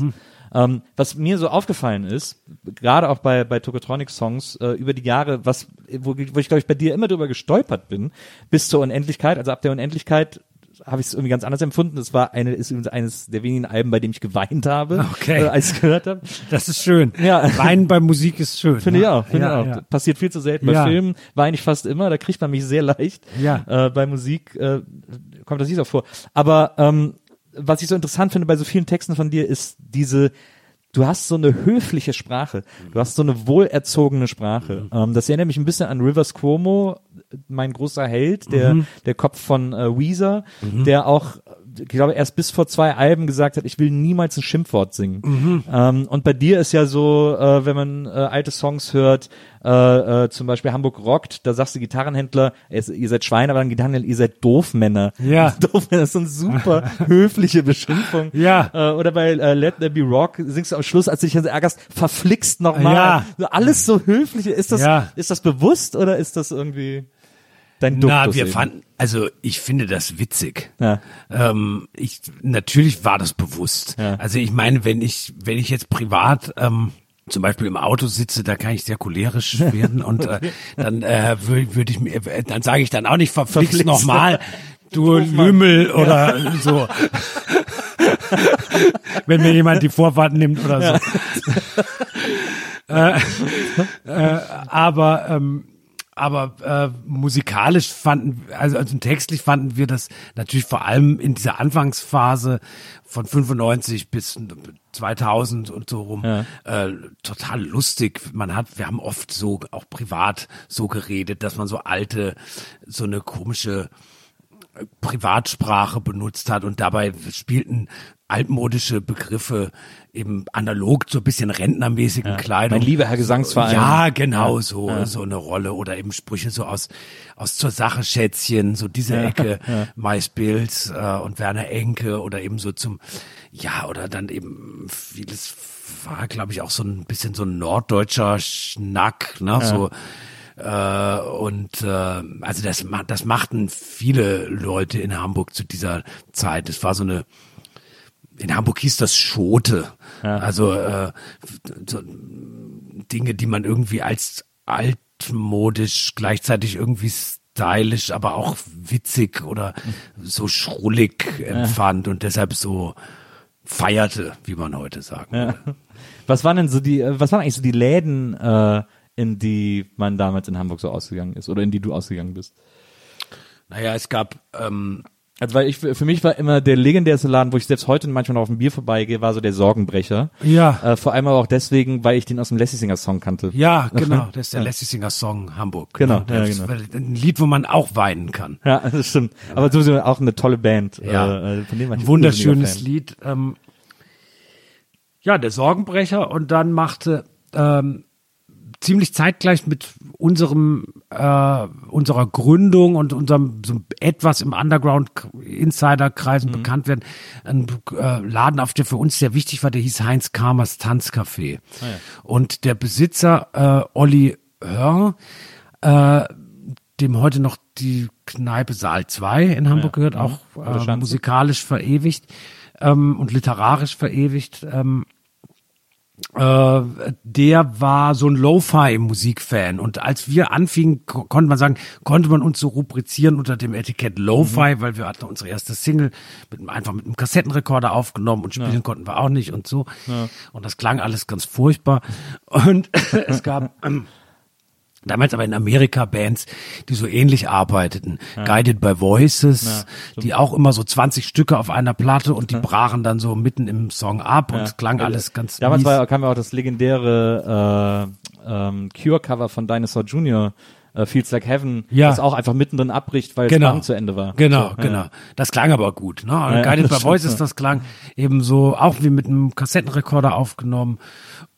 Ähm, was mir so aufgefallen ist, gerade auch bei, bei Tokotronic-Songs äh, über die Jahre, was, wo, wo ich glaube ich bei dir immer drüber gestolpert bin, bis zur Unendlichkeit, also ab der Unendlichkeit habe ich es irgendwie ganz anders empfunden. Es war eine, ist übrigens eines der wenigen Alben, bei dem ich geweint habe, Okay. äh, als ich gehört habe. Das ist schön. Ja. Weinen bei Musik ist schön. Finde ne? ich auch, finde ja, ich auch. Ja. Passiert viel zu selten. Bei Ja. Filmen weine ich fast immer, da kriegt man mich sehr leicht. Ja. Äh, bei Musik äh, kommt das nicht so vor. Aber ähm, was ich so interessant finde bei so vielen Texten von dir ist diese Du hast so eine höfliche Sprache. Du hast so eine wohlerzogene Sprache. Ähm, das erinnert mich ein bisschen an Rivers Cuomo, mein großer Held, der, der Kopf von äh, Weezer, der auch, ich glaube, erst bis vor zwei Alben gesagt hat, ich will niemals ein Schimpfwort singen. Ähm, und bei dir ist ja so, äh, wenn man äh, alte Songs hört, äh, äh, zum Beispiel Hamburg rockt, da sagst du Gitarrenhändler, ihr, seid Schweine, aber dann Gitarrenhändler, ihr seid Doofmänner. Ja. [laughs] Doofmänner ist so eine super [laughs] höfliche Beschimpfung. Ja. Äh, oder bei äh, Let There Be Rock singst du am Schluss, als du dich ärgerst, verflixt nochmal. Ja. Alles so höflich. Ist das, Ja. ist das bewusst oder ist das irgendwie dein Na, Duktus wir eben? fanden, also ich finde das witzig. Ja. Ähm, ich, natürlich war das bewusst. Ja. Also ich meine, wenn ich, wenn ich jetzt privat ähm, zum Beispiel im Auto sitze, da kann ich sehr cholerisch [laughs] werden und äh, dann äh, würde würd ich mir, äh, dann sage ich dann auch nicht verflixt nochmal, [laughs] du Lümmel oder so. [laughs] Wenn mir jemand die Vorfahrt nimmt oder so. äh, äh, aber ähm, aber äh, musikalisch fanden, also, also textlich fanden wir das natürlich vor allem in dieser Anfangsphase von 95 bis 2000 und so rum äh, total lustig. Man hat, wir haben oft so auch privat so geredet, dass man so alte, so eine komische Privatsprache benutzt hat und dabei spielten altmodische Begriffe eben analog so ein bisschen rentnermäßigen Kleidung. Mein lieber Herr Gesangsverein. Ja, genau, so, so eine Rolle oder eben Sprüche so aus, aus zur Sache Schätzchen, so diese Ecke, Mais Bills äh, und Werner Enke oder eben so zum, ja, oder dann eben vieles war, glaube ich, auch so ein bisschen so ein norddeutscher Schnack, ne, so, äh, und äh, also das, das machten viele Leute in Hamburg zu dieser Zeit. Es war so eine in Hamburg hieß das Schote. Also äh, so Dinge, die man irgendwie als altmodisch, gleichzeitig irgendwie stylisch, aber auch witzig oder so schrullig empfand und deshalb so feierte, wie man heute sagen würde. Was waren denn so die, äh, was waren eigentlich so die Läden, äh, in die man damals in Hamburg so ausgegangen ist oder in die du ausgegangen bist? Naja, es gab ähm, Also weil ich für mich war immer der legendärste Laden, wo ich selbst heute manchmal noch auf ein Bier vorbeigehe, war so der Sorgenbrecher. Ja. Äh, vor allem aber auch deswegen, weil ich den aus dem Lassie Singer Song kannte. ja, [laughs] genau, das ist der Lassie Singer Song Hamburg. Genau, ja, das genau. Ein Lied, wo man auch weinen kann. Ja, das stimmt. Aber sowieso auch eine tolle Band. Ja. Äh, von dem Ein wunderschönes. Lied. Ähm, ja, der Sorgenbrecher und dann machte ähm, ziemlich zeitgleich mit unserem äh, unserer Gründung und unserem so etwas im Underground Insiderkreisen bekannt werden ein äh, Laden auf der für uns sehr wichtig war der hieß Heinz Kamers Tanzcafé. Und der Besitzer äh, Olli Hör äh, dem heute noch die Kneipe Saal 2 in Hamburg gehört, auch äh, musikalisch verewigt ähm, und literarisch verewigt. Ähm, äh, der war so ein Lo-Fi-Musikfan und als wir anfingen, ko konnte man sagen, konnte man uns so rubrizieren unter dem Etikett Lo-Fi, Mhm. weil wir hatten unsere erste Single mit, einfach mit einem Kassettenrekorder aufgenommen und spielen konnten wir auch nicht und so. Und das klang alles ganz furchtbar. Und [laughs] es gab ähm, [laughs] Damals aber in Amerika Bands, die so ähnlich arbeiteten. Guided by Voices, die auch immer so 20 Stücke auf einer Platte und die brachen dann so mitten im Song ab und es klang alles ganz Damals mies. war, kam ja auch das legendäre äh, ähm, Cure-Cover von Dinosaur Jr., äh, Feels Like Heaven, Ja. das auch einfach mittendrin abbricht, weil Genau. Band zu Ende war. Genau, So, ja. genau. Das klang aber gut. Ne? ja, Guided by [laughs] Voices, das klang eben so auch wie mit einem Kassettenrekorder aufgenommen.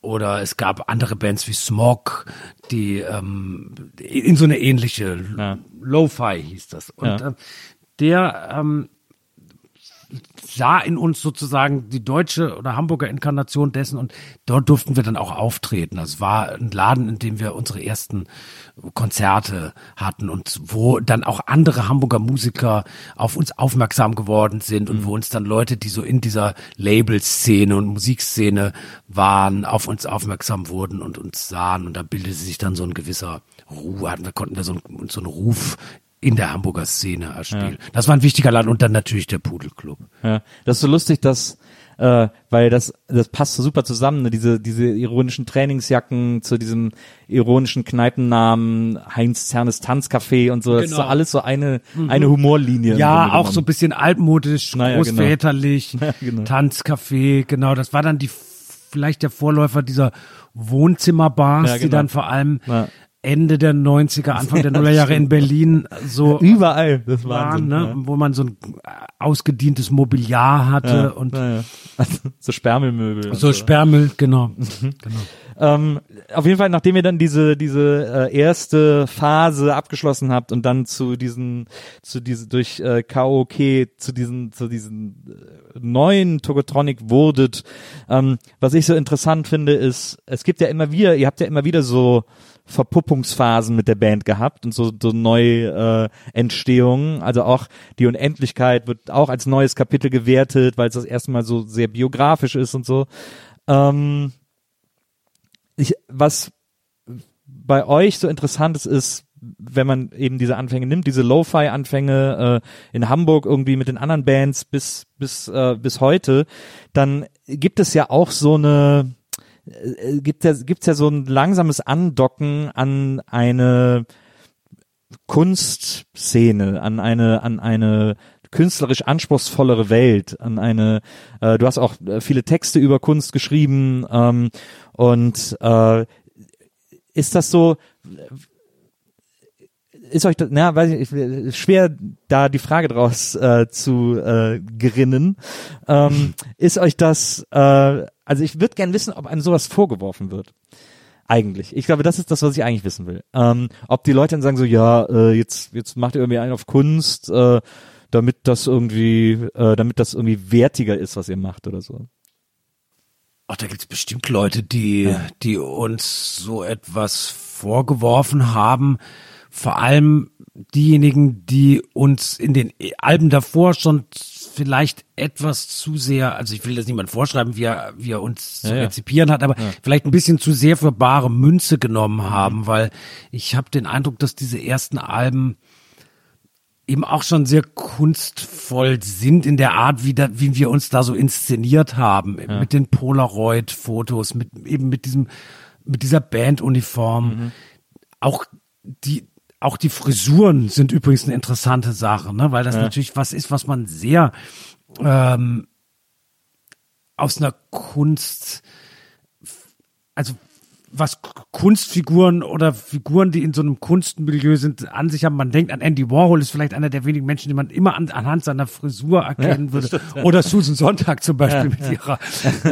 Oder es gab andere Bands wie Smog, die ähm, in so eine ähnliche Ja. Lo-Fi hieß das. Und Ja. ähm, der ähm, sah in uns sozusagen die deutsche oder Hamburger Inkarnation dessen und dort durften wir dann auch auftreten. Das war ein Laden, in dem wir unsere ersten Konzerte hatten und wo dann auch andere Hamburger Musiker auf uns aufmerksam geworden sind und wo uns dann Leute, die so in dieser Label-Szene und Musikszene waren, auf uns aufmerksam wurden und uns sahen und da bildete sich dann so ein gewisser Ruhe, hatten wir konnten da so, ein, so einen Ruf in der Hamburger Szene erspielen. Das war ein wichtiger Laden und dann natürlich der Pudelclub. Ja, das ist so lustig, dass äh, weil das das passt so super zusammen, ne? diese diese ironischen Trainingsjacken zu diesem ironischen Kneipennamen Heinz Zernes Tanzcafé und so, das ist so Genau. alles so eine eine Humorlinie. Ja, auch so ein bisschen altmodisch, Naja, genau. großväterlich, [laughs] Ja, genau. Tanzcafé, genau. Das war dann die vielleicht der Vorläufer dieser Wohnzimmerbars, Ja, die genau. dann vor allem Ja. Ende der 90er, Anfang der [laughs] Nullerjahre in Berlin so überall, das war waren, ne? ja. wo man so ein ausgedientes Mobiliar hatte Ja, und ja, ja. so Sperrmüllmöbel. und so Sperrmüll, genau. Mhm. genau. Ähm, auf jeden Fall, nachdem ihr dann diese diese äh, erste Phase abgeschlossen habt und dann zu diesen zu diese durch äh, Karaoke zu diesen zu diesen äh, neuen Togotronic wurdet, ähm, was ich so interessant finde, ist, es gibt ja immer wieder, ihr habt ja immer wieder so Verpuppungsphasen mit der Band gehabt und so, so neue äh, Entstehungen. Also auch die Unendlichkeit wird auch als neues Kapitel gewertet, weil es das erste Mal so sehr biografisch ist und so. Ähm, ich, was bei euch so interessant ist, ist, wenn man eben diese Anfänge nimmt, diese Lo-Fi-Anfänge äh, in Hamburg irgendwie mit den anderen Bands bis bis äh, bis heute, dann gibt es ja auch so eine äh, gibt ja gibt's ja so ein langsames Andocken an eine Kunstszene, an eine an eine künstlerisch anspruchsvollere Welt, an eine, äh, du hast auch äh, viele Texte über Kunst geschrieben ähm, und äh, ist das so, ist euch das, na, weiß ich, ich, schwer da die Frage draus äh, zu äh, gerinnen. Ähm, [laughs] ist euch das, äh, also ich würde gern wissen, ob einem sowas vorgeworfen wird. Eigentlich. Ich glaube, das ist das, was ich eigentlich wissen will. Ähm, ob die Leute dann sagen so, ja, äh, jetzt, jetzt macht ihr irgendwie einen auf Kunst, äh, damit das irgendwie, äh, damit das irgendwie wertiger ist, was ihr macht oder so. Ach, da gibt's bestimmt Leute, die, die uns so etwas vorgeworfen haben. Vor allem diejenigen, die uns in den Alben davor schon vielleicht etwas zu sehr, also ich will das niemand vorschreiben, wie er, wie er uns zu Ja, ja. rezipieren hat, aber vielleicht ein bisschen zu sehr für bare Münze genommen Mhm. haben, weil ich habe den Eindruck, dass diese ersten Alben eben auch schon sehr kunstvoll sind in der Art, wie, da, wie wir uns da so inszeniert haben, mit den Polaroid-Fotos, mit eben mit diesem, mit dieser Banduniform. Auch die, auch die Frisuren sind übrigens eine interessante Sache, ne? weil das natürlich was ist, was man sehr ähm, aus einer Kunst, also was Kunstfiguren oder Figuren, die in so einem Kunstmilieu sind, an sich haben. Man denkt an Andy Warhol, ist vielleicht einer der wenigen Menschen, die man immer an, anhand seiner Frisur erkennen würde. Oder Susan Sonntag zum Beispiel mit ihrer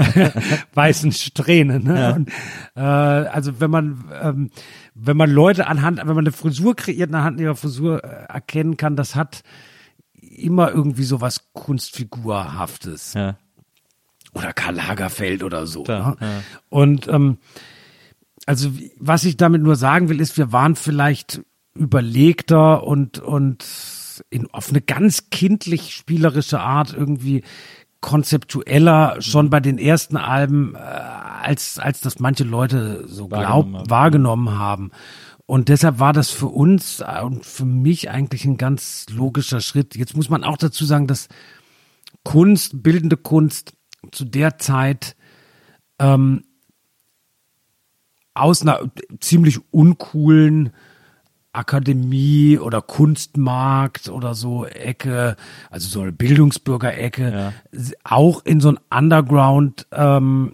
[laughs] weißen Strähne. Ne? Und, äh, also wenn man ähm, wenn man Leute anhand, wenn man eine Frisur kreiert, anhand ihrer Frisur äh, erkennen kann, das hat immer irgendwie so was Kunstfigurhaftes Ja. oder Karl Lagerfeld oder so. Klar, ne? Und ähm, also was ich damit nur sagen will, ist, wir waren vielleicht überlegter und und in, auf eine ganz kindlich spielerische Art irgendwie konzeptueller schon bei den ersten Alben, äh, als, als das manche Leute so glaub, Wahrgenommen haben. wahrgenommen haben. Und deshalb war das für uns äh, und für mich eigentlich ein ganz logischer Schritt. Jetzt muss man auch dazu sagen, dass Kunst, bildende Kunst zu der Zeit ähm, aus einer ziemlich uncoolen Akademie oder Kunstmarkt oder so Ecke, also so eine Bildungsbürgerecke, s- auch in so ein Underground ähm,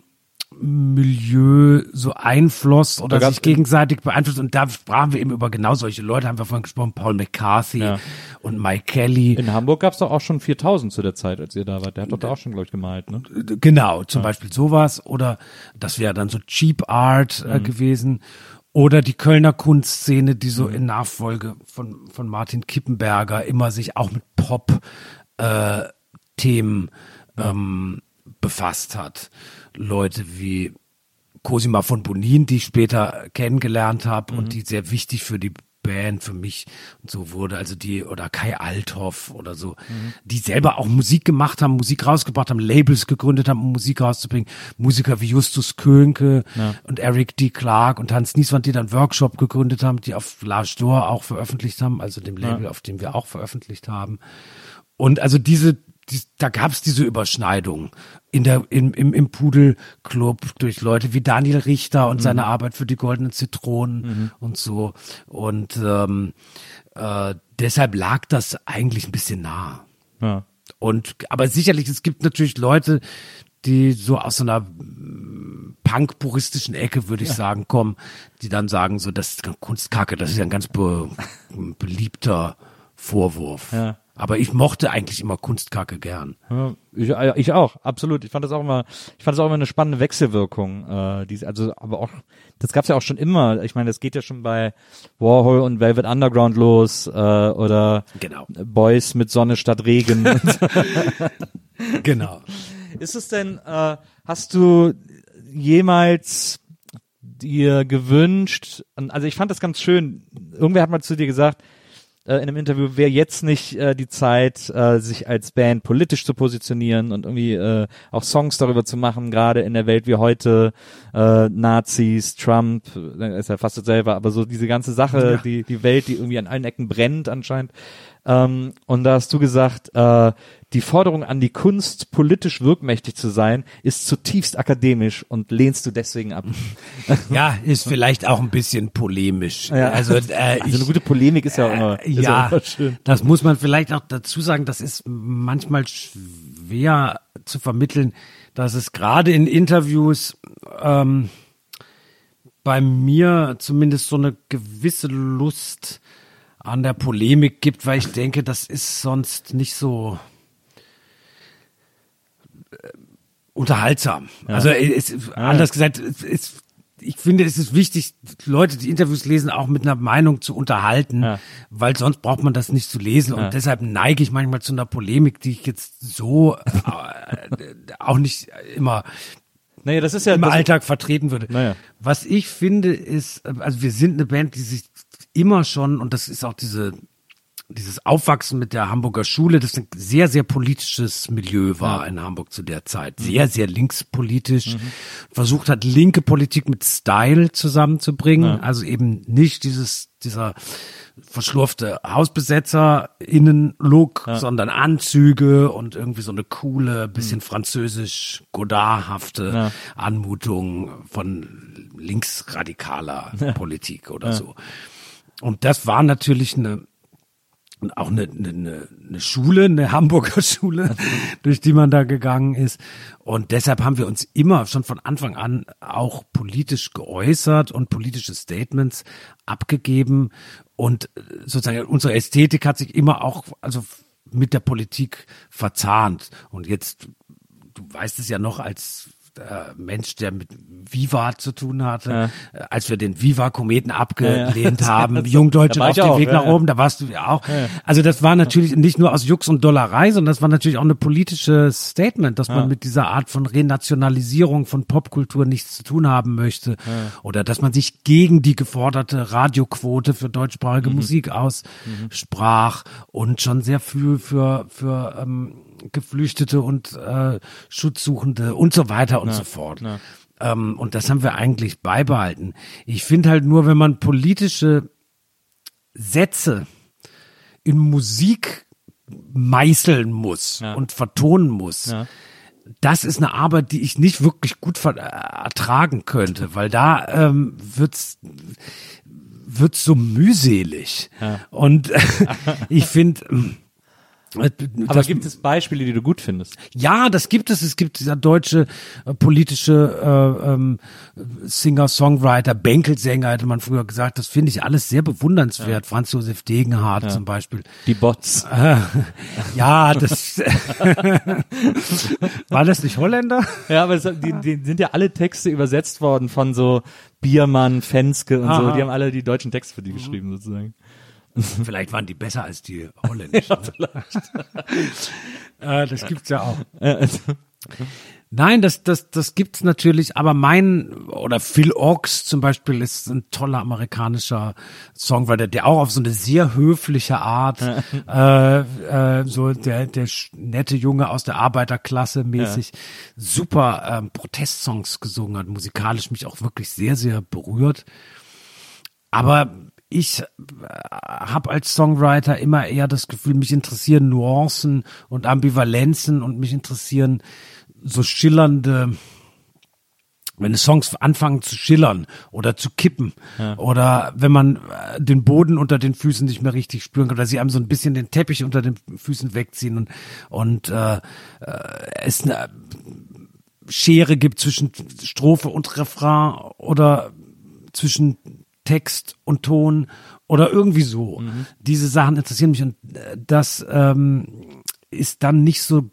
Milieu so einfloss oder sich gegenseitig beeinflusst. Und da sprachen wir eben über genau solche Leute, haben wir vorhin gesprochen, Paul McCarthy Ja. und Mike Kelly. In Hamburg gab's doch auch schon 4000 zu der Zeit, als ihr da wart. Der hat doch da auch schon, glaube ich, gemalt, ne? Genau, zum Beispiel sowas oder das wäre dann so Cheap Art äh, gewesen oder die Kölner Kunstszene, die so in Nachfolge von, von Martin Kippenberger immer sich auch mit Pop äh, ähm, befasst hat. Leute wie Cosima von Bonin, die ich später kennengelernt habe und die sehr wichtig für die Band für mich und so wurde, also die oder Kai Althoff oder so, die selber auch Musik gemacht haben, Musik rausgebracht haben, Labels gegründet haben, um Musik rauszubringen. Musiker wie Justus Könke und Eric D. Clark und Hans Nieswand, die dann Workshop gegründet haben, die auf Large Door auch veröffentlicht haben, also dem Label, auf dem wir auch veröffentlicht haben. Und also diese, die, da gab es diese Überschneidung in der, im, im, im Pudelclub durch Leute wie Daniel Richter und seine Arbeit für die Goldenen Zitronen und so. Und ähm, äh, deshalb lag das eigentlich ein bisschen nah. Ja. Und aber sicherlich, es gibt natürlich Leute, die so aus so einer mm, punk-puristischen Ecke, würde ich sagen, kommen, die dann sagen, so, das ist Kunstkacke, das ist ja ein ganz be [laughs] beliebter Vorwurf. Ja. Aber ich mochte eigentlich immer Kunstkacke gern. Ja, ich, äh, ich auch, absolut. Ich fand das auch immer, ich fand das auch immer eine spannende Wechselwirkung. Äh, diese, also, aber auch, das gab's ja auch schon immer. Ich meine, das geht ja schon bei Warhol und Velvet Underground los äh, oder Genau. Boys mit Sonne statt Regen. [laughs] [laughs] Genau. Ist es denn, äh, hast du jemals dir gewünscht, also ich fand das ganz schön, irgendwer hat mal zu dir gesagt, äh, in einem Interview, wäre jetzt nicht äh, die Zeit, äh, sich als Band politisch zu positionieren und irgendwie äh, auch Songs darüber zu machen, gerade in der Welt wie heute, äh, Nazis, Trump, äh, ist ja fast dasselbe, aber so diese ganze Sache, Ja. die, die Welt, die irgendwie an allen Ecken brennt anscheinend. Ähm, und da hast du gesagt, äh, die Forderung an die Kunst, politisch wirkmächtig zu sein, ist zutiefst akademisch und lehnst du deswegen ab. [laughs] Ja, ist vielleicht auch ein bisschen polemisch. Ja. Also, äh, Also eine ich, gute Polemik ist ja auch immer, ist ja, immer schön. das muss man vielleicht auch dazu sagen, das ist manchmal schwer zu vermitteln, dass es gerade in Interviews ähm, bei mir zumindest so eine gewisse Lust an der Polemik gibt, weil ich denke, das ist sonst nicht so äh, unterhaltsam. Also es, anders gesagt, es, ich finde, es ist wichtig, Leute, die Interviews lesen, auch mit einer Meinung zu unterhalten, Ja. weil sonst braucht man das nicht zu lesen. Ja. Und deshalb neige ich manchmal zu einer Polemik, die ich jetzt so äh, [laughs] auch nicht immer Naja, das ist ja im Alltag vertreten würde. Naja. Was ich finde ist, äh, also wir sind eine Band, die sich immer schon, und das ist auch diese, dieses Aufwachsen mit der Hamburger Schule, das ein sehr, sehr politisches Milieu war in Hamburg zu der Zeit. Sehr, sehr linkspolitisch. Versucht hat, linke Politik mit Style zusammenzubringen. Also eben nicht dieses, dieser verschlurfte Hausbesetzer-Innen-Look, sondern Anzüge und irgendwie so eine coole, bisschen französisch Godardhafte Ja. Anmutung von linksradikaler Politik oder so. Und das war natürlich eine und auch eine, eine, eine Schule, eine Hamburger [laughs] Schule, durch die man da gegangen ist. Und deshalb haben wir uns immer schon von Anfang an auch politisch geäußert und politische Statements abgegeben. Und sozusagen unsere Ästhetik hat sich immer auch also mit der Politik verzahnt. Und jetzt, du weißt es ja noch als äh, Mensch, der mit Viva zu tun hatte, äh, als wir den Viva-Kometen abgelehnt Ja, ja. [laughs] haben, war auf dem Weg ja, nach ja. oben, da warst du ja auch. Also das war natürlich nicht nur aus Jux und Dollerei, sondern das war natürlich auch eine politische Statement, dass man mit dieser Art von Renationalisierung von Popkultur nichts zu tun haben möchte oder dass man sich gegen die geforderte Radioquote für deutschsprachige Mhm. Musik aussprach und schon sehr viel für für ähm, Geflüchtete und äh, Schutzsuchende und so weiter und so fort. Ähm, und das haben wir eigentlich beibehalten. Ich finde halt nur, wenn man politische Sätze in Musik meißeln muss Ja. und vertonen muss, Ja. das ist eine Arbeit, die ich nicht wirklich gut äh, ertragen könnte, weil da ähm, wird's wird's so mühselig. Und [laughs] ich finde äh, Aber das- gibt es Beispiele, die du gut findest? ja, das gibt es. Es gibt dieser deutsche äh, politische äh, ähm, Singer-Songwriter, Bänkelsänger, hätte man früher gesagt. Das finde ich alles sehr bewundernswert. Franz Josef Degenhardt zum Beispiel. Die Bots. Ja, das [laughs] war das nicht Holländer? Ja, aber es, die, die sind ja alle Texte übersetzt worden von so Biermann, Fenske und so. Aha. Die haben alle die deutschen Texte für die geschrieben sozusagen. [laughs] Vielleicht waren die besser als die [laughs] holländischen. [laughs] äh, das gibt's ja auch. Nein, das, das, das gibt's natürlich, aber mein, oder Phil Ochs zum Beispiel ist ein toller amerikanischer Songwriter, der auch auf so eine sehr höfliche Art, äh, äh, so der, der nette Junge aus der Arbeiterklasse mäßig, super ähm, Protestsongs gesungen hat, musikalisch mich auch wirklich sehr, sehr berührt. Aber ich äh, habe als Songwriter immer eher das Gefühl, mich interessieren Nuancen und Ambivalenzen und mich interessieren so schillernde, wenn Songs anfangen zu schillern oder zu kippen oder wenn man äh, den Boden unter den Füßen nicht mehr richtig spüren kann oder sie einem so ein bisschen den Teppich unter den Füßen wegziehen und, und äh, äh, es eine Schere gibt zwischen Strophe und Refrain oder zwischen Text und Ton oder irgendwie so. Diese Sachen interessieren mich und äh, das ähm, ist dann nicht so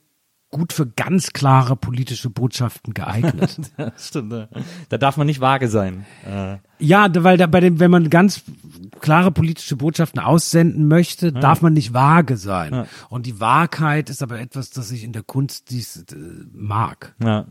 gut für ganz klare politische Botschaften geeignet. [laughs] Das stimmt. ja. Da darf man nicht vage sein. Äh, ja, weil da bei dem, wenn man ganz klare politische Botschaften aussenden möchte, darf man nicht vage sein. Und die Wahrheit ist aber etwas, das ich in der Kunst dies äh, mag. Ja.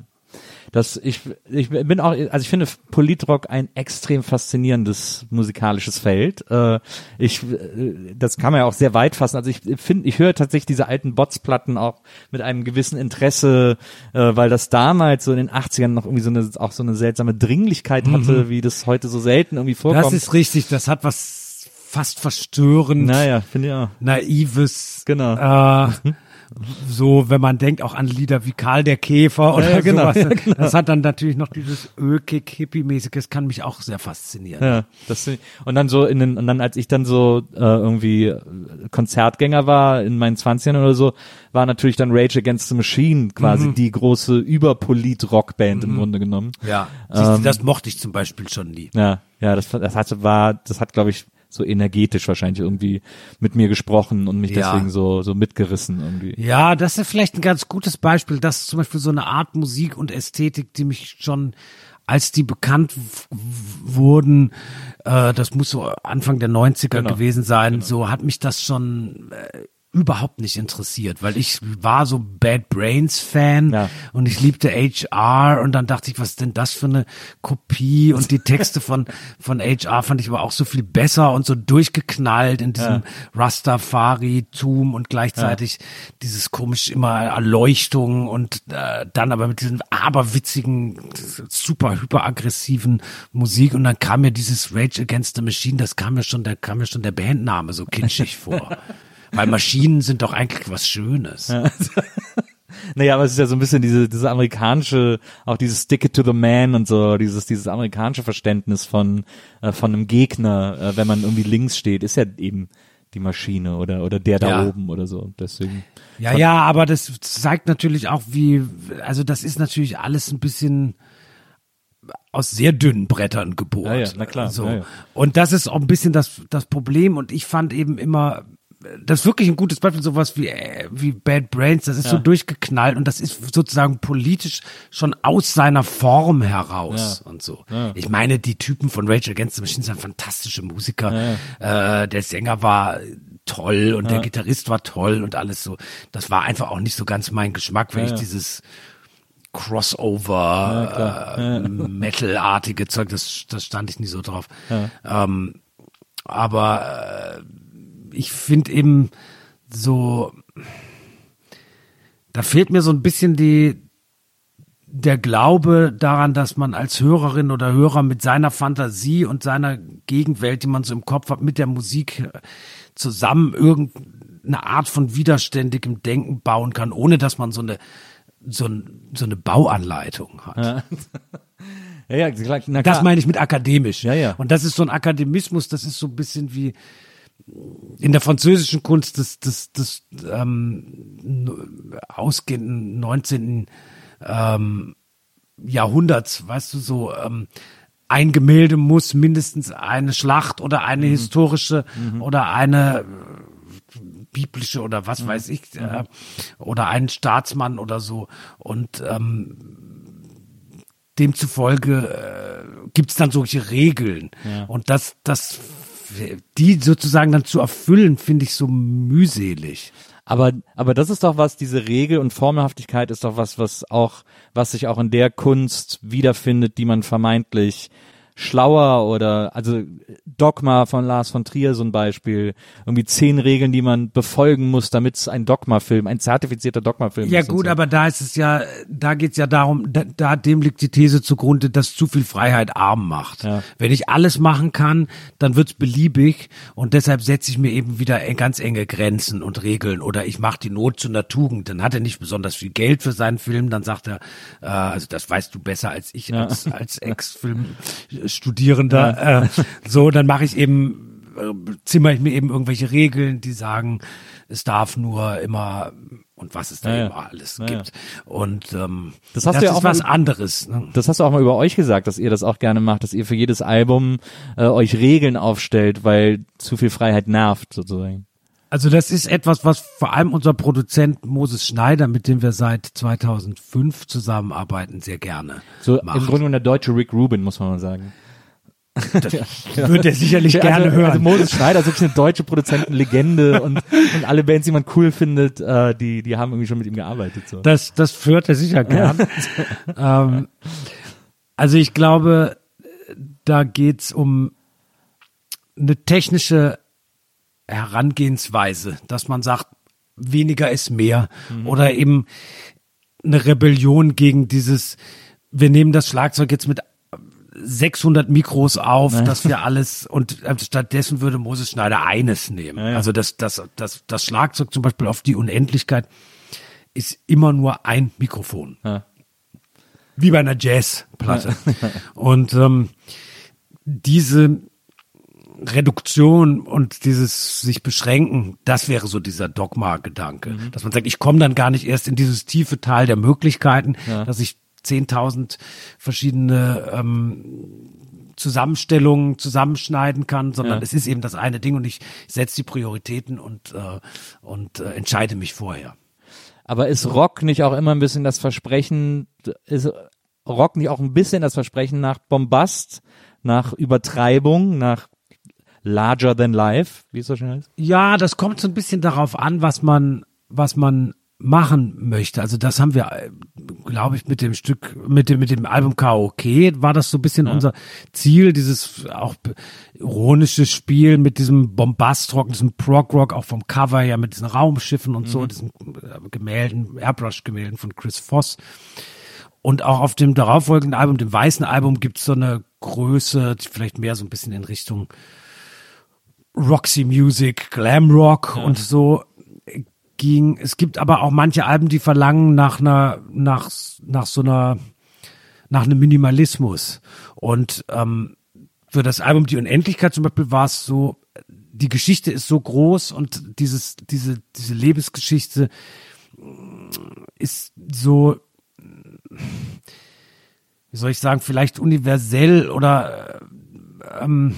Das, ich, ich bin auch, also ich finde Politrock ein extrem faszinierendes musikalisches Feld. Äh, ich, äh, das kann man ja auch sehr weit fassen. Also ich finde, ich höre tatsächlich diese alten Botsplatten auch mit einem gewissen Interesse, äh, weil das damals so in den 80ern noch irgendwie so eine, auch so eine seltsame Dringlichkeit hatte, wie das heute so selten irgendwie vorkommt. Das ist richtig, das hat was fast verstörend, naja, finde ich auch. naives. Genau. Äh, so, wenn man denkt auch an Lieder wie Karl der Käfer oder ja, genau, sowas. [laughs] ja, genau. Das hat dann natürlich noch dieses ökig hippie-mäßige, das kann mich auch sehr faszinieren. Ja, das und dann so in den und dann als ich dann so äh, irgendwie äh, Konzertgänger war in meinen 20ern oder so, war natürlich dann Rage Against the Machine quasi Mhm. die große überpolit Rockband im Grunde genommen. Ja, Siehst du, Ähm, das mochte ich zum Beispiel schon nie. Ja, ja, das das hatte war das hat glaube ich so energetisch wahrscheinlich irgendwie mit mir gesprochen und mich Ja. deswegen so so mitgerissen irgendwie. Ja, das ist vielleicht ein ganz gutes Beispiel. Das ist zum Beispiel so eine Art Musik und Ästhetik, die mich schon, als die bekannt wurden, äh, das muss so Anfang der 90er Genau. gewesen sein, so hat mich das schon äh, überhaupt nicht interessiert, weil ich war so Bad Brains Fan Ja. und ich liebte HR und dann dachte ich, was ist denn das für eine Kopie und die Texte von von HR fand ich aber auch so viel besser und so durchgeknallt in diesem Rastafari-Tum und gleichzeitig dieses komisch immer Erleuchtung und äh, dann aber mit diesem aberwitzigen, super hyperaggressiven Musik und dann kam mir dieses Rage Against the Machine, das kam mir schon, da kam mir schon der Bandname so kitschig vor. [laughs] Weil Maschinen sind doch eigentlich was Schönes. [laughs] Naja, aber es ist ja so ein bisschen diese, diese amerikanische, auch dieses Stick it to the man und so, dieses, dieses amerikanische Verständnis von, äh, von einem Gegner, äh, wenn man irgendwie links steht, ist ja eben die Maschine oder, oder der da Ja. oben oder so. Deswegen. Ja, ja, aber das zeigt natürlich auch, wie, also das ist natürlich alles ein bisschen aus sehr dünnen Brettern gebohrt. Ja, ja, na klar, So. ja, ja. Und das ist auch ein bisschen das, das Problem. Und ich fand eben immer, das ist wirklich ein gutes Beispiel, sowas wie, äh, wie Bad Brains, das ist so durchgeknallt und das ist sozusagen politisch schon aus seiner Form heraus und so. Ich meine, die Typen von Rage Against the Machine sind fantastische Musiker. Äh, der Sänger war toll und der Gitarrist war toll und alles so. Das war einfach auch nicht so ganz mein Geschmack, wenn ich dieses Crossover, äh, Metal-artige Zeug, das, das stand ich nie so drauf. Ähm, aber äh, ich finde eben so, da fehlt mir so ein bisschen die, der Glaube daran, dass man als Hörerin oder Hörer mit seiner Fantasie und seiner Gegenwelt, die man so im Kopf hat, mit der Musik äh, zusammen irgendeine Art von widerständigem Denken bauen kann, ohne dass man so eine so, ein, so eine Bauanleitung hat. Ja. [laughs] Ja, ja, klar, na Das klar. meine ich mit akademisch. Ja, ja. Und das ist so ein Akademismus, das ist so ein bisschen wie in der französischen Kunst des, des, des ähm, ausgehenden 19. Ähm, Jahrhunderts, weißt du, so ähm, ein Gemälde muss mindestens eine Schlacht oder eine Mhm. historische oder eine äh, biblische oder Mhm. was weiß ich äh, oder einen Staatsmann oder so und ähm, demzufolge äh, gibt's dann solche Regeln und das das die sozusagen dann zu erfüllen finde ich so mühselig. Aber, aber das ist doch was, diese Regel und Formelhaftigkeit ist doch was, was auch, was sich auch in der Kunst wiederfindet, die man vermeintlich schlauer oder, also Dogma von Lars von Trier so ein Beispiel, irgendwie zehn Regeln, die man befolgen muss, damit es ein Dogma-Film, ein zertifizierter Dogma-Film Ja ist. und gut, so. aber da ist es ja, da geht's ja darum, da, da dem liegt die These zugrunde, dass zu viel Freiheit arm macht. Ja. Wenn ich alles machen kann, dann wird's beliebig und deshalb setze ich mir eben wieder ganz enge Grenzen und Regeln oder ich mache die Not zu einer Tugend. Dann hat er nicht besonders viel Geld für seinen Film, dann sagt er, äh, also das weißt du besser als ich als, als Ex-Film-Studierender. Äh, so, dann mache ich eben äh, zimmer ich mir eben irgendwelche Regeln, die sagen, es darf nur immer und was es da Ja, ja. immer alles Ja, ja. gibt. Und ähm, Das hast du ja ist auch mal was anderes. Ne? Das hast du auch mal über euch gesagt, dass ihr das auch gerne macht, dass ihr für jedes Album äh, euch Regeln aufstellt, weil zu viel Freiheit nervt sozusagen. Also das ist etwas, was vor allem unser Produzent Moses Schneider, mit dem wir seit 2005 zusammenarbeiten, sehr gerne So macht. im Grunde genommen der deutsche Rick Rubin, muss man mal sagen. [laughs] Wird er sicherlich gerne also, hören. Also Moses Schneider ist wirklich eine deutsche Produzentenlegende [laughs] und, und alle Bands, die man cool findet, äh, die, die haben irgendwie schon mit ihm gearbeitet. So. Das, das führt er sicher gern. [laughs] ähm, also ich glaube, da geht's um eine technische Herangehensweise, dass man sagt, weniger ist mehr oder eben eine Rebellion gegen dieses, wir nehmen das Schlagzeug jetzt mit 600 Mikros auf, dass wir alles und äh, stattdessen würde Moses Schneider eines nehmen. Also das, das, das, das Schlagzeug zum Beispiel auf die Unendlichkeit ist immer nur ein Mikrofon. Ja. Wie bei einer Jazzplatte. [laughs] Und ähm, diese Reduktion und dieses sich beschränken, das wäre so dieser Dogma-Gedanke, dass man sagt, ich komme dann gar nicht erst in dieses tiefe Tal der Möglichkeiten, dass ich 10.000 verschiedene ähm, Zusammenstellungen zusammenschneiden kann, sondern Ja. es ist eben das eine Ding und ich setze die Prioritäten und, äh, und äh, entscheide mich vorher. Aber ist Rock nicht auch immer ein bisschen das Versprechen, ist Rock nicht auch ein bisschen das Versprechen nach Bombast, nach Übertreibung, nach larger than life, wie es so schön heißt? Ja, das kommt so ein bisschen darauf an, was man, was man machen möchte. Also das haben wir, glaube ich, mit dem Stück, mit dem, mit dem Album Karaoke war das so ein bisschen unser Ziel, dieses auch ironische Spiel mit diesem Bombastrock, diesem Prog-Rock, auch vom Cover ja mit diesen Raumschiffen und so, diesen äh, Gemälden, Airbrush-Gemälden von Chris Voss. Und auch auf dem darauffolgenden Album, dem weißen Album, gibt's so eine Größe, die vielleicht mehr so ein bisschen in Richtung Roxy Music, Glam Rock und so ging. Es gibt aber auch manche Alben, die verlangen nach einer, nach, nach so einer, nach einem Minimalismus. Und ähm, für das Album Die Unendlichkeit zum Beispiel war es so, die Geschichte ist so groß und dieses, diese, diese Lebensgeschichte ist so, wie soll ich sagen, vielleicht universell oder ähm,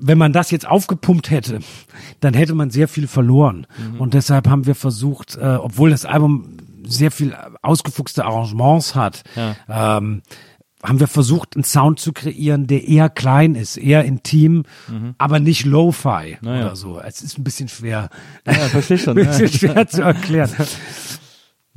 wenn man das jetzt aufgepumpt hätte, dann hätte man sehr viel verloren. Und deshalb haben wir versucht, äh, obwohl das Album sehr viel ausgefuchste Arrangements hat, ähm, haben wir versucht, einen Sound zu kreieren, der eher klein ist, eher intim, aber nicht Lo-Fi oder so. Es ist ein bisschen schwer, Ja, verstehe schon. [laughs] ein bisschen schwer zu erklären. [laughs]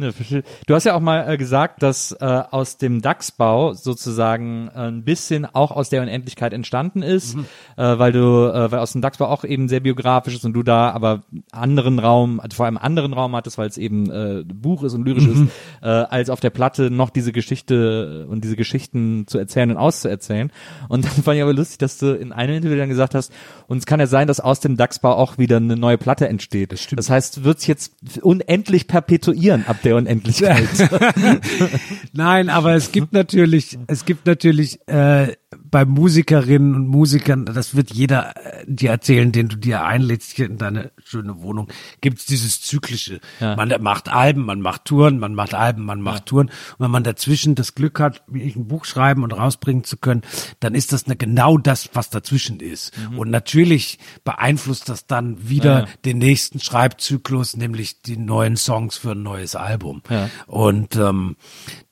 Ne, verstehe. Du hast ja auch mal äh, gesagt, dass äh, aus dem DAX-Bau sozusagen äh, ein bisschen auch aus der Unendlichkeit entstanden ist, Mhm. äh, weil du, äh, weil aus dem DAX-Bau auch eben sehr biografisch ist und du da aber anderen Raum, also vor allem anderen Raum hattest, weil es eben äh, Buch ist und lyrisch Mhm. ist, äh, als auf der Platte noch diese Geschichte und diese Geschichten zu erzählen und auszuerzählen. Und dann fand ich aber lustig, dass du in einem Interview dann gesagt hast, und es kann ja sein, dass aus dem DAX-Bau auch wieder eine neue Platte entsteht. Das, stimmt. das heißt, wird sich jetzt unendlich perpetuieren ab der Unendlichkeit. [laughs] Nein, aber es gibt natürlich, es gibt natürlich äh, bei Musikerinnen und Musikern, das wird jeder äh, dir erzählen, den du dir einlädst hier in deine schöne Wohnung, gibt's dieses zyklische. Man macht Alben, man macht Touren, man macht Alben, man macht Touren. Und wenn man dazwischen das Glück hat, wie ich ein Buch schreiben und rausbringen zu können, dann ist das eine, genau das, was dazwischen ist. Und natürlich beeinflusst das dann wieder den nächsten Schreibzyklus, nämlich die neuen Songs für ein neues Album. Und ähm,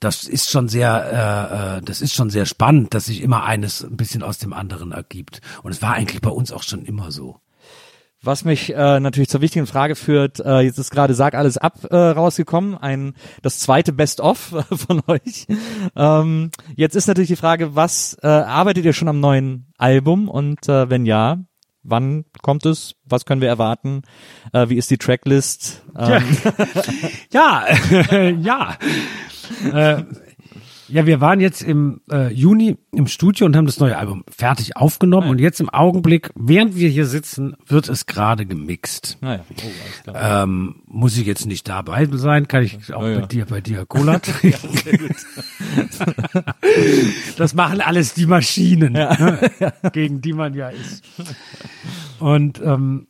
das ist schon sehr, äh, äh, das ist schon sehr spannend, dass sich immer eines ein bisschen aus dem anderen ergibt. Und es war eigentlich bei uns auch schon immer so. Was mich äh, natürlich zur wichtigen Frage führt, äh, jetzt ist gerade Sag alles ab äh, rausgekommen, ein das zweite Best-of [laughs] von euch. Ähm, jetzt ist natürlich die Frage, was äh, arbeitet ihr schon am neuen Album und äh, wenn ja, wann kommt es? Was können wir erwarten? Äh, wie ist die Tracklist? Ähm, Ja, [laughs] ja. Äh, ja, wir waren jetzt im äh, Juni im Studio und haben das neue Album fertig aufgenommen und jetzt im Augenblick, während wir hier sitzen, wird es gerade gemixt. naja, oh. Ähm, muss ich jetzt nicht dabei sein, kann ich auch Ja, ja. bei dir bei dir Cola [laughs] trinken. [laughs] das machen alles die Maschinen, ne? gegen die man ja ist. Und ähm,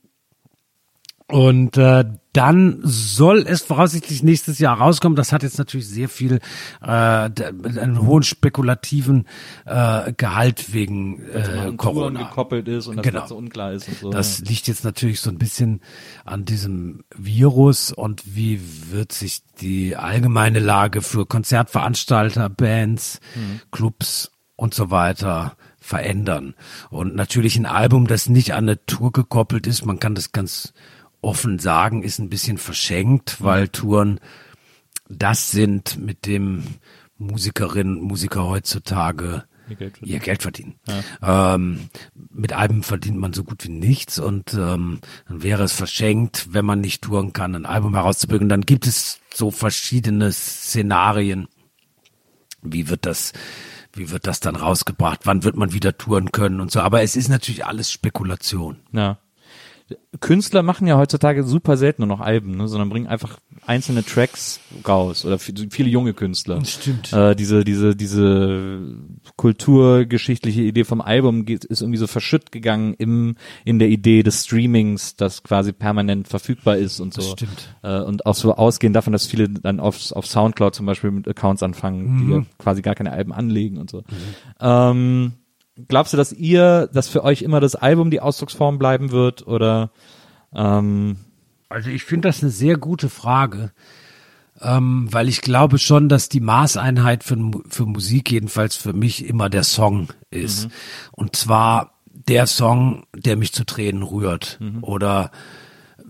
und äh, dann soll es voraussichtlich nächstes Jahr rauskommen. Das hat jetzt natürlich sehr viel äh, einen hohen spekulativen äh, Gehalt wegen äh, Corona. gekoppelt ist und das Genau. Ganze unklar ist und so. Das liegt jetzt natürlich so ein bisschen an diesem Virus und wie wird sich die allgemeine Lage für Konzertveranstalter, Bands, Clubs und so weiter verändern. Und natürlich ein Album, das nicht an eine Tour gekoppelt ist, man kann das ganz offen sagen, ist ein bisschen verschenkt, weil Touren das sind, mit dem Musikerinnen und Musiker heutzutage Ihr Geld verdienen. ihr Geld verdienen. Ähm, mit Alben verdient man so gut wie nichts und ähm, dann wäre es verschenkt, wenn man nicht touren kann, ein Album herauszubringen. Dann gibt es so verschiedene Szenarien. Wie wird das, wie wird das dann rausgebracht? Wann wird man wieder touren können und so? Aber es ist natürlich alles Spekulation. Ja. Künstler machen ja heutzutage super selten nur noch Alben, ne, sondern bringen einfach einzelne Tracks raus oder viel- viele junge Künstler. Stimmt. Äh, diese diese diese kulturgeschichtliche Idee vom Album geht, ist irgendwie so verschütt gegangen im in der Idee des Streamings, das quasi permanent verfügbar ist und so. Das stimmt. Äh, und auch so ausgehend davon, dass viele dann auf auf Soundcloud zum Beispiel mit Accounts anfangen, die Mhm. ja quasi gar keine Alben anlegen und so. Ähm, glaubst du, dass ihr, dass für euch immer das Album die Ausdrucksform bleiben wird oder ähm, Also ich finde das eine sehr gute Frage, ähm, weil ich glaube schon, dass die Maßeinheit für, für Musik jedenfalls für mich immer der Song ist. Und zwar der Song, der mich zu Tränen rührt oder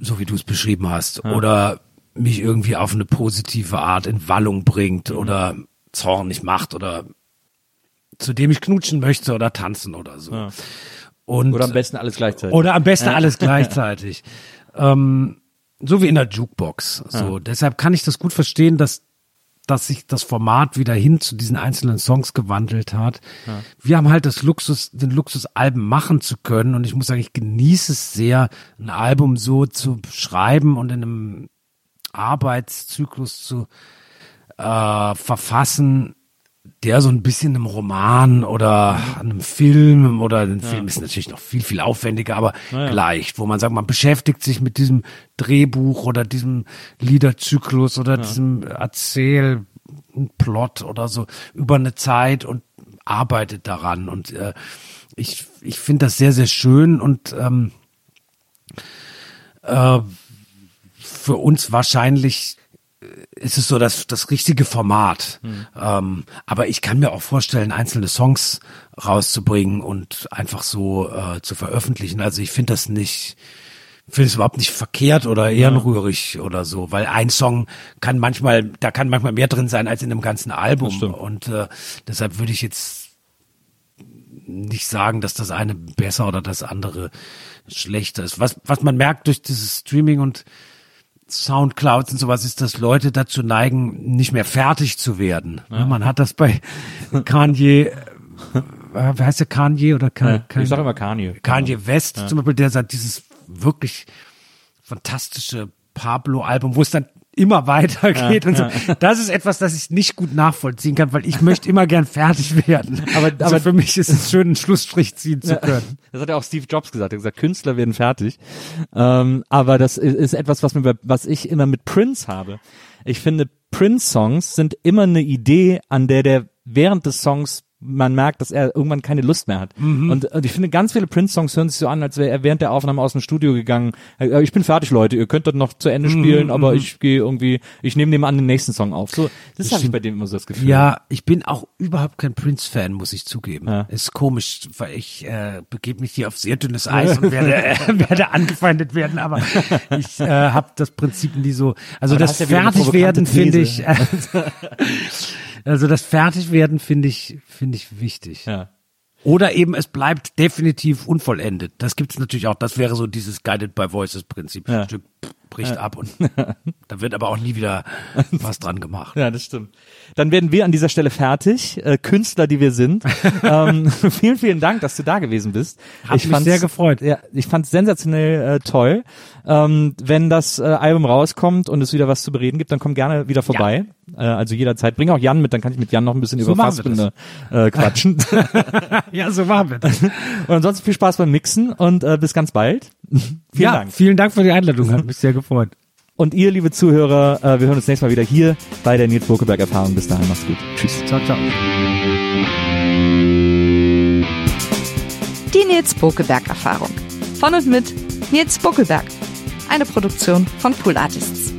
so wie du es beschrieben hast oder mich irgendwie auf eine positive Art in Wallung bringt oder zornig macht oder zu dem ich knutschen möchte oder tanzen oder so. Und oder am besten alles gleichzeitig? oder am besten alles [laughs] gleichzeitig. ähm, so wie in der Jukebox. So, deshalb kann ich das gut verstehen, dass dass sich das Format wieder hin zu diesen einzelnen Songs gewandelt hat. Wir haben halt das Luxus, den Luxus, Alben machen zu können. Und ich muss sagen, ich genieße es sehr, ein Album so zu schreiben und in einem Arbeitszyklus zu äh, verfassen, der so ein bisschen einem Roman oder einem Film oder ein Film ist natürlich noch viel, viel aufwendiger, aber gleicht, wo man sagt, man beschäftigt sich mit diesem Drehbuch oder diesem Liederzyklus oder diesem Erzählplot oder so über eine Zeit und arbeitet daran. Und äh, ich, ich finde das sehr, sehr schön und ähm, äh, für uns wahrscheinlich ist es so das, das richtige Format. Ähm, aber ich kann mir auch vorstellen, einzelne Songs rauszubringen und einfach so äh, zu veröffentlichen. Also ich finde das nicht, finde es überhaupt nicht verkehrt oder ehrenrührig ja. oder so, weil ein Song kann manchmal, da kann manchmal mehr drin sein als in einem ganzen Album. Und äh, deshalb würde ich jetzt nicht sagen, dass das eine besser oder das andere schlechter ist. Was, was man merkt durch dieses Streaming und Soundclouds und sowas ist, dass Leute dazu neigen, nicht mehr fertig zu werden. Ja. Man hat das bei Kanye, äh, wie heißt der Kanye oder Kanye? Ja, ich sage immer Kanye. Kanye West ja. zum Beispiel, der sagt dieses wirklich fantastische Pablo-Album, wo es dann immer weitergeht ja, und so. Ja. [laughs] Das ist etwas, das ich nicht gut nachvollziehen kann, weil ich möchte immer gern fertig werden. Aber, also aber für mich ist es schön, einen Schlussstrich ziehen zu können. Das hat ja auch Steve Jobs gesagt. Er hat gesagt, Künstler werden fertig. Ähm, aber das ist, ist etwas, was, mir, was ich immer mit Prince habe. Ich finde, Prince-Songs sind immer eine Idee, an der der während des Songs man merkt, dass er irgendwann keine Lust mehr hat. Mhm. Und, und, ich finde, ganz viele Prince-Songs hören sich so an, als wäre er während der Aufnahme aus dem Studio gegangen. Äh, ich bin fertig, Leute, ihr könnt das noch zu Ende mhm, spielen, mhm. aber ich gehe irgendwie, ich nehme dem an den nächsten Song auf. So, das, das habe ich bei dem immer so das Gefühl. Ja, ich bin auch überhaupt kein Prince-Fan, muss ich zugeben. Ja. Ist komisch, weil ich äh, begebe mich hier auf sehr dünnes Eis und werde, [laughs] äh, werde angefeindet werden, aber ich äh, habe das Prinzip nie so. Also aber das Fertigwerden finde ich. Äh, [laughs] [laughs] Also das Fertigwerden finde ich, finde ich wichtig. Ja. Oder eben es bleibt definitiv unvollendet. Das gibt es natürlich auch. Das wäre so dieses Guided by Voices Prinzip. Ja. Stück bricht ja. ab und [laughs] da wird aber auch nie wieder was dran gemacht. Ja, das stimmt. Dann werden wir an dieser Stelle fertig, äh, Künstler, die wir sind. [laughs] ähm, [laughs] vielen, vielen Dank, dass du da gewesen bist. Hab ich mich sehr gefreut. Ja, ich fand es sensationell äh, toll. Ähm, wenn das äh, Album rauskommt und es wieder was zu bereden gibt, dann komm gerne wieder vorbei. Ja. Äh, also jederzeit. Bring auch Jan mit, dann kann ich mit Jan noch ein bisschen so über Fassbinde äh, quatschen. ja, so machen wir das. Und ansonsten viel Spaß beim Mixen und äh, bis ganz bald. [laughs] vielen ja, Dank. Vielen Dank für die Einladung, hat mich sehr gefreut. Und ihr, liebe Zuhörer, äh, wir hören uns nächstes Mal wieder hier bei der Nils Bokeberg Erfahrung. Bis dahin, macht's gut. Tschüss. Ciao, ciao. Die Nils Bokeberg Erfahrung. Von und mit Nils Buckelberg. Eine Produktion von Pool Artists.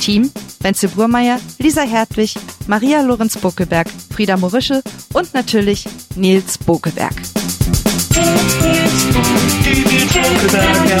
Team Wenzel Burmeier, Lisa Hertwig, Maria Lorenz Buckelberg, Frieda Morische und natürlich Nils Bokeberg. Talk about your